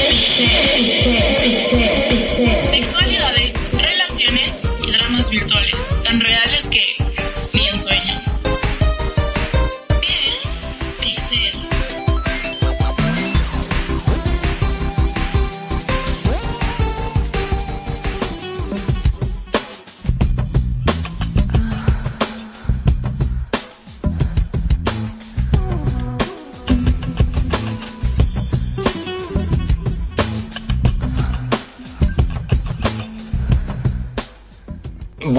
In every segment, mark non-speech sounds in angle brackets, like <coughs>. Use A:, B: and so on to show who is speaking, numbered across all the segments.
A: It's there, it's there, it's there, it's there.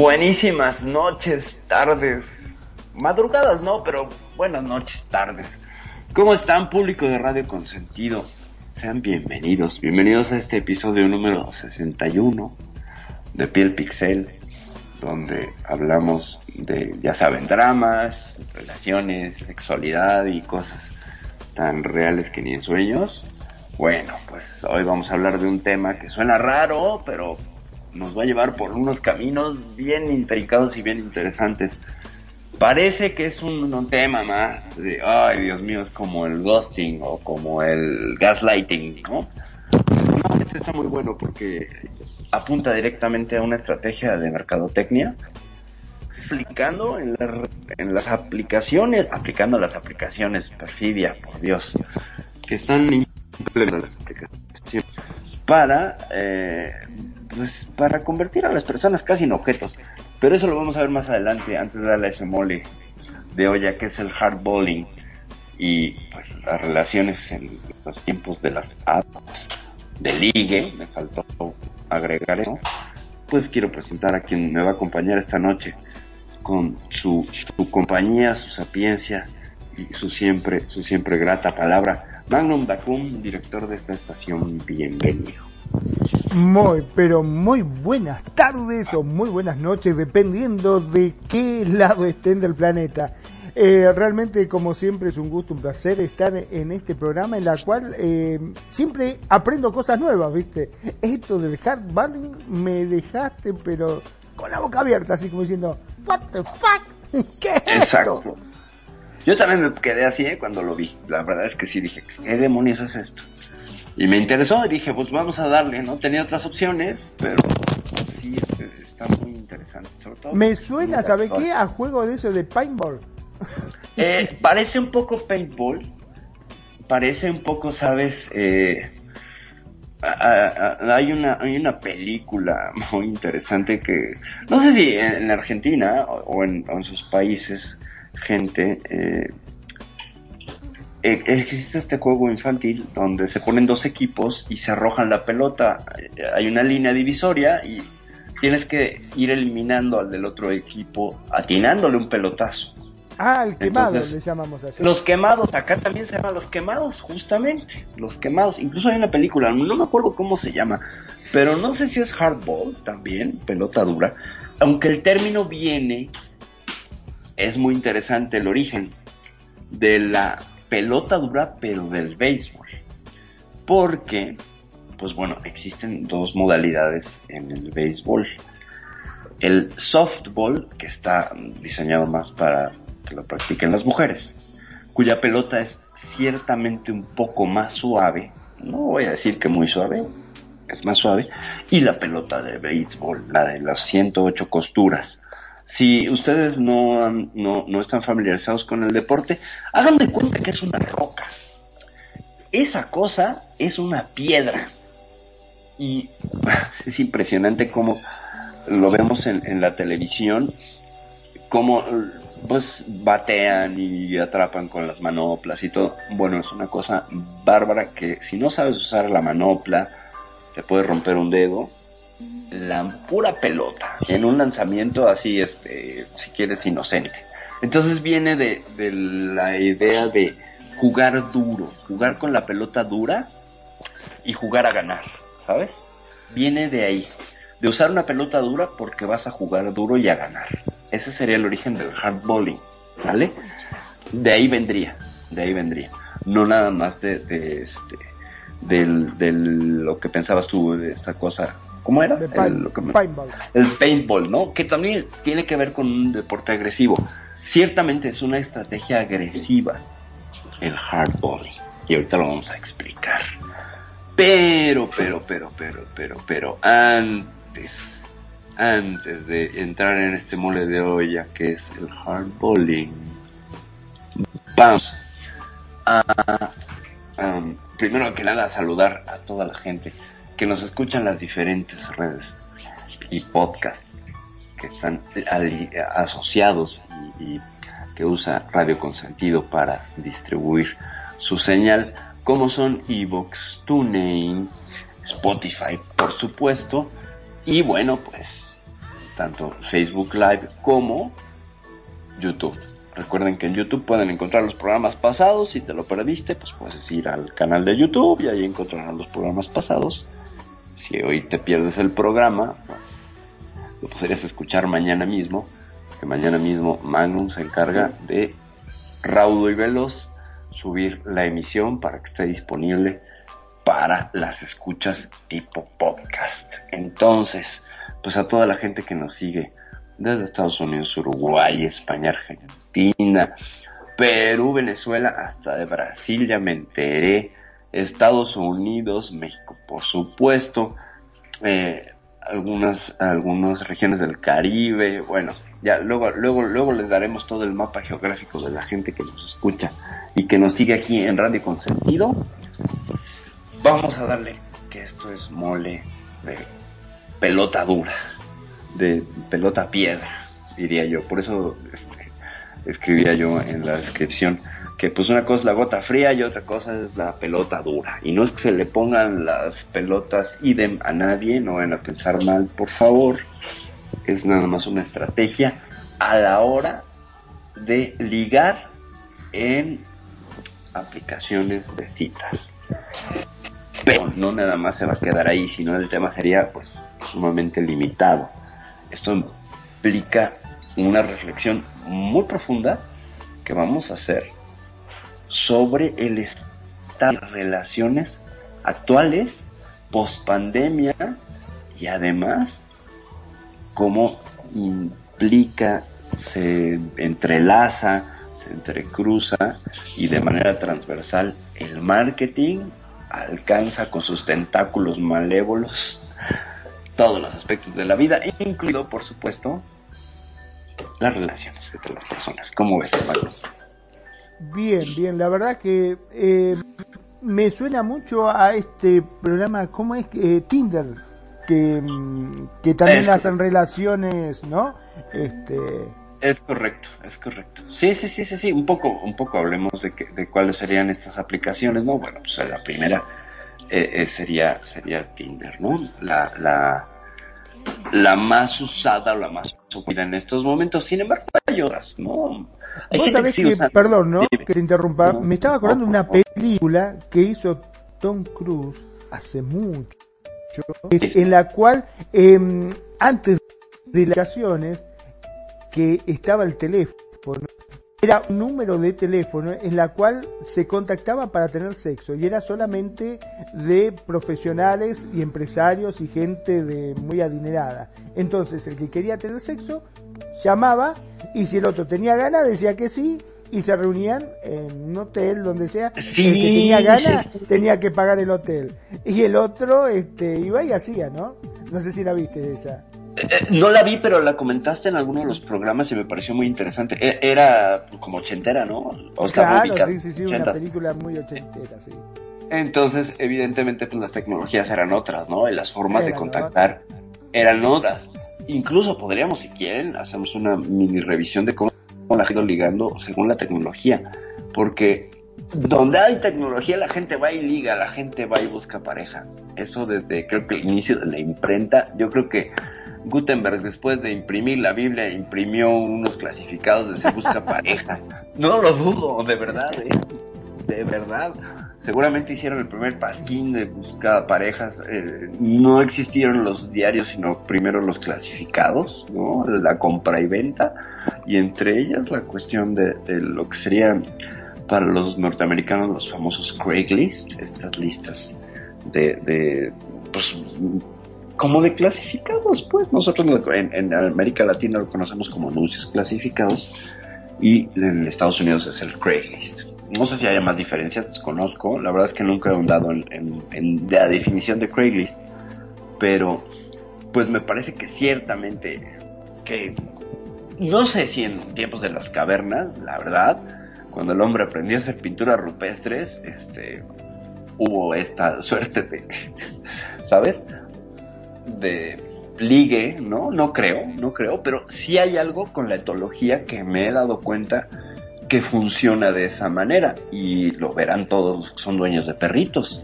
B: Buenísimas noches, tardes, madrugadas no, pero buenas noches, tardes. ¿Cómo están, público de Radio Consentido? Sean bienvenidos, bienvenidos a este episodio número 61 de Piel Pixel, donde hablamos de, ya saben, dramas, relaciones, sexualidad y cosas tan reales que ni en sueños. Bueno, pues hoy vamos a hablar de un tema que suena raro, pero nos va a llevar por unos caminos bien intrincados y bien interesantes. Parece que es un, tema más de, ay Dios mío, es como el ghosting o como el gaslighting, ¿no? Este está muy bueno porque apunta directamente a una estrategia de mercadotecnia, aplicando en, la, en las aplicaciones, aplicando las aplicaciones, perfidia, por Dios, que están las aplicaciones para eh, pues para convertir a las personas casi en objetos. Pero eso lo vamos a ver más adelante, antes de darle ese mole de olla que es el hardballing y pues las relaciones en los tiempos de las apps de ligue, me faltó agregar eso. Pues quiero presentar a quien me va a acompañar esta noche con su, su compañía, su sapiencia y su siempre, su siempre grata palabra. Magnum Dacum, director de esta estación, bienvenido.
C: Muy, pero muy buenas tardes o muy buenas noches, dependiendo de qué lado estén del planeta. Eh, realmente, como siempre, es un gusto, un placer estar en este programa en la cual eh, siempre aprendo cosas nuevas, ¿viste? Esto del hard balling me dejaste, pero con la boca abierta, así como diciendo, ¿What the fuck? <laughs> ¿Qué es
B: Exacto.
C: esto?
B: Yo también me quedé así ¿eh? cuando lo vi. La verdad es que sí dije, ¿qué demonios es esto? Y me interesó y dije, pues vamos a darle, ¿no? Tenía otras opciones, pero sí, este, está muy interesante. Sobre todo
C: Me suena, ¿sabe qué? A juego de eso de paintball.
B: Eh, parece un poco paintball, parece un poco, ¿sabes? Eh, a- a- a- hay una hay una película <laughs> muy interesante que no sé si en, en Argentina o, o en, o en sus países gente eh, eh, existe este juego infantil donde se ponen dos equipos y se arrojan la pelota Eh, hay una línea divisoria y tienes que ir eliminando al del otro equipo atinándole un pelotazo
C: Ah, el quemado
B: Entonces,
C: le llamamos así.
B: los quemados, acá también se llaman los quemados, justamente. Los quemados. Incluso hay una película, no me acuerdo cómo se llama, pero no sé si es hardball también, pelota dura. Aunque el término viene, es muy interesante el origen de la pelota dura, pero del béisbol. Porque, pues bueno, existen dos modalidades en el béisbol. El softball, que está diseñado más para que lo practiquen las mujeres, cuya pelota es ciertamente un poco más suave, no voy a decir que muy suave, es más suave, y la pelota de béisbol, la de las 108 costuras. Si ustedes no, no, no están familiarizados con el deporte, hagan de cuenta que es una roca. Esa cosa es una piedra. Y <laughs> es impresionante cómo lo vemos en, en la televisión, cómo pues batean y atrapan con las manoplas y todo. Bueno, es una cosa bárbara que si no sabes usar la manopla, te puede romper un dedo. La pura pelota, en un lanzamiento así, este, si quieres, inocente. Entonces viene de, de la idea de jugar duro, jugar con la pelota dura y jugar a ganar. ¿sabes? Viene de ahí, de usar una pelota dura porque vas a jugar duro y a ganar. Ese sería el origen del hard bowling, ¿vale? De ahí vendría, de ahí vendría. No nada más de, de este, del, del, lo que pensabas tú de esta cosa. ¿Cómo era? El,
C: pain-
B: lo que me-
C: paintball.
B: el paintball, ¿no? Que también tiene que ver con un deporte agresivo. Ciertamente es una estrategia agresiva el hardballing. Y ahorita lo vamos a explicar. Pero, pero, pero, pero, pero, pero, antes, antes de entrar en este mole de olla que es el hardballing, vamos a, um, primero que nada, saludar a toda la gente que nos escucha en las diferentes redes y podcasts que están asociados y, y que usa Radio Consentido para distribuir su señal, como son Evox, TuneIn, Spotify, por supuesto, y bueno, pues tanto Facebook Live como YouTube. Recuerden que en YouTube pueden encontrar los programas pasados. Si te lo perdiste, pues puedes ir al canal de YouTube y ahí encontrarán los programas pasados. Si hoy te pierdes el programa, lo podrías escuchar mañana mismo. Que mañana mismo Magnum se encarga de raudo y veloz subir la emisión para que esté disponible para las escuchas tipo podcast. Entonces, pues a toda la gente que nos sigue desde Estados Unidos, Uruguay, España, Argentina, Perú, Venezuela, hasta de Brasil, ya me enteré, Estados Unidos, México, por supuesto, eh, algunas, algunas regiones del Caribe, bueno, ya luego, luego, luego les daremos todo el mapa geográfico de la gente que nos escucha y que nos sigue aquí en Radio Consentido. Vamos a darle que esto es mole de pelota dura, de pelota piedra, diría yo. Por eso este, escribía yo en la descripción que pues una cosa es la gota fría y otra cosa es la pelota dura. Y no es que se le pongan las pelotas idem a nadie, no vayan a pensar mal, por favor. Es nada más una estrategia a la hora de ligar en aplicaciones de citas. Pero no nada más se va a quedar ahí, sino el tema sería pues sumamente limitado. Esto implica una reflexión muy profunda que vamos a hacer sobre el estado de relaciones actuales, post pandemia y además cómo implica, se entrelaza, se entrecruza y de manera transversal el marketing alcanza con sus tentáculos malévolos todos los aspectos de la vida, incluido por supuesto las relaciones entre las personas. ¿Cómo ves, Marcos?
C: Bien, bien, la verdad que eh, me suena mucho a este programa, ¿cómo es? Eh, Tinder, que, mm, que también
B: Es-
C: hacen relaciones, ¿no? Este,
B: Es correcto, es correcto. Sí, sí, sí, sí, sí. Un poco, un poco hablemos de, que, de cuáles serían estas aplicaciones, ¿no? Bueno, pues la primera eh, eh, sería, sería Tinder, ¿no? La, la, la más usada o la más en estos momentos. Sin embargo, hay otras, ¿no? Hay
C: Vos sabés que,
B: usando-
C: perdón, ¿no? Que te interrumpa,
B: No.
C: me estaba acordando de una película que hizo Tom Cruise hace mucho, en la cual, eh, antes de las vacaciones, que estaba el teléfono, era un número de teléfono en la cual se contactaba para tener sexo y era solamente de profesionales y empresarios y gente de muy adinerada. Entonces el que quería tener sexo llamaba y si el otro tenía ganas decía que sí y se reunían en un hotel donde sea.
B: Sí,
C: el que tenía ganas tenía que pagar el hotel y el otro este iba y hacía, ¿no? No sé si la viste esa.
B: Eh, eh, no la vi, pero la comentaste en alguno de los programas y me pareció muy interesante. E- Era como ochentera, ¿no? O
C: Claro, sí, sí, sí, una
B: 80.
C: película muy ochentera, sí.
B: Entonces, evidentemente, pues las tecnologías eran otras, ¿no? Y las formas de contactar eran otras. Incluso podríamos, si quieren, hacemos una mini revisión de cómo la gente ligando según la tecnología. Porque donde hay tecnología, la gente va y liga, la gente va y busca pareja. Eso desde, creo que el inicio de la imprenta, yo creo que Gutenberg, después de imprimir la Biblia, imprimió unos clasificados de se busca pareja. No lo dudo, de verdad, ¿eh? De verdad. seguramente hicieron el primer pasquín de buscar parejas. Eh, no existieron los diarios, sino primero los clasificados, ¿no? La compra y venta, y entre ellas la cuestión de, lo que serían para los norteamericanos los famosos Craigslist, estas listas de, de pues, como de clasificados, pues nosotros en, América Latina lo conocemos como anuncios clasificados y en Estados Unidos es el Craigslist. No sé si haya más diferencias, desconozco. La verdad es que nunca he ahondado en, en, la definición de Craigslist. Pero, pues me parece que ciertamente que, no sé si en tiempos de las cavernas, la verdad, cuando el hombre aprendió a hacer pinturas rupestres, este, hubo esta <laughs> suerte de, ¿sabes? De ligue, ¿no? No creo, no creo, pero sí hay algo con la etología que me he dado cuenta que funciona de esa manera y lo verán todos los que son dueños de perritos.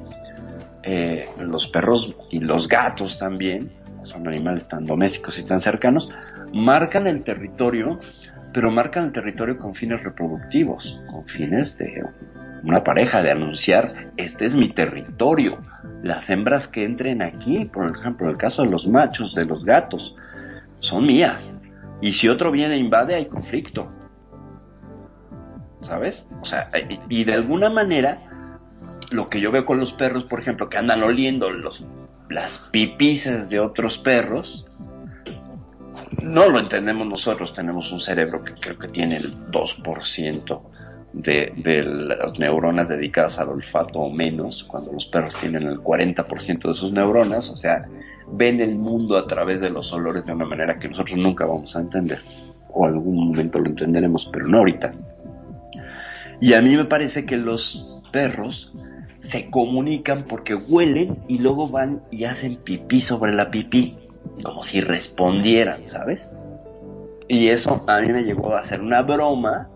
B: Eh, los perros y los gatos también, son animales tan domésticos y tan cercanos, marcan el territorio, pero marcan el territorio con fines reproductivos, con fines de una pareja, de anunciar, este es mi territorio, las hembras que entren aquí, por ejemplo, el caso de los machos, de los gatos, son mías. Y si otro viene e invade, hay conflicto. ¿sabes? O sea, y, de alguna manera, lo que yo veo con los perros, por ejemplo, que andan oliendo los, las pipisas de otros perros, no lo entendemos nosotros, tenemos un cerebro que creo que tiene el 2% de, de las neuronas dedicadas al olfato o menos, cuando los perros tienen el 40% de sus neuronas, o sea, ven el mundo a través de los olores de una manera que nosotros nunca vamos a entender, o algún momento lo entenderemos, pero no ahorita. Y a mí me parece que los perros se comunican porque huelen y luego van y hacen pipí sobre la pipí, como si respondieran, ¿sabes? Y eso a mí me llevó a hacer una broma,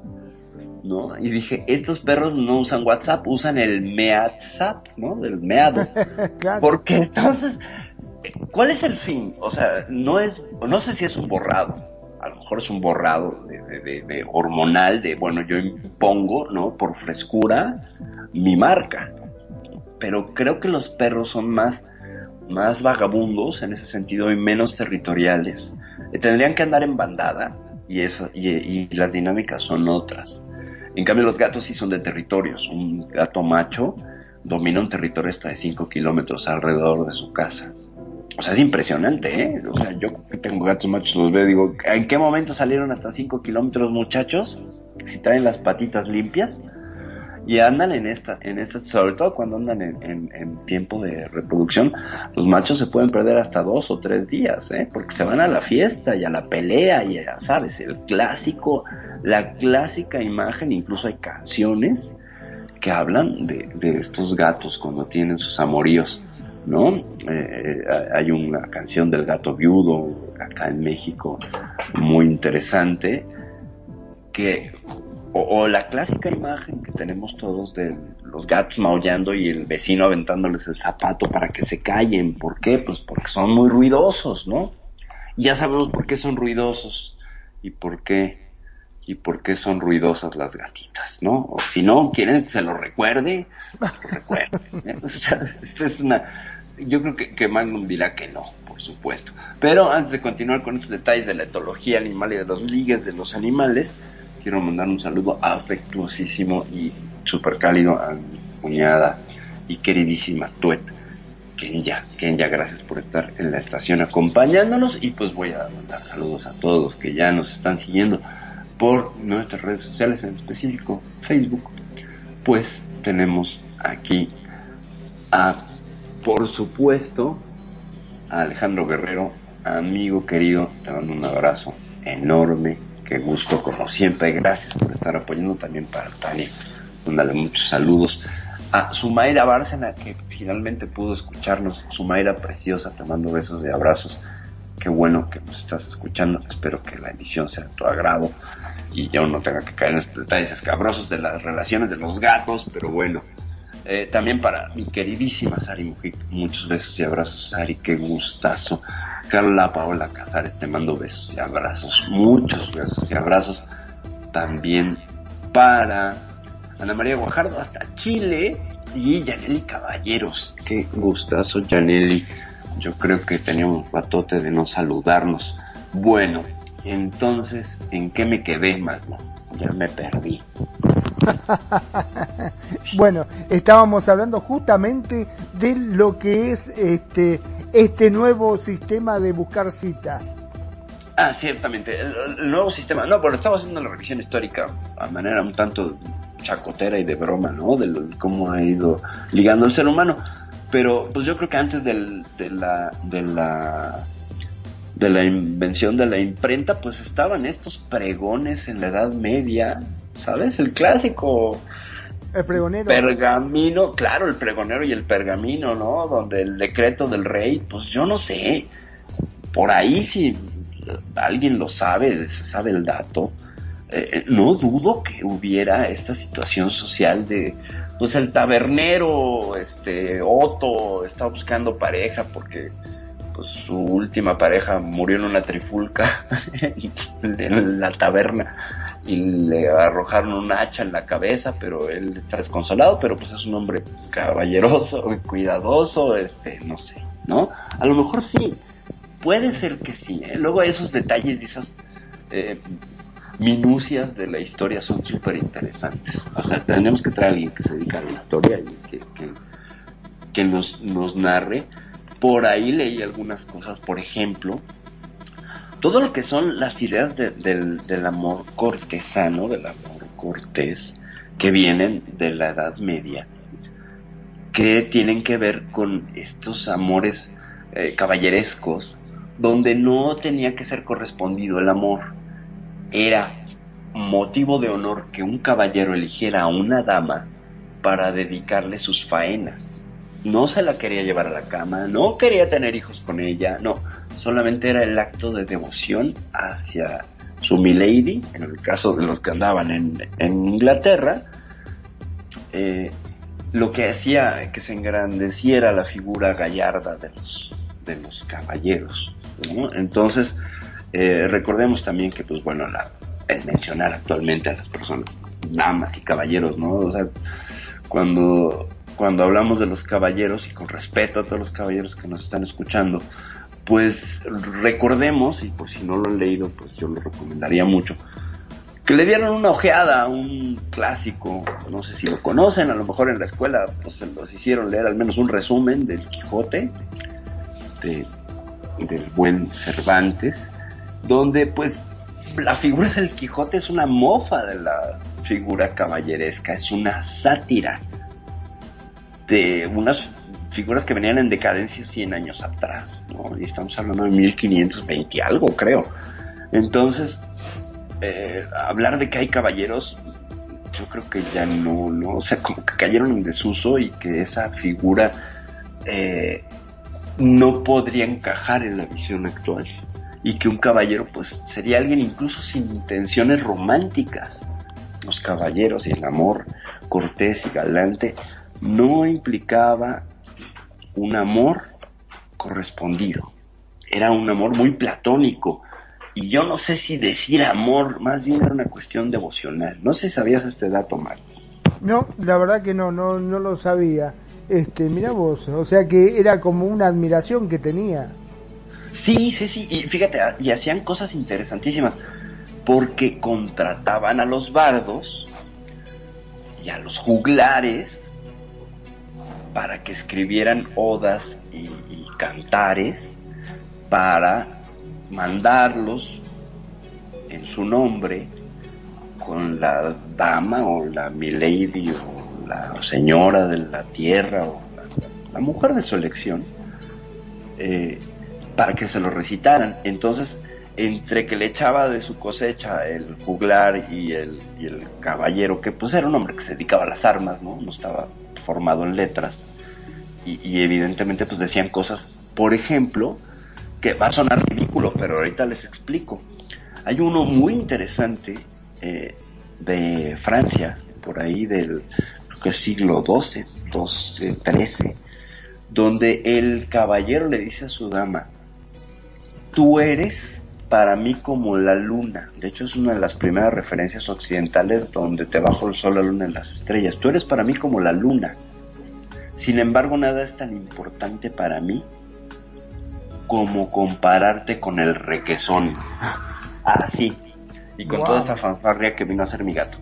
B: ¿no? Y dije, estos perros no usan WhatsApp, usan el meatzap, ¿no? Del meado. <laughs> Porque entonces, ¿cuál es el fin? O sea, no es, no sé si es un borrado, a lo mejor es un borrado de, hormonal, de bueno, yo impongo, ¿no? Por frescura, mi marca. Pero creo que los perros son más, más vagabundos en ese sentido y menos territoriales. Eh, tendrían que andar en bandada y, eso, y, las dinámicas son otras. En cambio, los gatos sí son de territorios. Un gato macho domina un territorio hasta de 5 kilómetros alrededor de su casa. O sea, es impresionante, ¿eh? O sea, yo que tengo gatos machos los veo, digo, ¿en qué momento salieron hasta 5 kilómetros muchachos? Si traen las patitas limpias y andan en esta, en esta, sobre todo cuando andan en, tiempo de reproducción, los machos se pueden perder hasta dos o tres días, ¿eh? Porque se van a la fiesta y a la pelea y ya sabes, el clásico, la clásica imagen, incluso hay canciones que hablan de, estos gatos cuando tienen sus amoríos ¿no? Eh, hay una canción del gato viudo acá en México muy interesante que o, la clásica imagen que tenemos todos de los gatos maullando y el vecino aventándoles el zapato para que se callen. ¿Por qué? Pues porque son muy ruidosos, ¿no? Ya sabemos por qué son ruidosos y por qué y por qué son ruidosas las gatitas, ¿no? O si no quieren que se lo recuerde, lo recuerden. <laughs> es una yo creo que, que, Magnum dirá que no, por supuesto. Pero antes de continuar con estos detalles de la etología animal y de los ligues de los animales, quiero mandar un saludo afectuosísimo y súper cálido a mi cuñada y queridísima Tuet. Kenya, Kenya, gracias por estar en la estación acompañándonos y pues voy a mandar saludos a todos que ya nos están siguiendo por nuestras redes sociales, en específico Facebook. Pues tenemos aquí a por supuesto, a Alejandro Guerrero, amigo querido, te mando un abrazo enorme, qué gusto como siempre, gracias por estar apoyando también para Tania, mándale muchos saludos. A Sumaira Bárcena, que finalmente pudo escucharnos, Sumaira preciosa, te mando besos y abrazos, qué bueno que nos estás escuchando, espero que la emisión sea de tu agrado y yo no tenga que caer en estos detalles escabrosos de las relaciones de los gatos, pero bueno, eh, también para mi queridísima Sari Mujic, muchos besos y abrazos, Sari, qué gustazo. Carla Paola Casares, te mando besos y abrazos, muchos besos y abrazos. También para Ana María Guajardo, hasta Chile, y Yaneli Caballeros. Qué gustazo, Yaneli. Yo creo que teníamos batote de no saludarnos. Bueno, entonces, ¿en qué me quedé, Magno? Ya me perdí. <laughs>
C: bueno, estábamos hablando justamente de lo que es este este nuevo sistema de buscar citas.
B: Ah, ciertamente, el, nuevo sistema. No, pero estaba haciendo la revisión histórica a manera un tanto chacotera y de broma, ¿no? De cómo ha ido ligando el ser humano. Pero pues yo creo que antes del, de la de la de la invención de la imprenta, pues estaban estos pregones en la Edad Media, ¿sabes? El clásico
C: el pregonero.
B: Pergamino, claro, el pregonero y el pergamino, ¿no? Donde el decreto del rey, pues yo no sé. Por ahí si alguien lo sabe, sabe el dato, eh, no dudo que hubiera esta situación social de, pues el tabernero, este, Otto, está buscando pareja porque pues su última pareja murió en una trifulca <laughs> en la taberna y le arrojaron un hacha en la cabeza, pero él está desconsolado, pero pues es un hombre caballeroso, cuidadoso, este, no sé, ¿no? A lo mejor sí, puede ser que sí, ¿eh? Luego esos detalles y esas eh, minucias de la historia son súper interesantes. O sea, tenemos que traer a alguien que se dedica a la historia y que, que, que nos, nos narre. Por ahí leí algunas cosas, por ejemplo, todo lo que son las ideas del, del amor cortesano, del amor cortés, que vienen de la Edad Media, que tienen que ver con estos amores eh, caballerescos, donde no tenía que ser correspondido el amor, era motivo de honor que un caballero eligiera a una dama para dedicarle sus faenas. No se la quería llevar a la cama, no quería tener hijos con ella, no, solamente era el acto de devoción hacia su milady, en el caso de los que andaban en, Inglaterra, eh, lo que hacía que se engrandeciera la figura gallarda de los, de los caballeros. Entonces, eh, recordemos también que, pues bueno, la, es mencionar actualmente a las personas, damas y caballeros, ¿no? O sea, cuando, cuando hablamos de los caballeros y con respeto a todos los caballeros que nos están escuchando, pues recordemos, y por si no lo han leído, pues yo lo recomendaría mucho, que le dieron una ojeada a un clásico, no sé si lo conocen, a lo mejor en la escuela pues se los hicieron leer al menos un resumen del Quijote, de, del buen Cervantes, donde pues la figura del Quijote es una mofa de la figura caballeresca, es una sátira de unas figuras que venían en decadencia 100 años atrás, ¿no? Y estamos hablando de 1520 y algo, creo. Entonces, eh, hablar de que hay caballeros, yo creo que ya no, no, o sea, como que cayeron en desuso y que esa figura eh, no podría encajar en la visión actual. Y que un caballero, pues, sería alguien incluso sin intenciones románticas. Los caballeros y el amor cortés y galante no implicaba un amor correspondido. Era un amor muy platónico. Y yo no sé si decir amor, más bien era una cuestión devocional. No sé si sabías este dato, Mario.
C: No, la verdad que no, no, no lo sabía. Este, mira vos, o sea que era como una admiración que tenía.
B: Sí, sí, sí, y fíjate, ah, y hacían cosas interesantísimas, porque contrataban a los bardos y a los juglares para que escribieran odas y, cantares para mandarlos en su nombre con la dama o la milady o la señora de la tierra o la, mujer de su elección eh, para que se lo recitaran. Entonces, entre que le echaba de su cosecha el juglar y el, y el caballero, que pues era un hombre que se dedicaba a las armas, ¿no? No estaba formado en letras y, evidentemente pues decían cosas, por ejemplo, que va a sonar ridículo, pero ahorita les explico. Hay uno muy interesante eh, de Francia, por ahí del siglo XII, XII, XIII, donde el caballero le dice a su dama, tú eres para mí como la luna. De hecho es una de las primeras referencias occidentales donde te bajo el sol, la luna y las estrellas. Tú eres para mí como la luna Sin embargo, nada es tan importante para mí como compararte con el requesón. <laughs> Así. y con toda esa fanfarria que vino a ser mi gato.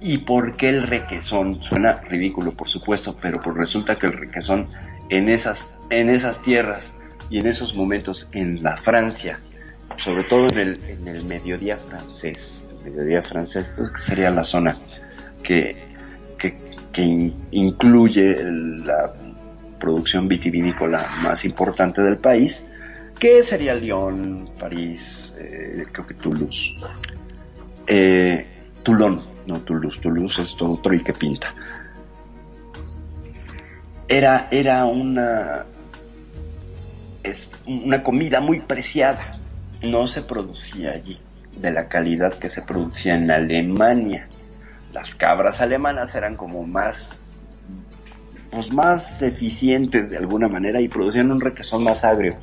B: ¿Y por qué el requesón? Suena ridículo, por supuesto, pero pues resulta que el requesón en esas, en esas tierras y en esos momentos en la Francia, sobre todo en el, en el mediodía francés, el mediodía francés pues, sería la zona que, que, que incluye la producción vitivinícola más importante del país, que sería Lyon, París, eh, creo que Toulouse. Eh, Toulon, no Toulouse, Toulouse es todo otro y que pinta. Era, era una, es una comida muy preciada. No se producía allí de la calidad que se producía en Alemania. Las cabras alemanas eran como más pues más eficientes de alguna manera y producían un requesón más agrio.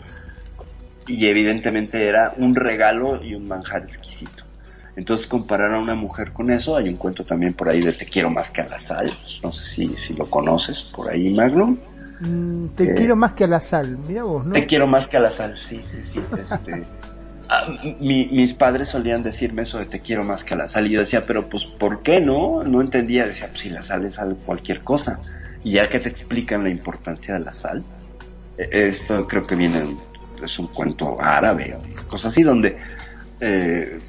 B: Y evidentemente era un regalo y un manjar exquisito. Entonces comparar a una mujer con eso, hay un cuento también por ahí de Te quiero más que a la sal, no sé si, si lo conoces por ahí, Magnum.
C: Mm, te quiero más que a la sal, mira vos, ¿no?
B: Te quiero más que a la sal, sí, sí, sí. Este, <laughs> ah, mis padres solían decirme eso de te quiero más que la sal y yo decía, pero pues ¿por qué no? No entendía, decía, pues si la sal es algo, cualquier cosa. Y ya que te explican la importancia de la sal, e, esto creo que viene, es un cuento árabe, cosas así, donde eh,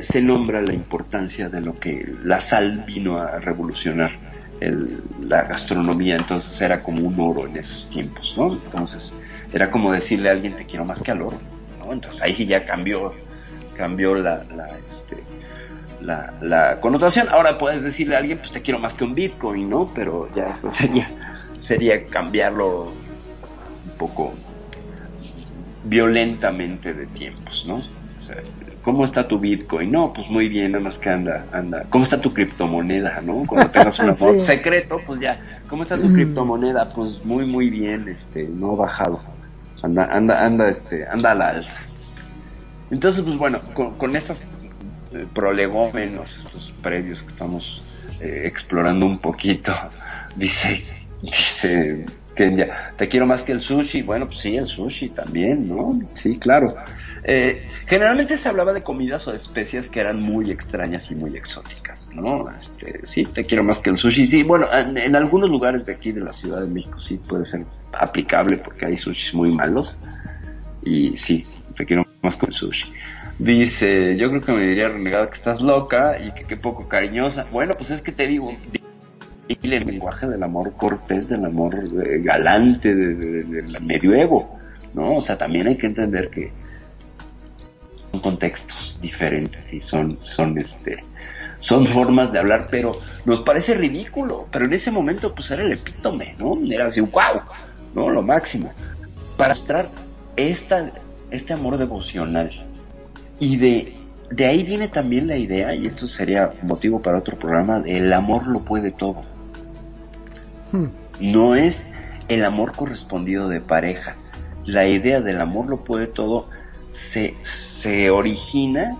B: se, nombra la importancia de lo que la sal vino a revolucionar la gastronomía, entonces era como un oro en esos tiempos, ¿no? Entonces era como decirle a alguien te quiero más que al oro, ¿no? Entonces ahí sí ya cambió, cambió la, la este, la, la, connotación. Ahora puedes decirle a alguien, pues te quiero más que un Bitcoin, ¿no? Pero ya eso <laughs> sería, sería cambiarlo un poco violentamente de tiempos, ¿no? O sea, ¿Cómo está tu Bitcoin? No, pues muy bien, nada más que anda, anda. ¿Cómo está tu criptomoneda, no? Cuando tengas un <laughs> sí. secreto, pues ya. ¿Cómo está tu mm. criptomoneda? Pues muy, muy bien, este, no ha bajado. Anda, anda, anda, este, anda a la alza. Entonces, pues bueno, con, con estas prolegómenos, estos previos que estamos eh, explorando un poquito, <laughs> dice, dice Kenya, te quiero más que el sushi, bueno, pues sí, el sushi también, ¿no? Sí, claro. Eh, generalmente se hablaba de comidas o de especias que eran muy extrañas y muy exóticas, ¿no? Este, sí, te quiero más que el sushi, sí, bueno, en, algunos lugares de aquí de la Ciudad de México sí puede ser aplicable porque hay sushis muy malos y sí, te quiero más que el sushi. Dice, yo creo que me diría renegada que estás loca y que qué poco cariñosa. Bueno, pues es que te digo, el lenguaje del amor cortés, del amor eh, galante, del de, de, medioevo, ¿no? O sea, también hay que entender que son contextos diferentes y son, son este, son formas de hablar, pero nos parece ridículo, pero en ese momento pues era el epítome, ¿no? Era así, wow, ¿no? Lo máximo. Para mostrar esta, este amor devocional y de, de ahí viene también la idea, y esto sería motivo para otro programa, de el amor lo puede todo. Hmm. No es el amor correspondido de pareja. La idea del amor lo puede todo se, se origina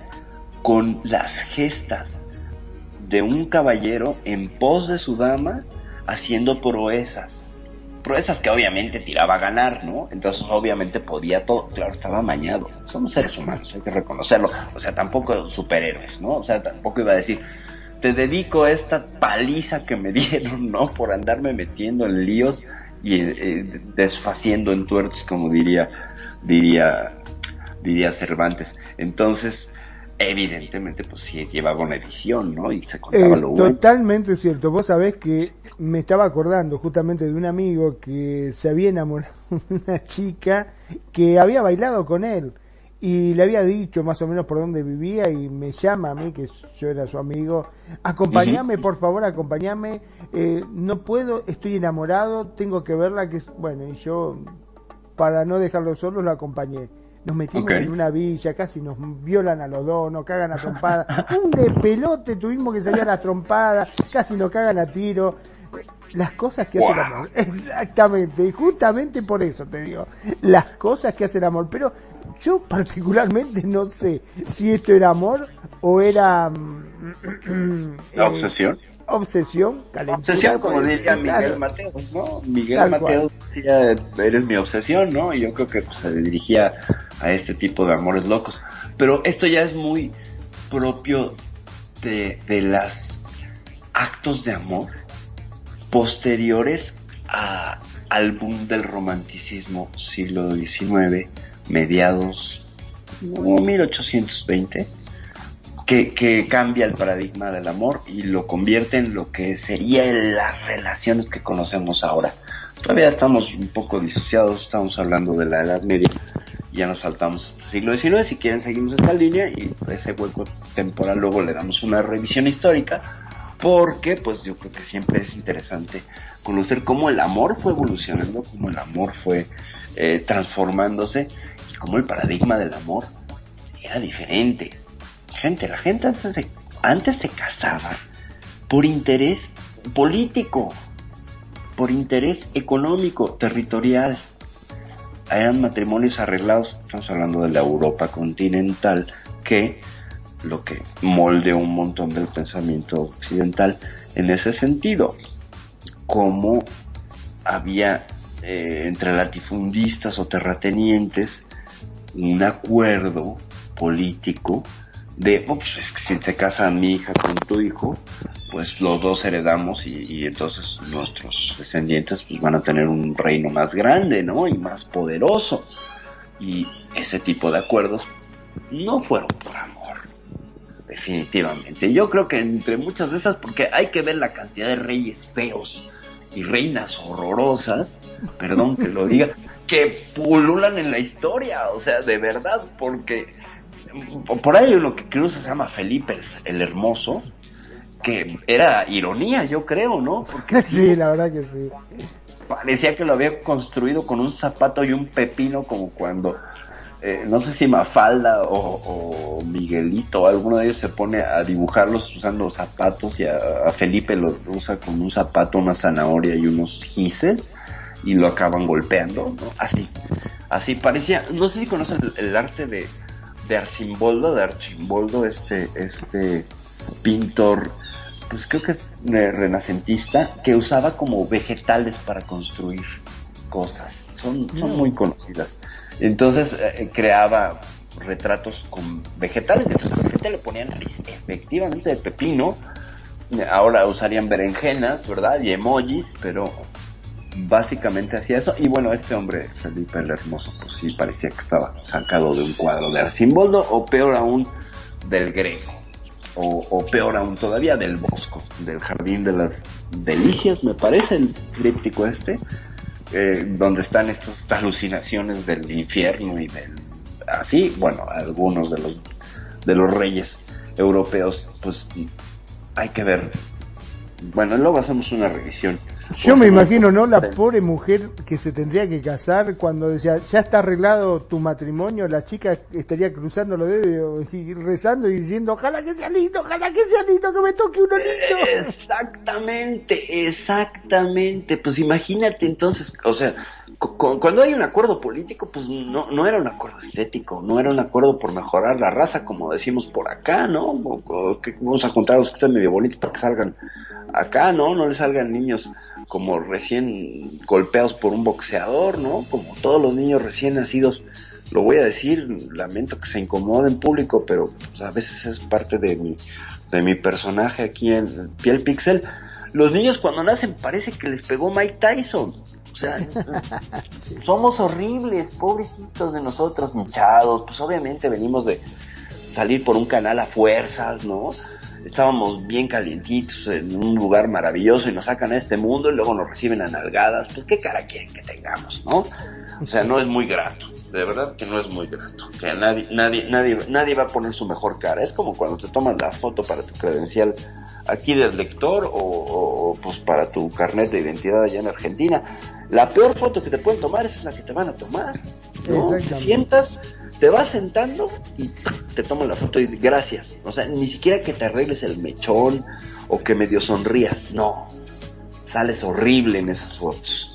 B: con las gestas de un caballero en pos de su dama haciendo proezas proezas que obviamente tiraba a ganar, ¿no? Entonces obviamente podía todo, claro, estaba amañado. Somos seres humanos, hay que reconocerlo. O sea, tampoco superhéroes, ¿no? O sea, tampoco iba a decir, te dedico a esta paliza que me <laughs> dieron, ¿no? Por andarme metiendo en líos y eh, desfaciendo en tuertos, como diría, diría, diría Cervantes. Entonces, evidentemente, pues sí llevaba una edición, ¿no? Y se contaba
C: eh,
B: lo
C: bueno. Totalmente cierto. Vos sabés que me estaba acordando justamente de un amigo que se había enamorado <laughs> de una chica que había bailado con él y le había dicho más o menos por dónde vivía y me llama a mí, que yo era su amigo, acompáñame, por favor, acompáñame, eh, no puedo, estoy enamorado, tengo que verla, que bueno, y yo, para no dejarlo solo, lo acompañé. Nos metimos okay. en una villa, casi nos violan a los dos, nos cagan a trompadas. <laughs> Un de pelote tuvimos que salir a las trompadas, casi nos cagan a tiro. Las cosas que wow. hace el amor. <laughs> Exactamente, y justamente por eso te digo, las cosas que hace el amor. Pero yo particularmente no sé si esto era amor o era... <clears throat>
B: ¿La obsesión?
C: Eh, obsesión, calentura.
B: Obsesión, como
C: pues,
B: diría Miguel
C: claro.
B: Mateos, ¿no? Miguel
C: Tal
B: Mateos decía, eres mi obsesión, ¿no? Y yo creo que pues, se dirigía a este tipo de amores locos. Pero esto ya es muy propio de, de las actos de amor posteriores a, al boom del romanticismo siglo XIX, mediados como 1820 que, cambia el paradigma del amor y lo convierte en lo que sería las relaciones que conocemos ahora. Todavía estamos un poco disociados, estamos hablando de la Edad Media, ya nos saltamos al siglo XIX, si quieren seguimos esta línea y ese hueco temporal luego le damos una revisión histórica, porque pues yo creo que siempre es interesante conocer cómo el amor fue evolucionando, cómo el amor fue eh, transformándose y cómo el paradigma del amor era diferente gente, la gente antes se, antes se casaba por interés político, por interés económico, territorial. Eran matrimonios arreglados, estamos hablando de la Europa continental, que lo que moldeó un montón del pensamiento occidental en ese sentido. Como había eh, entre latifundistas o terratenientes un acuerdo político de, oh, pues si te casa mi hija con tu hijo, pues los dos heredamos y, y, entonces nuestros descendientes pues van a tener un reino más grande, ¿no? Y más poderoso. Y ese tipo de acuerdos no fueron por amor, definitivamente. Yo creo que entre muchas de esas, porque hay que ver la cantidad de reyes feos y reinas horrorosas, perdón que lo diga, que pululan en la historia, o sea, de verdad, porque por ahí hay uno que incluso se llama Felipe el, el, Hermoso, que era ironía, yo creo, ¿no?
C: Porque <laughs> sí, la verdad que sí.
B: Parecía que lo había construido con un zapato y un pepino, como cuando, eh, no sé si Mafalda o, o, Miguelito, alguno de ellos se pone a dibujarlos usando zapatos y a, a Felipe lo usa con un zapato, una zanahoria y unos gises y lo acaban golpeando, ¿no? Así, así parecía, no sé si conocen el, el arte de de Arcimboldo, de Archimboldo, este, este pintor, pues creo que es renacentista, que usaba como vegetales para construir cosas. Son, son muy conocidas. Entonces eh, creaba retratos con vegetales, entonces la gente le ponían efectivamente de pepino, ahora usarían berenjenas, ¿verdad? Y emojis, pero básicamente hacía eso. Y bueno, este hombre, Felipe el Hermoso, pues sí parecía que estaba sacado de un cuadro de Arcimboldo, o peor aún, del Greco. O, peor aún todavía, del Bosco, del Jardín de las Delicias, me parece, el tríptico este, eh, donde están estas alucinaciones del infierno y del... Así, bueno, algunos de los, de los reyes europeos, pues hay que ver. Bueno, luego hacemos una revisión
C: yo me imagino, ¿no? La pobre mujer que se tendría que casar cuando decía, ya está arreglado tu matrimonio, la chica estaría cruzando los dedos y rezando y diciendo, ojalá que sea lindo, ojalá que sea lindo, que me toque uno lindo.
B: Exactamente, exactamente. Pues imagínate entonces, o sea, cuando hay un acuerdo político, pues no, no era un acuerdo estético, no era un acuerdo por mejorar la raza, como decimos por acá, ¿no? Que vamos a contar los que están medio bonitos para que salgan acá, ¿no? No le salgan niños como recién golpeados por un boxeador, ¿no? Como todos los niños recién nacidos, lo voy a decir, lamento que se incomode en público, pero pues, a veces es parte de mi, de mi personaje aquí en Piel Pixel. Los niños cuando nacen parece que les pegó Mike Tyson. O sea, <laughs> somos horribles, pobrecitos de nosotros, hinchados. Pues obviamente venimos de salir por un canal a fuerzas, ¿no? estábamos bien calientitos en un lugar maravilloso y nos sacan a este mundo y luego nos reciben a nalgadas, pues qué cara quieren que tengamos, ¿no? O sea, no es muy grato, de verdad que no es muy grato, que nadie, nadie, nadie, nadie va a poner su mejor cara, es como cuando te tomas la foto para tu credencial aquí del lector o, o pues para tu carnet de identidad allá en Argentina, la peor foto que te pueden tomar es la que te van a tomar, ¿no? Te sientas te vas sentando y te toman la foto y gracias. O sea, ni siquiera que te arregles el mechón o que medio sonrías. No. Sales horrible en esas fotos.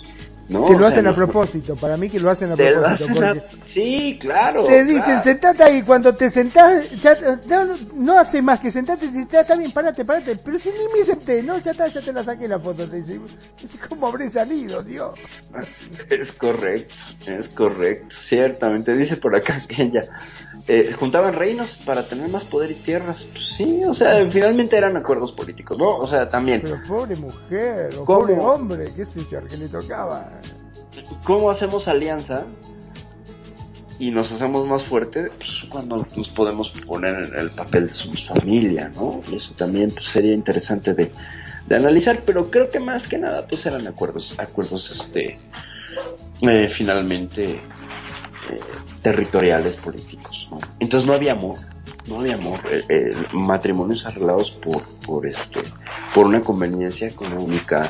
B: ¿No?
C: Que lo hacen a propósito, para mí que lo hacen a
B: te
C: propósito.
B: hacen a-
C: porque
B: Sí, claro.
C: te dicen,
B: claro.
C: sentate ahí, cuando te sentás, ya, no, no, hace más que sentarte, y ya está bien, parate, parate, pero si ni me senté, no, ya está, ya te la saqué la foto, te dice, ¿cómo habré salido, Dios? <laughs>
B: Es correcto, es correcto, ciertamente. Dice por acá que ella eh, juntaban reinos para tener más poder y tierras. Pues sí, o sea, finalmente eran acuerdos políticos, ¿no? O sea, también,
C: Pero pobre mujer, o
B: ¿Cómo?
C: pobre hombre, qué sé yo, que le tocaba.
B: ¿cómo hacemos alianza y nos hacemos más fuertes? Pues cuando nos podemos poner en el papel de somos familia, ¿no? Y eso también pues, sería interesante de, de analizar, pero creo que más que nada pues eran acuerdos, acuerdos este, eh, finalmente eh, territoriales políticos, ¿no? Entonces no había amor, no había amor, eh, eh, matrimonios arreglados por, por este, por una conveniencia económica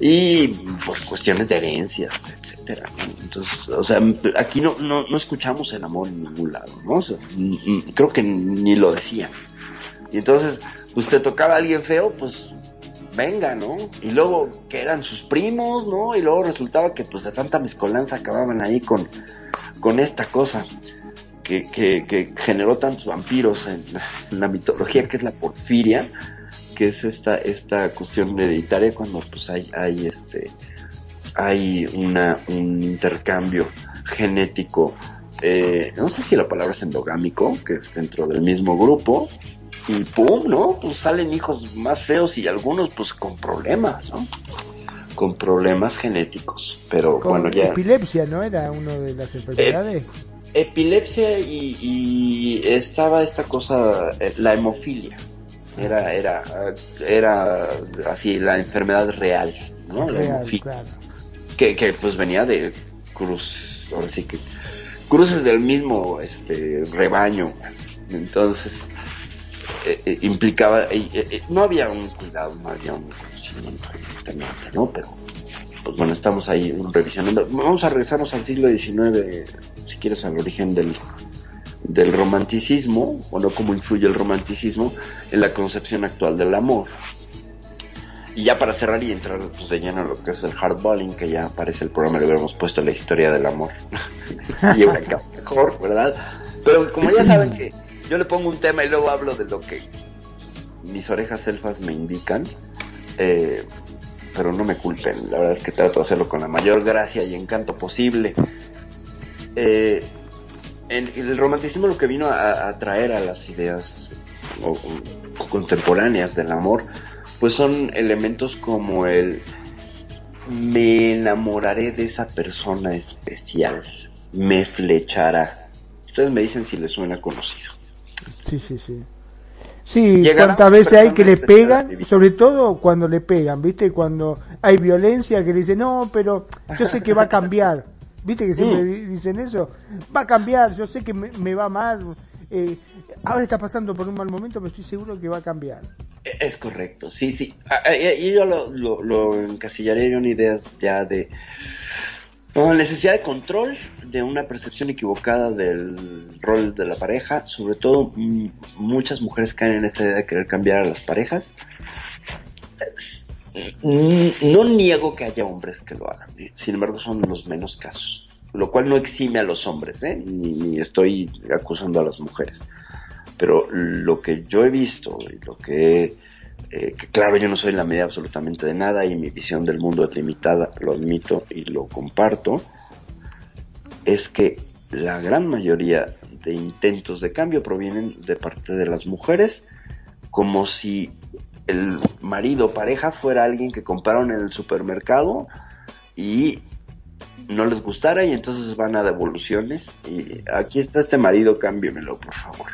B: y por cuestiones de herencias, etcétera. Entonces, o sea, aquí no, no, no escuchamos el amor en ningún lado, ¿no? Creo que ni lo decían. Y entonces, pues te tocaba a alguien feo, pues venga, ¿no? Y luego que eran sus primos, ¿no? Y luego resultaba que pues de tanta mezcolanza acababan ahí con, con esta cosa que, que, generó tantos vampiros en, en la mitología que es la porfiria, que es esta, esta cuestión hereditaria cuando pues hay, hay este, hay una, un intercambio genético, eh, no sé si la palabra es endogámico, que es dentro del mismo grupo, y pum, ¿no? Pues salen hijos más feos y algunos pues con problemas, ¿no? Con problemas genéticos, pero
C: Con
B: bueno, ya...
C: epilepsia, ¿no? Era una de las enfermedades.
B: Epilepsia y, y estaba esta cosa, eh, la hemofilia, era, era, era así la enfermedad real, ¿no? La hemofilia
C: claro.
B: que, que pues venía de cruz, ahora sí que cruces del mismo este rebaño, entonces eh, eh, implicaba, no había un cuidado, no había un evidentemente, ¿no? Pero pues bueno, estamos ahí revisionando. Vamos a regresarnos al siglo XIX, si quieres, al origen del, del romanticismo, o no cómo influye el romanticismo en la concepción actual del amor. Y ya para cerrar y entrar pues, de lleno en lo que es el hardballing, que ya aparece el programa, le hubiéramos puesto la historia del amor. <laughs> y una mejor, ¿verdad? Pero como ya saben que yo le pongo un tema y luego hablo de lo que mis orejas elfas me indican, eh, pero no me culpen, la verdad es que trato de hacerlo con la mayor gracia y encanto posible. Eh, el romanticismo lo que vino a, traer a las ideas contemporáneas del amor, pues son elementos como el me enamoraré de esa persona especial, me flechará. Ustedes me dicen si les suena conocido.
C: Sí, sí, sí. Sí, cuántas veces hay que le pegan, sobre todo cuando le pegan, ¿viste? Cuando hay violencia que le dicen, no, pero yo sé que va a cambiar. <laughs> ¿Viste que siempre
B: Mm.
C: di- dicen eso? Va a cambiar, yo sé que me, me va mal. eh, ahora está pasando por un mal momento, pero estoy seguro que va a cambiar.
B: E- Es correcto, sí, sí. Ah, ah, Y yo lo, lo, yo en ideas ya de no, necesidad de control, una percepción equivocada del rol de la pareja. Sobre todo, mm, muchas mujeres caen en esta idea de querer cambiar a las parejas. Mm, No niego que haya hombres que lo hagan, ¿eh? sin embargo son los menos casos, lo cual no exime a los hombres, ¿eh? ni, ni estoy acusando a las mujeres. Pero lo que yo he visto y lo que, eh, que claro, yo no soy la medida absolutamente de nada y mi visión del mundo es limitada, lo admito y lo comparto, es que la gran mayoría de intentos de cambio provienen de parte de las mujeres, como si el marido pareja fuera alguien que compraron en el supermercado y no les gustara y entonces van a devoluciones y aquí está este marido, cámbiamelo por favor.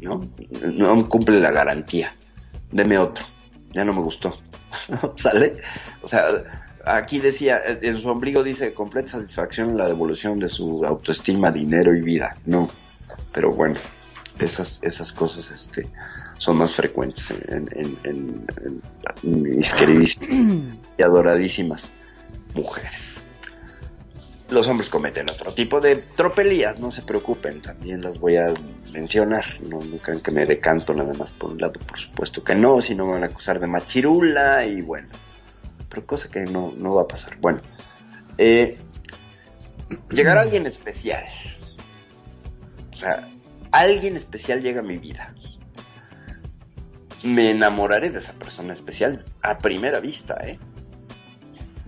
B: ¿No? No cumple la garantía. Deme otro. Ya no me gustó. <laughs> ¿Sale? O sea, aquí decía, en su ombligo dice completa satisfacción en la devolución de su autoestima, dinero y vida. No. Pero bueno, esas, esas cosas este, son más frecuentes en, en, en, en mis queridísimas <clears throat> y adoradísimas mujeres. Los hombres cometen otro tipo de tropelías, no se preocupen, también las voy a mencionar, no, no crean que me decanto nada más por un lado, por supuesto que no, si no me van a acusar de machirula y bueno, pero cosa que no, no va a pasar. Bueno, Eh, llegará alguien especial. O sea, alguien especial llega a mi vida. Me enamoraré de esa persona especial a primera vista, ¿eh?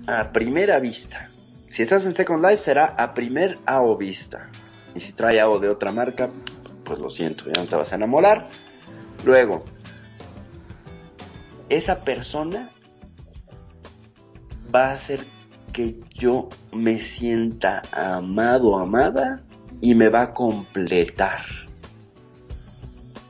B: A primera vista. Si estás en Second Life será a primer AO vista. Y si trae AO de otra marca, pues lo siento, ya no te vas a enamorar. Luego, esa persona va a hacer que yo me sienta amado, amada y me va a completar.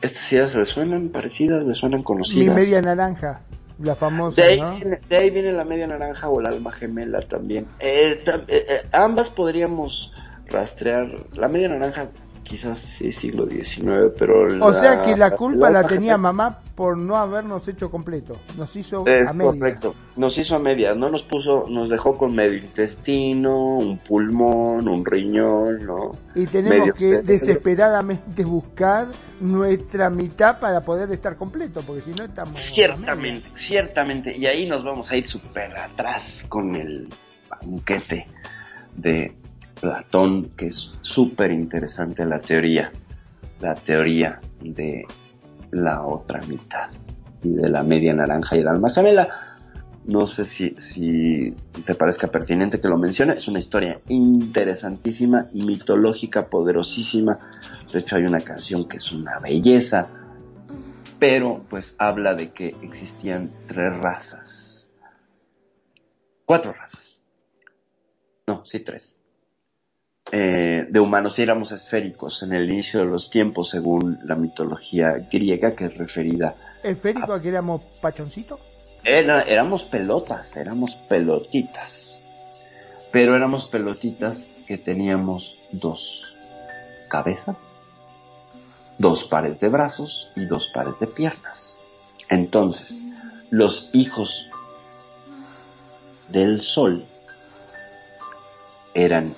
B: Estas ideas le suenan parecidas, le suenan
C: Mi
B: conocidas.
C: media naranja, la famosa,
B: De ahí,
C: ¿no?
B: viene, de ahí viene la media naranja o el alma gemela también. Eh, tam- eh, eh, ambas podríamos rastrear. La media naranja quizás sí siglo XIX, pero...
C: O sea que la culpa la tenía mamá por no habernos hecho completo. Nos hizo
B: Es
C: a media.
B: correcto. Nos hizo a medias, no nos puso, nos dejó con medio intestino, un pulmón, un riñón, ¿no?
C: Y tenemos
B: medio
C: que
B: cerebro.
C: desesperadamente buscar nuestra mitad para poder estar completo, porque si no estamos...
B: Ciertamente, ciertamente. Y ahí nos vamos a ir súper atrás con el banquete de Platón, que es súper interesante la teoría. La teoría de la otra mitad y de la media naranja y el alma gemela. No sé si, si te parezca pertinente que lo mencione. Es una historia interesantísima, mitológica, poderosísima. De hecho, hay una canción que es una belleza pero pues habla de que existían tres razas. Cuatro razas. No, sí, tres. Eh, de humanos, éramos esféricos en el inicio de los tiempos, según la mitología griega, que es referida.
C: ¿Esférico que éramos pachoncito?
B: Era- éramos pelotas, éramos pelotitas. Pero éramos pelotitas que teníamos dos cabezas, dos pares de brazos y dos pares de piernas. Entonces, los hijos del sol eran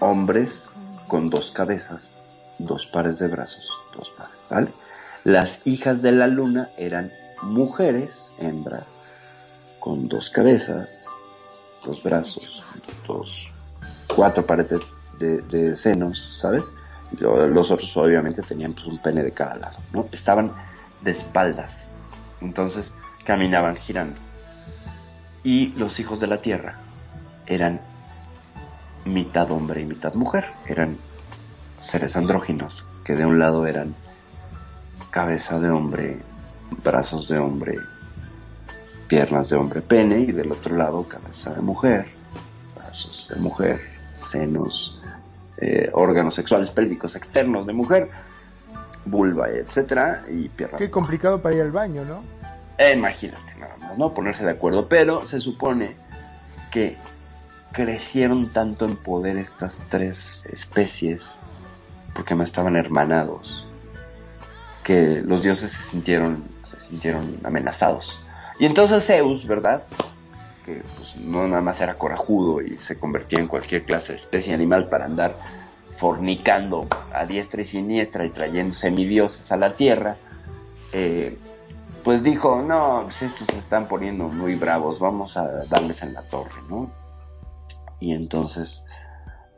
B: hombres con dos cabezas, dos pares de brazos, dos pares, ¿sale? Las hijas de la luna eran mujeres, hembras, con dos cabezas, dos brazos, dos, cuatro pares de, de- senos, ¿sabes? Los otros obviamente tenían pues un pene de cada lado, ¿no? Estaban de espaldas, entonces caminaban girando. Y los hijos de la tierra eran mitad hombre y mitad mujer, eran seres andróginos, que de un lado eran cabeza de hombre, brazos de hombre, piernas de hombre, pene, y del otro lado cabeza de mujer, brazos de mujer, senos, eh, órganos sexuales pélvicos externos de mujer, vulva, etcétera, y piernas.
C: Qué complicado para ir al baño, ¿no?
B: Eh, imagínate nada más, ¿no? Ponerse de acuerdo. Pero se supone que crecieron tanto en poder estas tres especies, porque no estaban hermanados, que los dioses se sintieron, se sintieron amenazados. Y entonces Zeus, ¿verdad? Que pues, no nada más era corajudo y se convertía en cualquier clase de especie animal para andar fornicando a diestra y siniestra y trayendo semidioses a la tierra, eh, pues dijo, no, pues estos se están poniendo muy bravos, vamos a darles en la torre, ¿no? Y entonces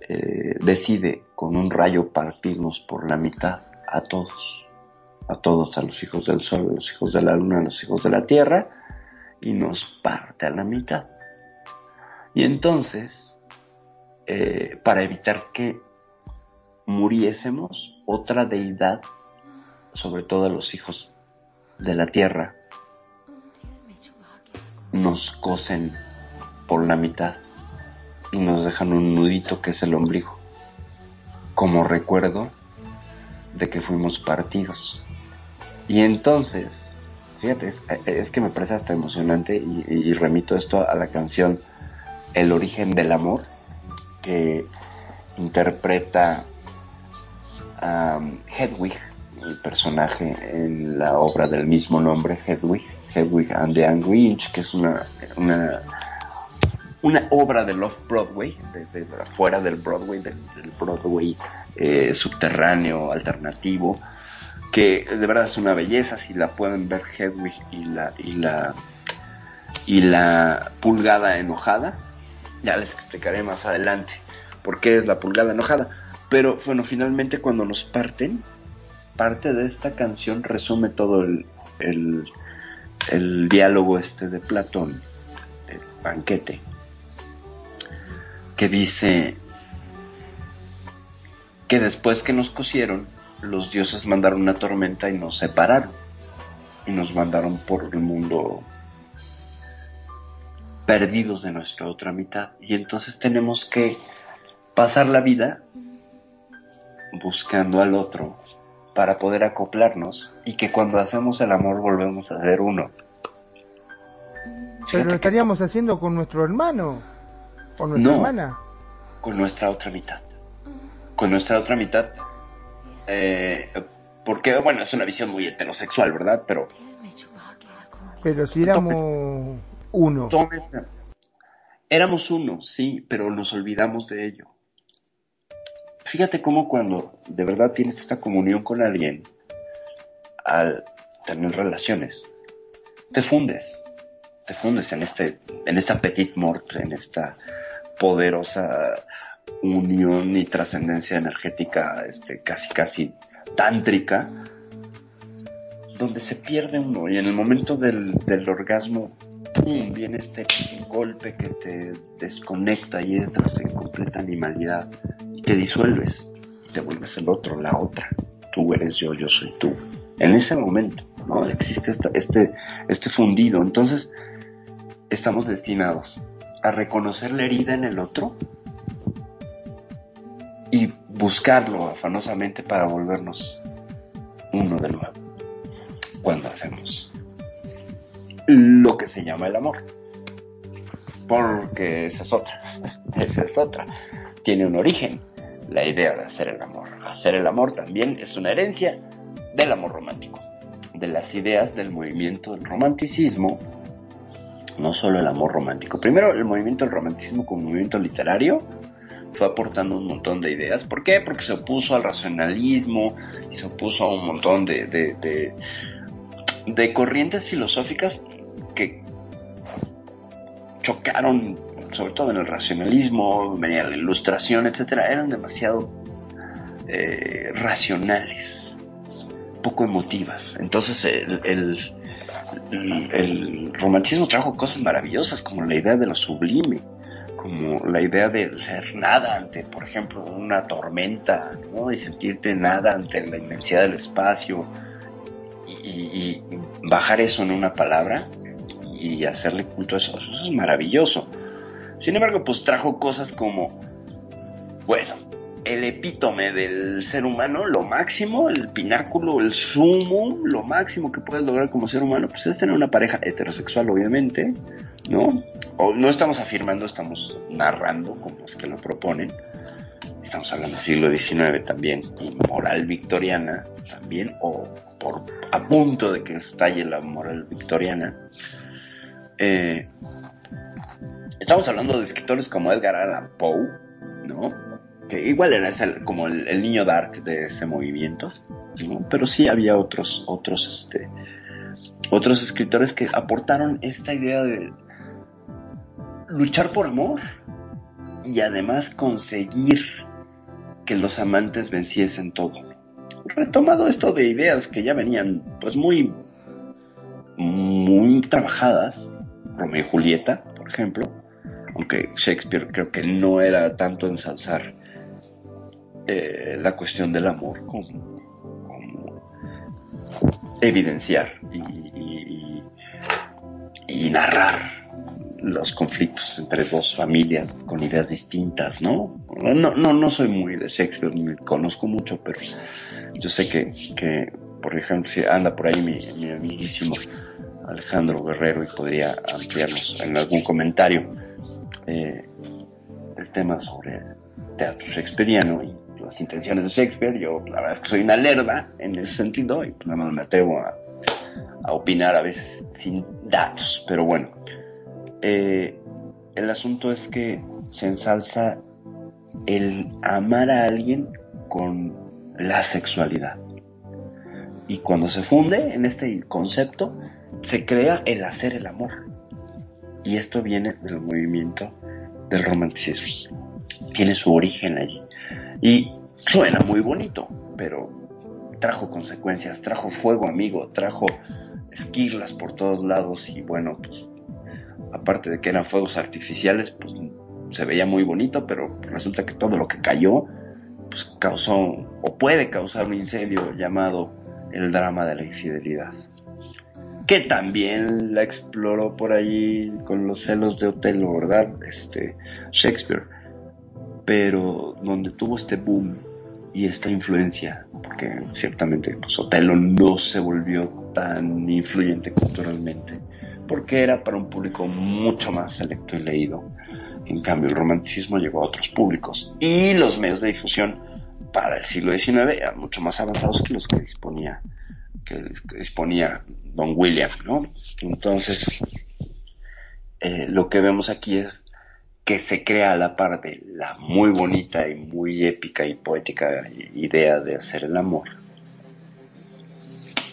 B: eh, decide con un rayo partirnos por la mitad a todos, a todos, a los hijos del sol, a los hijos de la luna, a los hijos de la tierra, y nos parte a la mitad. Y entonces, eh, para evitar que muriésemos, otra deidad, sobre todo a los hijos de la tierra, nos cosen por la mitad y nos dejan un nudito que es el ombligo, como recuerdo de que fuimos partidos. Y entonces, fíjate, es, que me parece hasta emocionante y, remito esto a la canción El origen del amor, que interpreta a Hedwig, el personaje en la obra del mismo nombre, Hedwig, Hedwig and the Angry Inch, que es una, una, una obra de Love Broadway, desde de afuera del Broadway, del, del Broadway eh, subterráneo, alternativo, que de verdad es una belleza, si la pueden ver Hedwig y la, y la y la pulgada enojada. Ya les explicaré más adelante por qué es la pulgada enojada. Pero bueno, finalmente cuando nos parten, parte de esta canción resume todo el, el, el diálogo este de Platón, el banquete, que dice que después que nos cosieron, los dioses mandaron una tormenta y nos separaron y nos mandaron por el mundo perdidos de nuestra otra mitad. Y entonces tenemos que pasar la vida buscando al otro para poder acoplarnos y que cuando hacemos el amor volvemos a ser uno.
C: Pero lo estaríamos haciendo con nuestro hermano, con nuestra
B: No.
C: hermana.
B: con nuestra otra mitad. Con nuestra otra mitad. Eh, porque, bueno, es una visión muy heterosexual, ¿verdad? Pero
C: Pero si éramos uno.
B: éramos uno, sí, pero nos olvidamos de ello. Fíjate cómo cuando de verdad tienes esta comunión con alguien, al tener relaciones, te fundes, te fundes en este, en esta petit mort, en esta poderosa unión y trascendencia energética, este, casi casi tántrica, donde se pierde uno y en el momento del, del orgasmo, ¡pum! viene este golpe que te desconecta y entras en completa animalidad y te disuelves y te vuelves el otro, la otra. Tú eres yo, yo soy tú. En ese momento, ¿no? Existe esta- este, este fundido. Entonces, estamos destinados a reconocer la herida en el otro y buscarlo afanosamente para volvernos uno de nuevo cuando hacemos lo que se llama el amor. Porque esa es otra, <laughs> esa es otra. Tiene un origen, la idea de hacer el amor. Hacer el amor también es una herencia del amor romántico, de las ideas del movimiento del romanticismo, no solo el amor romántico. Primero, el movimiento del romanticismo como movimiento literario fue aportando un montón de ideas. ¿Por qué? Porque se opuso al racionalismo y se opuso a un montón de, de, corrientes filosóficas que chocaron, sobre todo en el racionalismo, venía la ilustración, etcétera, eran demasiado eh, racionales, poco emotivas. Entonces el, el- romanticismo trajo cosas maravillosas como la idea de lo sublime, como la idea de ser nada ante, por ejemplo, una tormenta, ¿no? Y sentirte nada ante la inmensidad del espacio y bajar eso en una palabra y hacerle culto a eso, eso es maravilloso. Sin embargo, pues trajo cosas como, bueno, el epítome del ser humano, lo máximo, el pináculo, el sumo, lo máximo que puedes lograr como ser humano, pues es tener una pareja heterosexual, obviamente, ¿no? O no estamos afirmando, estamos narrando como es que lo proponen. Estamos hablando del siglo XIX también, y moral victoriana también, o por a punto de que estalle la moral victoriana. Eh, estamos hablando de escritores como Edgar Allan Poe, ¿no? Que igual era ese- como el, niño dark de ese movimiento. Pero sí había otros, otros, este, otros escritores que aportaron esta idea de luchar por amor y además conseguir que los amantes venciesen todo. Retomado esto de ideas que ya venían pues muy muy trabajadas, Romeo y Julieta, por ejemplo, aunque Shakespeare creo que no era tanto ensalzar eh, la cuestión del amor como, evidenciar y- y narrar los conflictos entre dos familias con ideas distintas, ¿no? No, no, no soy muy de Shakespeare, ni conozco mucho, pero yo sé que, que por ejemplo, si anda por ahí mi, mi amiguísimo Alejandro Guerrero y podría ampliarnos en algún comentario eh, el tema sobre teatro shakespeariano y las intenciones de Shakespeare. Yo la verdad es que soy una lerda en ese sentido y pues, nada más me atrevo a, a opinar a veces sin datos, pero bueno. Eh, el asunto es que se ensalza el amar a alguien con la sexualidad. Y cuando se funde en este concepto, se crea el hacer el amor. Y esto viene del movimiento del romanticismo. Tiene su origen allí. Y suena muy bonito, pero trajo consecuencias, trajo fuego amigo, trajo esquirlas por todos lados y bueno, pues aparte de que eran fuegos artificiales, pues se veía muy bonito, pero resulta que todo lo que cayó pues causó o puede causar un incendio llamado el drama de la infidelidad. Que también la exploró por allí con los celos de Otelo, ¿verdad? Este Shakespeare. Pero donde tuvo este boom y esta influencia, porque ciertamente pues, Otelo no se volvió tan influyente culturalmente, porque era para un público mucho más selecto y leído. En cambio, el romanticismo llegó a otros públicos y los medios de difusión para el siglo XIX eran mucho más avanzados que los que disponía que, disponía Don William, ¿no? Entonces, eh, lo que vemos aquí es que se crea a la par de la muy bonita y muy épica y poética idea de hacer el amor,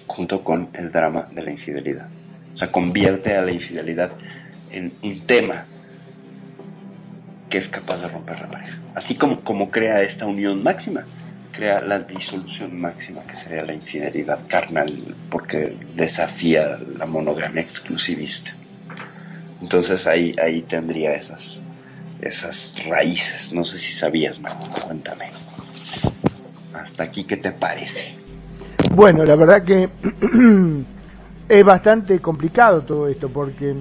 B: junto con el drama de la infidelidad. O sea, convierte a la infidelidad en un tema que es capaz de romper la pareja. Así como, como crea esta unión máxima, crea la disolución máxima, que sería la infidelidad carnal, porque desafía la monogamia exclusivista. Entonces ahí, ahí tendría esas, esas raíces. No sé si sabías, Marco, cuéntame. Hasta aquí, ¿qué te parece?
C: Bueno, la verdad que <clears throat> es bastante complicado todo esto porque,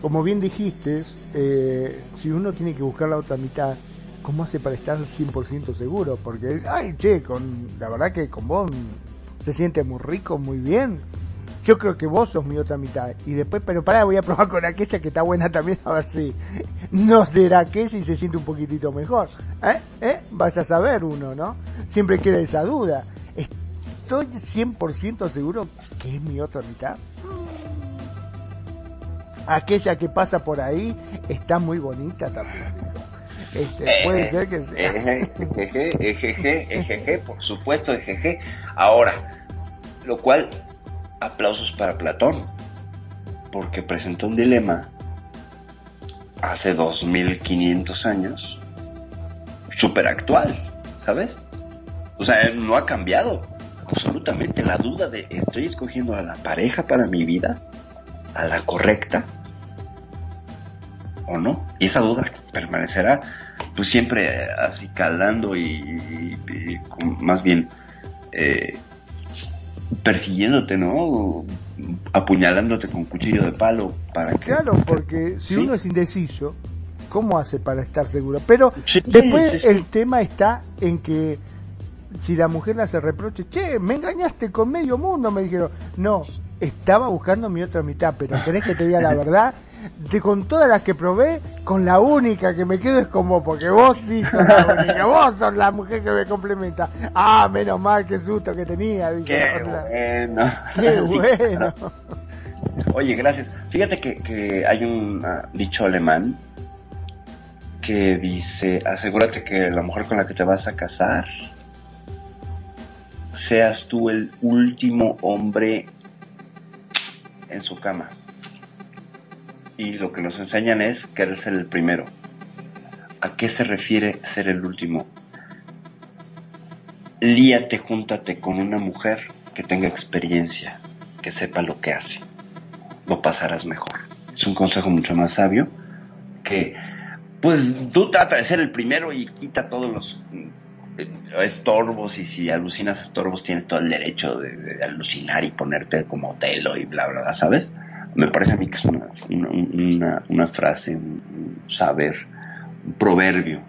C: como bien dijiste, eh, si uno tiene que buscar la otra mitad, ¿cómo hace para estar 100% seguro? Porque, ay, che, con, la verdad que con vos se siente muy rico, muy bien. Yo creo que vos sos mi otra mitad. Y después, pero pará, voy a probar con aquella que está buena también, a ver si <laughs> no será que si se siente un poquitito mejor. ¿Eh? ¿Eh? Vaya a saber uno, ¿no? Siempre queda esa duda. ¿Estoy 100% seguro que es mi otra mitad? Aquella que pasa por ahí está muy bonita también. Este, puede ser que sea.
B: Ejeje, ejeje, por supuesto, ejeje. Ahora, lo cual, aplausos para Platón, porque presentó un dilema hace 2500 años, súper actual, ¿sabes? O sea, no ha cambiado absolutamente la duda de estoy escogiendo a la pareja para mi vida, a la correcta o no. Y esa duda permanecerá pues siempre así calando y, más bien eh, persiguiéndote, ¿no? Apuñalándote con cuchillo de palo para que...
C: Claro, porque si uno es indeciso, ¿cómo hace para estar seguro? Pero después el tema está en que si la mujer le hace reproche, che, me engañaste con medio mundo, me dijeron, no, estaba buscando mi otra mitad, pero ¿querés que te diga la <laughs> verdad? De con todas las que probé, con la única que me quedo es como, porque vos sí sos la <laughs> única, vos sos la mujer que me complementa. Ah, menos mal, qué susto que tenía.
B: qué bueno.
C: Qué <laughs> bueno.
B: Oye, gracias. Fíjate que, que hay un ah, dicho alemán que dice, asegúrate que la mujer con la que te vas a casar seas tú el último hombre en su cama. Y lo que nos enseñan es querer ser el primero. ¿A qué se refiere ser el último? Líate, júntate con una mujer que tenga experiencia, que sepa lo que hace. Lo pasarás mejor. Es un consejo mucho más sabio que, pues tú trata de ser el primero y quita todos los estorbos y si alucinas estorbos tienes todo el derecho de, alucinar y ponerte como Otelo y bla, bla, bla, ¿sabes? Me parece a mí que es una, una, frase, un, saber, un proverbio,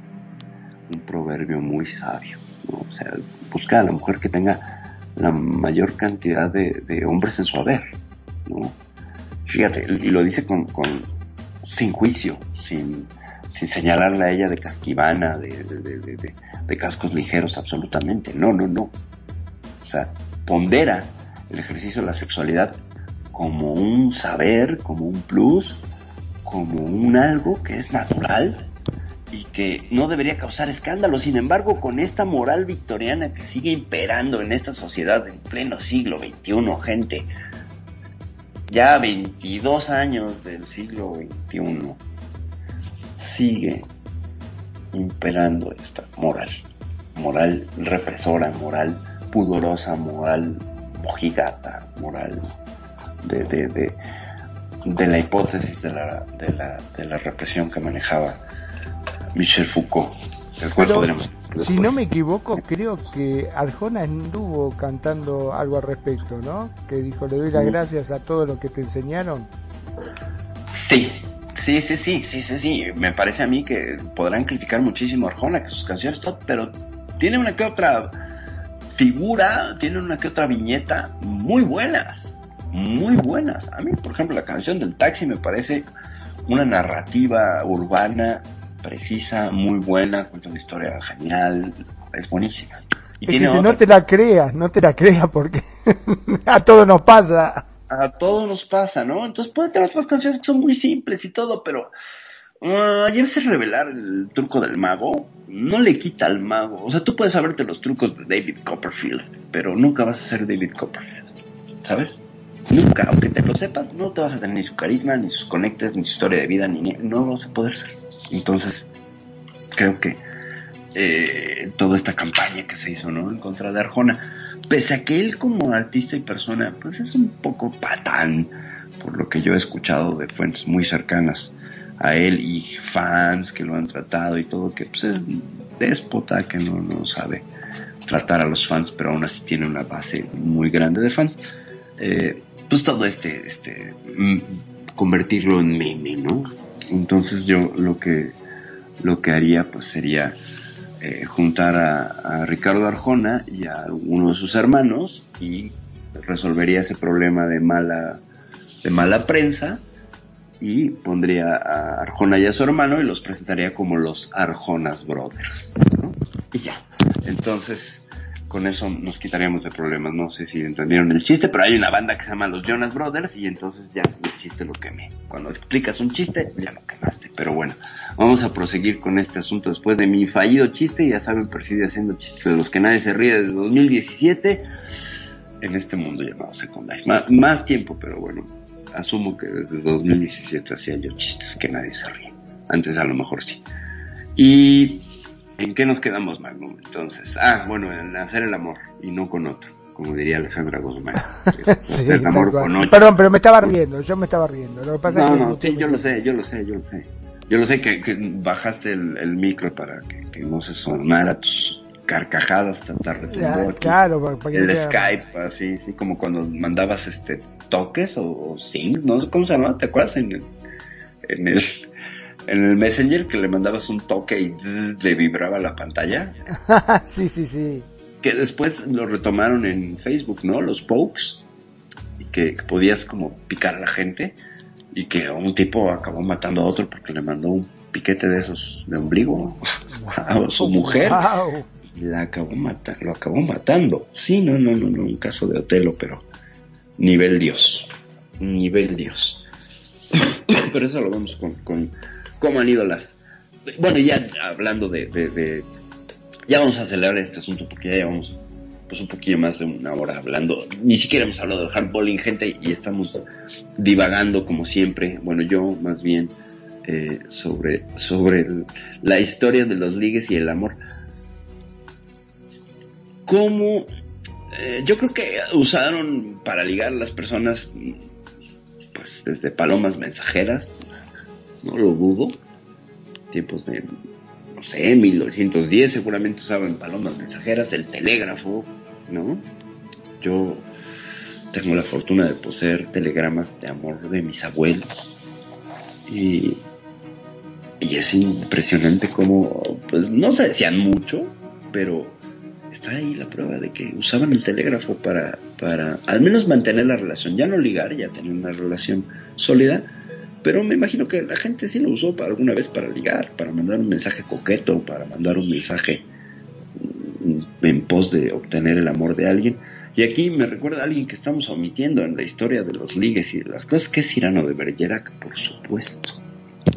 B: un proverbio muy sabio, O sea, busca a la mujer que tenga la mayor cantidad de, hombres en su haber, ¿no? Fíjate, y lo dice con, con sin juicio, sin, sin señalarle a ella de casquivana, de, de, cascos ligeros, absolutamente. No, no, no. O sea, pondera el ejercicio de la sexualidad como un saber, como un plus, como un algo que es natural y que no debería causar escándalo. Sin embargo, con esta moral victoriana que sigue imperando en esta sociedad en pleno siglo XXI, gente, ya 22 años del siglo XXI, sigue imperando esta moral. Moral represora, moral pudorosa, moral mojigata, moral de, de, de, de la hipótesis de la, de, la, de la represión que manejaba Michel Foucault. El cual
C: Pero,
B: podremos
C: si no me equivoco, creo que Arjona anduvo cantando algo al respecto, ¿no? Que dijo, le doy las
B: Mm.
C: gracias a todos los que te enseñaron.
B: Sí, sí, sí, sí, sí, sí, sí. Me parece a mí que podrán criticar muchísimo a Arjona, que sus canciones, todo, pero tiene una que otra figura, tiene una que otra viñeta muy buenas, muy buenas. A mí, por ejemplo, la canción del taxi me parece una narrativa urbana precisa, muy buena, cuenta una historia genial, es buenísima. Y
C: Es que si no te la creas, no te la creas porque <laughs> a todos nos pasa.
B: a todos nos pasa, ¿no? Entonces puede tener otras canciones que son muy simples y todo, pero uh, ya sé revelar el truco del mago, no le quita al mago. O sea, tú puedes saberte los trucos de David Copperfield, pero nunca vas a ser David Copperfield, ¿sabes? Nunca, aunque te lo sepas, no te vas a tener ni su carisma, ni sus conectes, ni su historia de vida, ni ni- no vas a poder ser. Entonces, creo que eh, toda esta campaña que se hizo, ¿no? En contra de Arjona, pese a que él como artista y persona, pues es un poco patán, por lo que yo he escuchado de fuentes muy cercanas a él y fans que lo han tratado y todo, que pues es déspota, que no, no sabe tratar a los fans, pero aún así tiene una base muy grande de fans. Eh, pues todo este, este, mm, convertirlo en meme, ¿no? Entonces yo lo que, lo que haría pues sería eh, juntar a, Ricardo Arjona y a uno de sus hermanos y resolvería ese problema de mala, de mala prensa y pondría a Arjona y a su hermano y los presentaría como los Arjonas Brothers. Y ya. Entonces, con eso nos quitaríamos de problemas. No sé si entendieron el chiste, pero hay una banda que se llama los Jonas Brothers y entonces ya el chiste lo quemé. Cuando explicas un chiste, ya lo quemaste. Pero bueno, vamos a proseguir con este asunto después de mi fallido chiste. Ya saben, persigue haciendo chistes de los que nadie se ríe desde 2017 en este mundo llamado secundario. Más, más tiempo, pero bueno, asumo que desde 2017 hacía yo chistes que nadie se ríe. Antes a lo mejor sí. Y ¿en qué nos quedamos, Magnum? Entonces, ah, bueno, en hacer el amor y no con otro, como diría Alejandra Guzmán. <laughs>
C: Sí,
B: el amor con ocho.
C: Perdón, pero me estaba riendo, yo me estaba riendo. Lo que pasa
B: No,
C: es que
B: no,
C: usted
B: sí,
C: me-
B: yo lo sé, yo lo sé, yo lo sé. Yo lo sé que, que bajaste el, el micro para que, que no se sonara tus carcajadas
C: Ya,
B: retumbó.
C: claro, para, para que
B: el Skype, así, así como cuando mandabas este toques o, o no sé cómo se llama, ¿te acuerdas? En el, en el, en el Messenger que le mandabas un toque y zzz, le vibraba la pantalla. <laughs>
C: sí, sí, sí.
B: Que después lo retomaron en Facebook, ¿no? Los pokes. Y que, que podías como picar a la gente. Y que un tipo acabó matando a otro porque le mandó un piquete de esos de ombligo <laughs> a su mujer.
C: Wow.
B: La acabó mata lo acabó matando. Sí, no, no, no, no, un caso de Otelo, pero nivel Dios. Nivel Dios. <coughs> pero eso lo vemos con, con cómo han ido las. Bueno, ya hablando de, de, Ya vamos a acelerar este asunto porque ya llevamos pues un poquillo más de una hora hablando. Ni siquiera hemos hablado del hardballing, gente, y estamos divagando como siempre. Bueno, yo más bien eh, sobre, sobre la historia de los ligues y el amor cómo eh, yo creo que usaron para ligar a las personas pues desde palomas mensajeras no lo dudo. Tiempos de no sé 1910 seguramente usaban palomas mensajeras el telégrafo no yo tengo la fortuna de poseer telegramas de amor de mis abuelos. Y y es impresionante cómo pues no se decían mucho pero está ahí la prueba de que usaban el telégrafo para, para al menos mantener la relación, ya no ligar, ya tener una relación sólida, pero me imagino que la gente sí lo usó para alguna vez para ligar, para mandar un mensaje coqueto, para mandar un mensaje mm, en pos de obtener el amor de alguien. Y aquí me recuerda a alguien que estamos omitiendo en la historia de los ligues y de las cosas, que es Cyrano de Bergerac, por supuesto.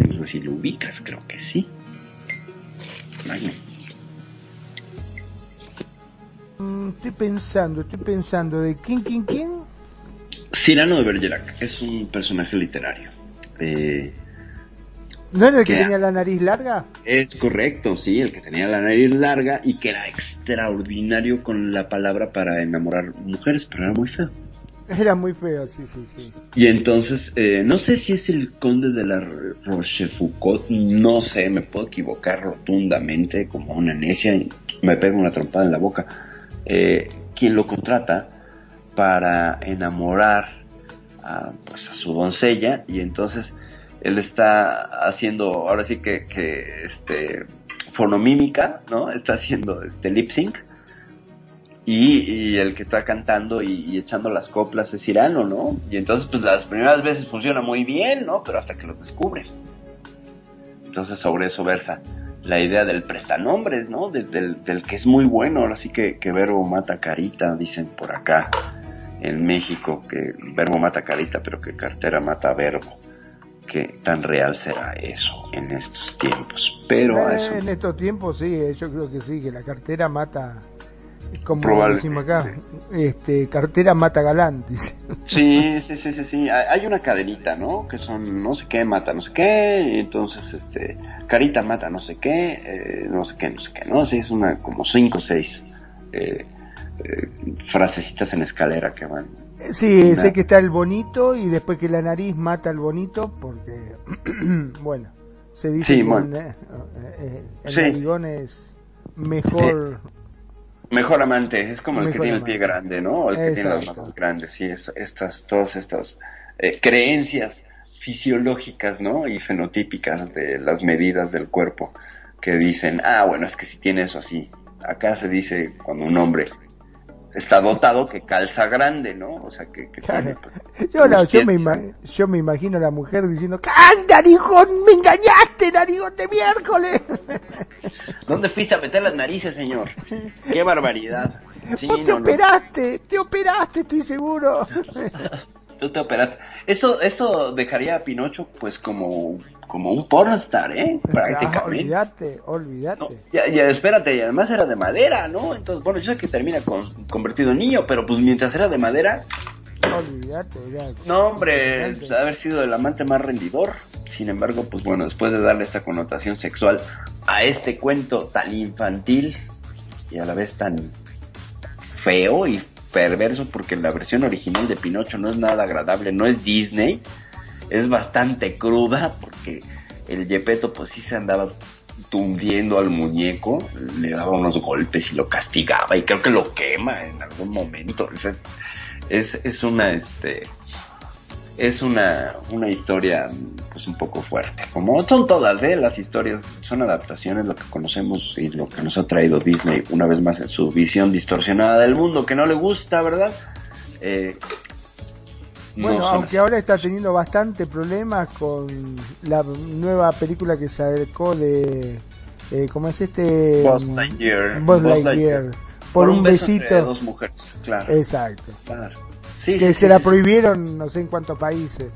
B: No sé si lo ubicas, creo que sí. Magno.
C: Mm, Estoy pensando, estoy pensando de quién, quién, quién.
B: Cyrano de Bergerac es un personaje literario. Eh,
C: ¿No era el que tenía la nariz larga?
B: es correcto, sí, el que tenía la nariz larga y que era extraordinario con la palabra para enamorar mujeres, pero era muy feo.
C: Era muy feo, sí, sí, sí.
B: Y entonces, eh, no sé si es el conde de la Rochefoucauld, no sé, me puedo equivocar rotundamente como una necia y me pego una trompada en la boca. Eh, quien lo contrata para enamorar a, pues, a su doncella y entonces él está haciendo, ahora sí que, que este, fonomímica, ¿no? Está haciendo este lip sync y, el que está cantando y, echando las coplas es Irano, ¿no? Y entonces, pues las primeras veces funciona muy bien, ¿no? Pero hasta que los descubres. Entonces, sobre eso versa la idea del prestanombres, ¿no? Del, que es muy bueno. Ahora sí que verbo mata carita, dicen por acá en México, que verbo mata carita, pero que cartera mata verbo. Que tan real será eso en estos tiempos. Pero a eso.
C: En estos tiempos sí, eh, yo creo que sí, que la cartera mata, como decimos acá, este, cartera mata galán, dice.
B: Sí, sí, sí, sí, sí. Hay una cadenita, ¿no? Que son no sé qué mata no sé qué, entonces, este, carita mata no sé qué, eh, no sé qué, no sé qué, ¿no? Sí, es una, como cinco o seis eh, eh, frasecitas en escalera que van.
C: Sí,
B: Nah.
C: sé que está el bonito y después que la nariz mata al bonito porque, <clears throat> bueno, se dice
B: Sí,
C: que
B: bueno.
C: eh, eh, el
B: Sí.
C: narigón es mejor,
B: Mejor amante, es como el que tiene el pie grande, ¿no? O el que tiene las manos grandes, sí, es- estas, todas estas eh, creencias fisiológicas, ¿no? Y fenotípicas de las medidas del cuerpo que dicen, ah, bueno, es que si tiene eso así. Acá se dice cuando un hombre está dotado que calza grande, ¿no? O sea, que, que
C: Claro.
B: tiene, pues,
C: Yo, no, yo, me yo me imagino a la mujer diciendo, ¡Ah, narigón! ¡Me engañaste, narigón de miércoles! <laughs>
B: ¿Dónde fuiste a meter las narices, señor? ¡Qué barbaridad! <laughs> Sí,
C: Vos te
B: no, no.
C: operaste, te operaste, estoy seguro. <laughs>
B: Tú te operaste. Eso, eso dejaría a Pinocho pues como, como un pornstar, ¿eh? Prácticamente.
C: olvídate, olvídate.
B: No, ya, ya, espérate, y además era de madera, ¿no? Entonces, bueno, yo sé que termina con, convertido en niño, pero pues mientras era de madera,
C: Olvídate, era-
B: no, hombre, pues, haber sido el amante más rendidor. Sin embargo, pues bueno, después de darle esta connotación sexual a este cuento tan infantil y a la vez tan feo y perverso, porque la versión original de Pinocho no es nada agradable, no es Disney, es bastante cruda, porque el Yepeto pues sí se andaba tundiendo al muñeco, le daba unos golpes y lo castigaba y creo que lo quema en algún momento. O es, es una este es una, una historia pues un poco fuerte. Como son todas, ¿eh? las historias son adaptaciones, lo que conocemos y lo que nos ha traído Disney una vez más en su visión distorsionada del mundo que no le gusta, ¿verdad? Eh, no
C: Bueno, aunque ahora está teniendo bastante problemas con la nueva película que sacó de... Eh, ¿Cómo es este?
B: Buzz Lightyear.
C: Buzz Lightyear. Por, un
B: entre
C: besito.
B: dos mujeres, claro.
C: Exacto.
B: claro. Sí,
C: Que
B: sí,
C: se la prohibieron no sé en cuántos países.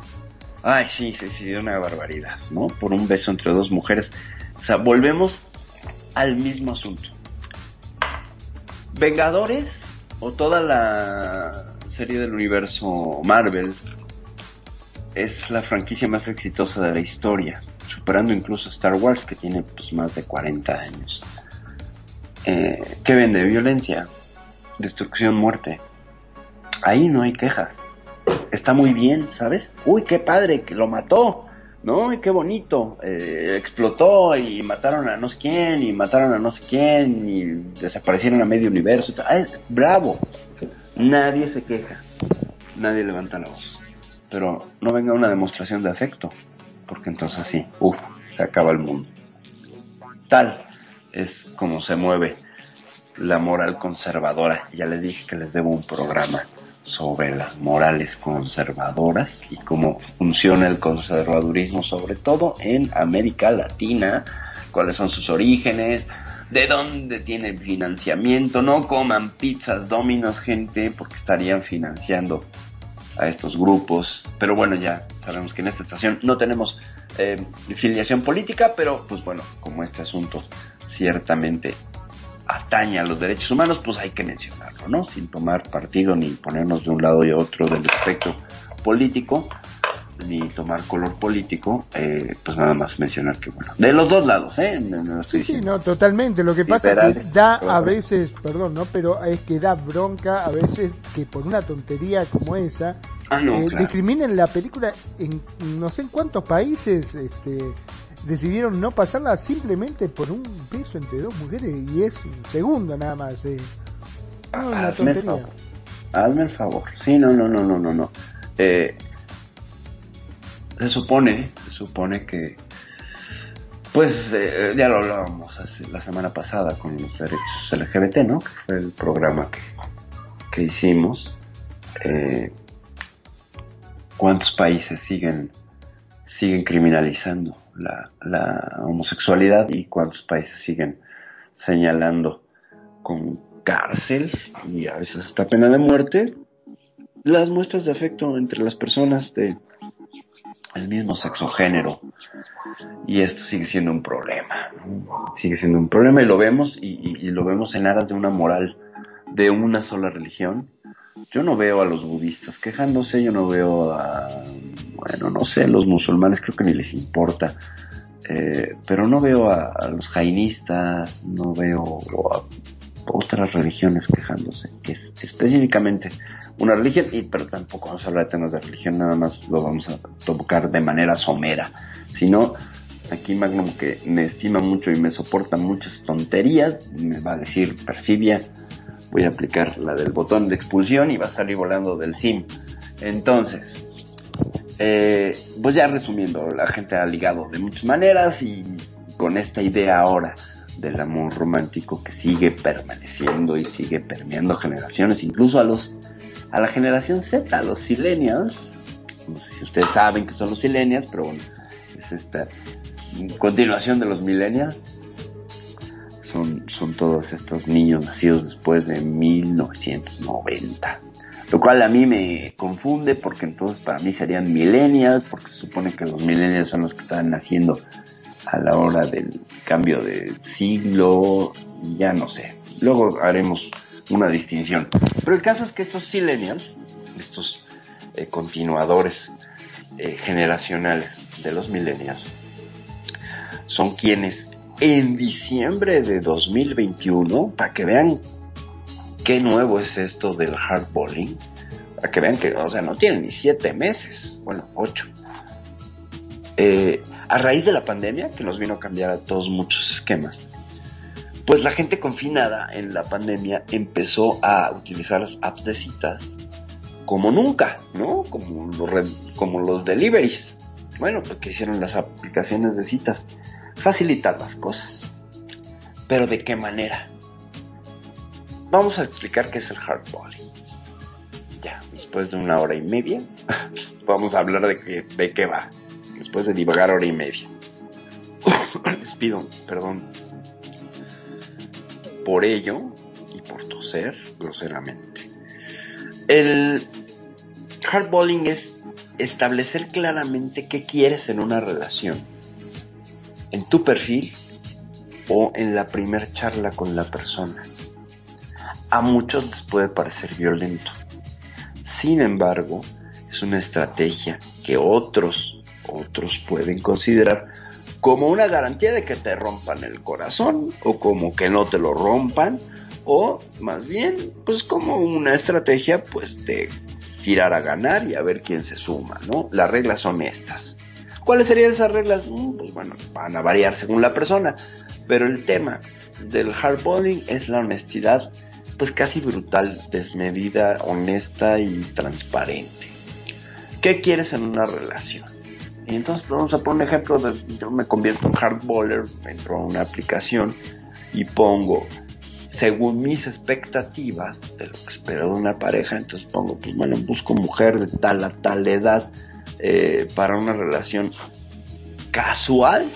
B: Ay, sí, sí, sí, una barbaridad, ¿no? Por un beso entre dos mujeres. O sea, volvemos al mismo asunto. Vengadores o toda la serie del universo Marvel es la franquicia más exitosa de la historia, superando incluso Star Wars que tiene pues más de 40 años. Eh, ¿Qué vende? Violencia, destrucción, muerte. Ahí no hay quejas está muy bien, ¿sabes? Uy, qué padre, que lo mató, ¿no? Y qué bonito. Eh, explotó y mataron a no sé quién, y mataron a no sé quién, y desaparecieron a medio universo. Ah, es- bravo. Nadie se queja, nadie levanta la voz. Pero no venga una demostración de afecto, porque entonces sí, uff, se acaba el mundo. Tal es como se mueve la moral conservadora. Ya les dije que les debo un programa sobre las morales conservadoras y cómo funciona el conservadurismo, sobre todo en América Latina, cuáles son sus orígenes, de dónde tiene financiamiento, no coman pizzas dominos, gente, porque estarían financiando a estos grupos. Pero bueno, ya sabemos que en esta estación no tenemos eh, filiación política, pero pues bueno, como este asunto ciertamente atañe a los derechos humanos, pues hay que mencionarlo, ¿no? Sin tomar partido ni ponernos de un lado y otro del espectro político ni tomar color político, eh, pues nada más mencionar que bueno, de los dos lados, ¿eh? No, no estoy
C: Sí, no, totalmente. Lo que pasa es que da a veces, perdón, ¿no? Pero es que da bronca a veces que por una tontería como esa
B: Ah, no,
C: eh,
B: claro.
C: discriminen la película en no sé en cuántos países este, decidieron no pasarla simplemente por un beso entre dos mujeres y es un segundo nada más. eh. No, una
B: Hazme el favor. Hazme el favor. Sí, no, no, no, no, no, no. Eh, se supone, se supone que, pues, eh, ya lo hablábamos hace- la semana pasada con los derechos LGBT, ¿no? Que fue el programa que, que hicimos. Eh, ¿Cuántos países siguen, siguen criminalizando la, la homosexualidad y cuántos países siguen señalando con cárcel y a veces hasta pena de muerte las muestras de afecto entre las personas de el mismo sexo género y esto sigue siendo un problema ¿no? sigue siendo un problema y lo vemos y, y- y lo vemos en aras de una moral de una sola religión yo no veo a los budistas quejándose yo no veo a bueno no sé los musulmanes creo que ni les importa eh, pero no veo a, los jainistas no veo a otras religiones quejándose, que es específicamente una religión, y pero tampoco vamos a hablar de temas de religión, nada más lo vamos a tocar de manera somera, sino aquí Magnum que me estima mucho y me soporta muchas tonterías, me va a decir perfidia, voy a aplicar la del botón de expulsión y va a salir volando del sim. Entonces, eh, pues ya resumiendo, la gente ha ligado de muchas maneras y con esta idea ahora del amor romántico que sigue permaneciendo y sigue permeando generaciones, incluso a los a la generación Z, a los millennials. No sé si ustedes saben que son los millennials, pero bueno, es esta continuación de los millennials. Son, son todos estos niños nacidos después de 1990. Lo cual a mí me confunde porque entonces para mí serían millennials, porque se supone que los millennials son los que están naciendo a la hora del cambio de siglo, ya no sé. Luego haremos una distinción. Pero el caso es que estos millennials, estos eh, continuadores eh, generacionales de los millennials, son quienes en diciembre de 2021, para que vean qué nuevo es esto del hardballing, para que vean que, o sea, no tienen ni siete meses, bueno, ocho. Eh, a raíz de la pandemia, que nos vino a cambiar a todos muchos esquemas, pues la gente confinada en la pandemia empezó a utilizar las apps de citas como nunca, ¿no? Como los, como los deliveries. Bueno, pues que hicieron las aplicaciones de citas. Facilitar las cosas. Pero ¿de qué manera? Vamos a explicar qué es el hardballing. Ya, después de una hora y media, <laughs> vamos a hablar de qué, de qué va. Después de divagar hora y media. <coughs> Les pido perdón por ello y por toser groseramente. El hardballing es establecer claramente qué quieres en una relación. En tu perfil o en la primer charla con la persona. A muchos les puede parecer violento. Sin embargo, es una estrategia que otros, otros pueden considerar como una garantía de que te rompan el corazón o como que no te lo rompan o más bien pues como una estrategia pues de tirar a ganar y a ver quién se suma, ¿no? Las reglas son estas. ¿Cuáles serían esas reglas? Mm, Pues bueno, van a variar según la persona, pero el tema del hardballing es la honestidad pues casi brutal, desmedida, honesta y transparente. ¿Qué quieres en una relación? Y entonces vamos a poner un ejemplo de yo me convierto en hardballer, entro a una aplicación y pongo según mis expectativas de lo que espero de una pareja, entonces pongo, pues bueno, busco mujer de tal a tal edad eh, para una relación casual,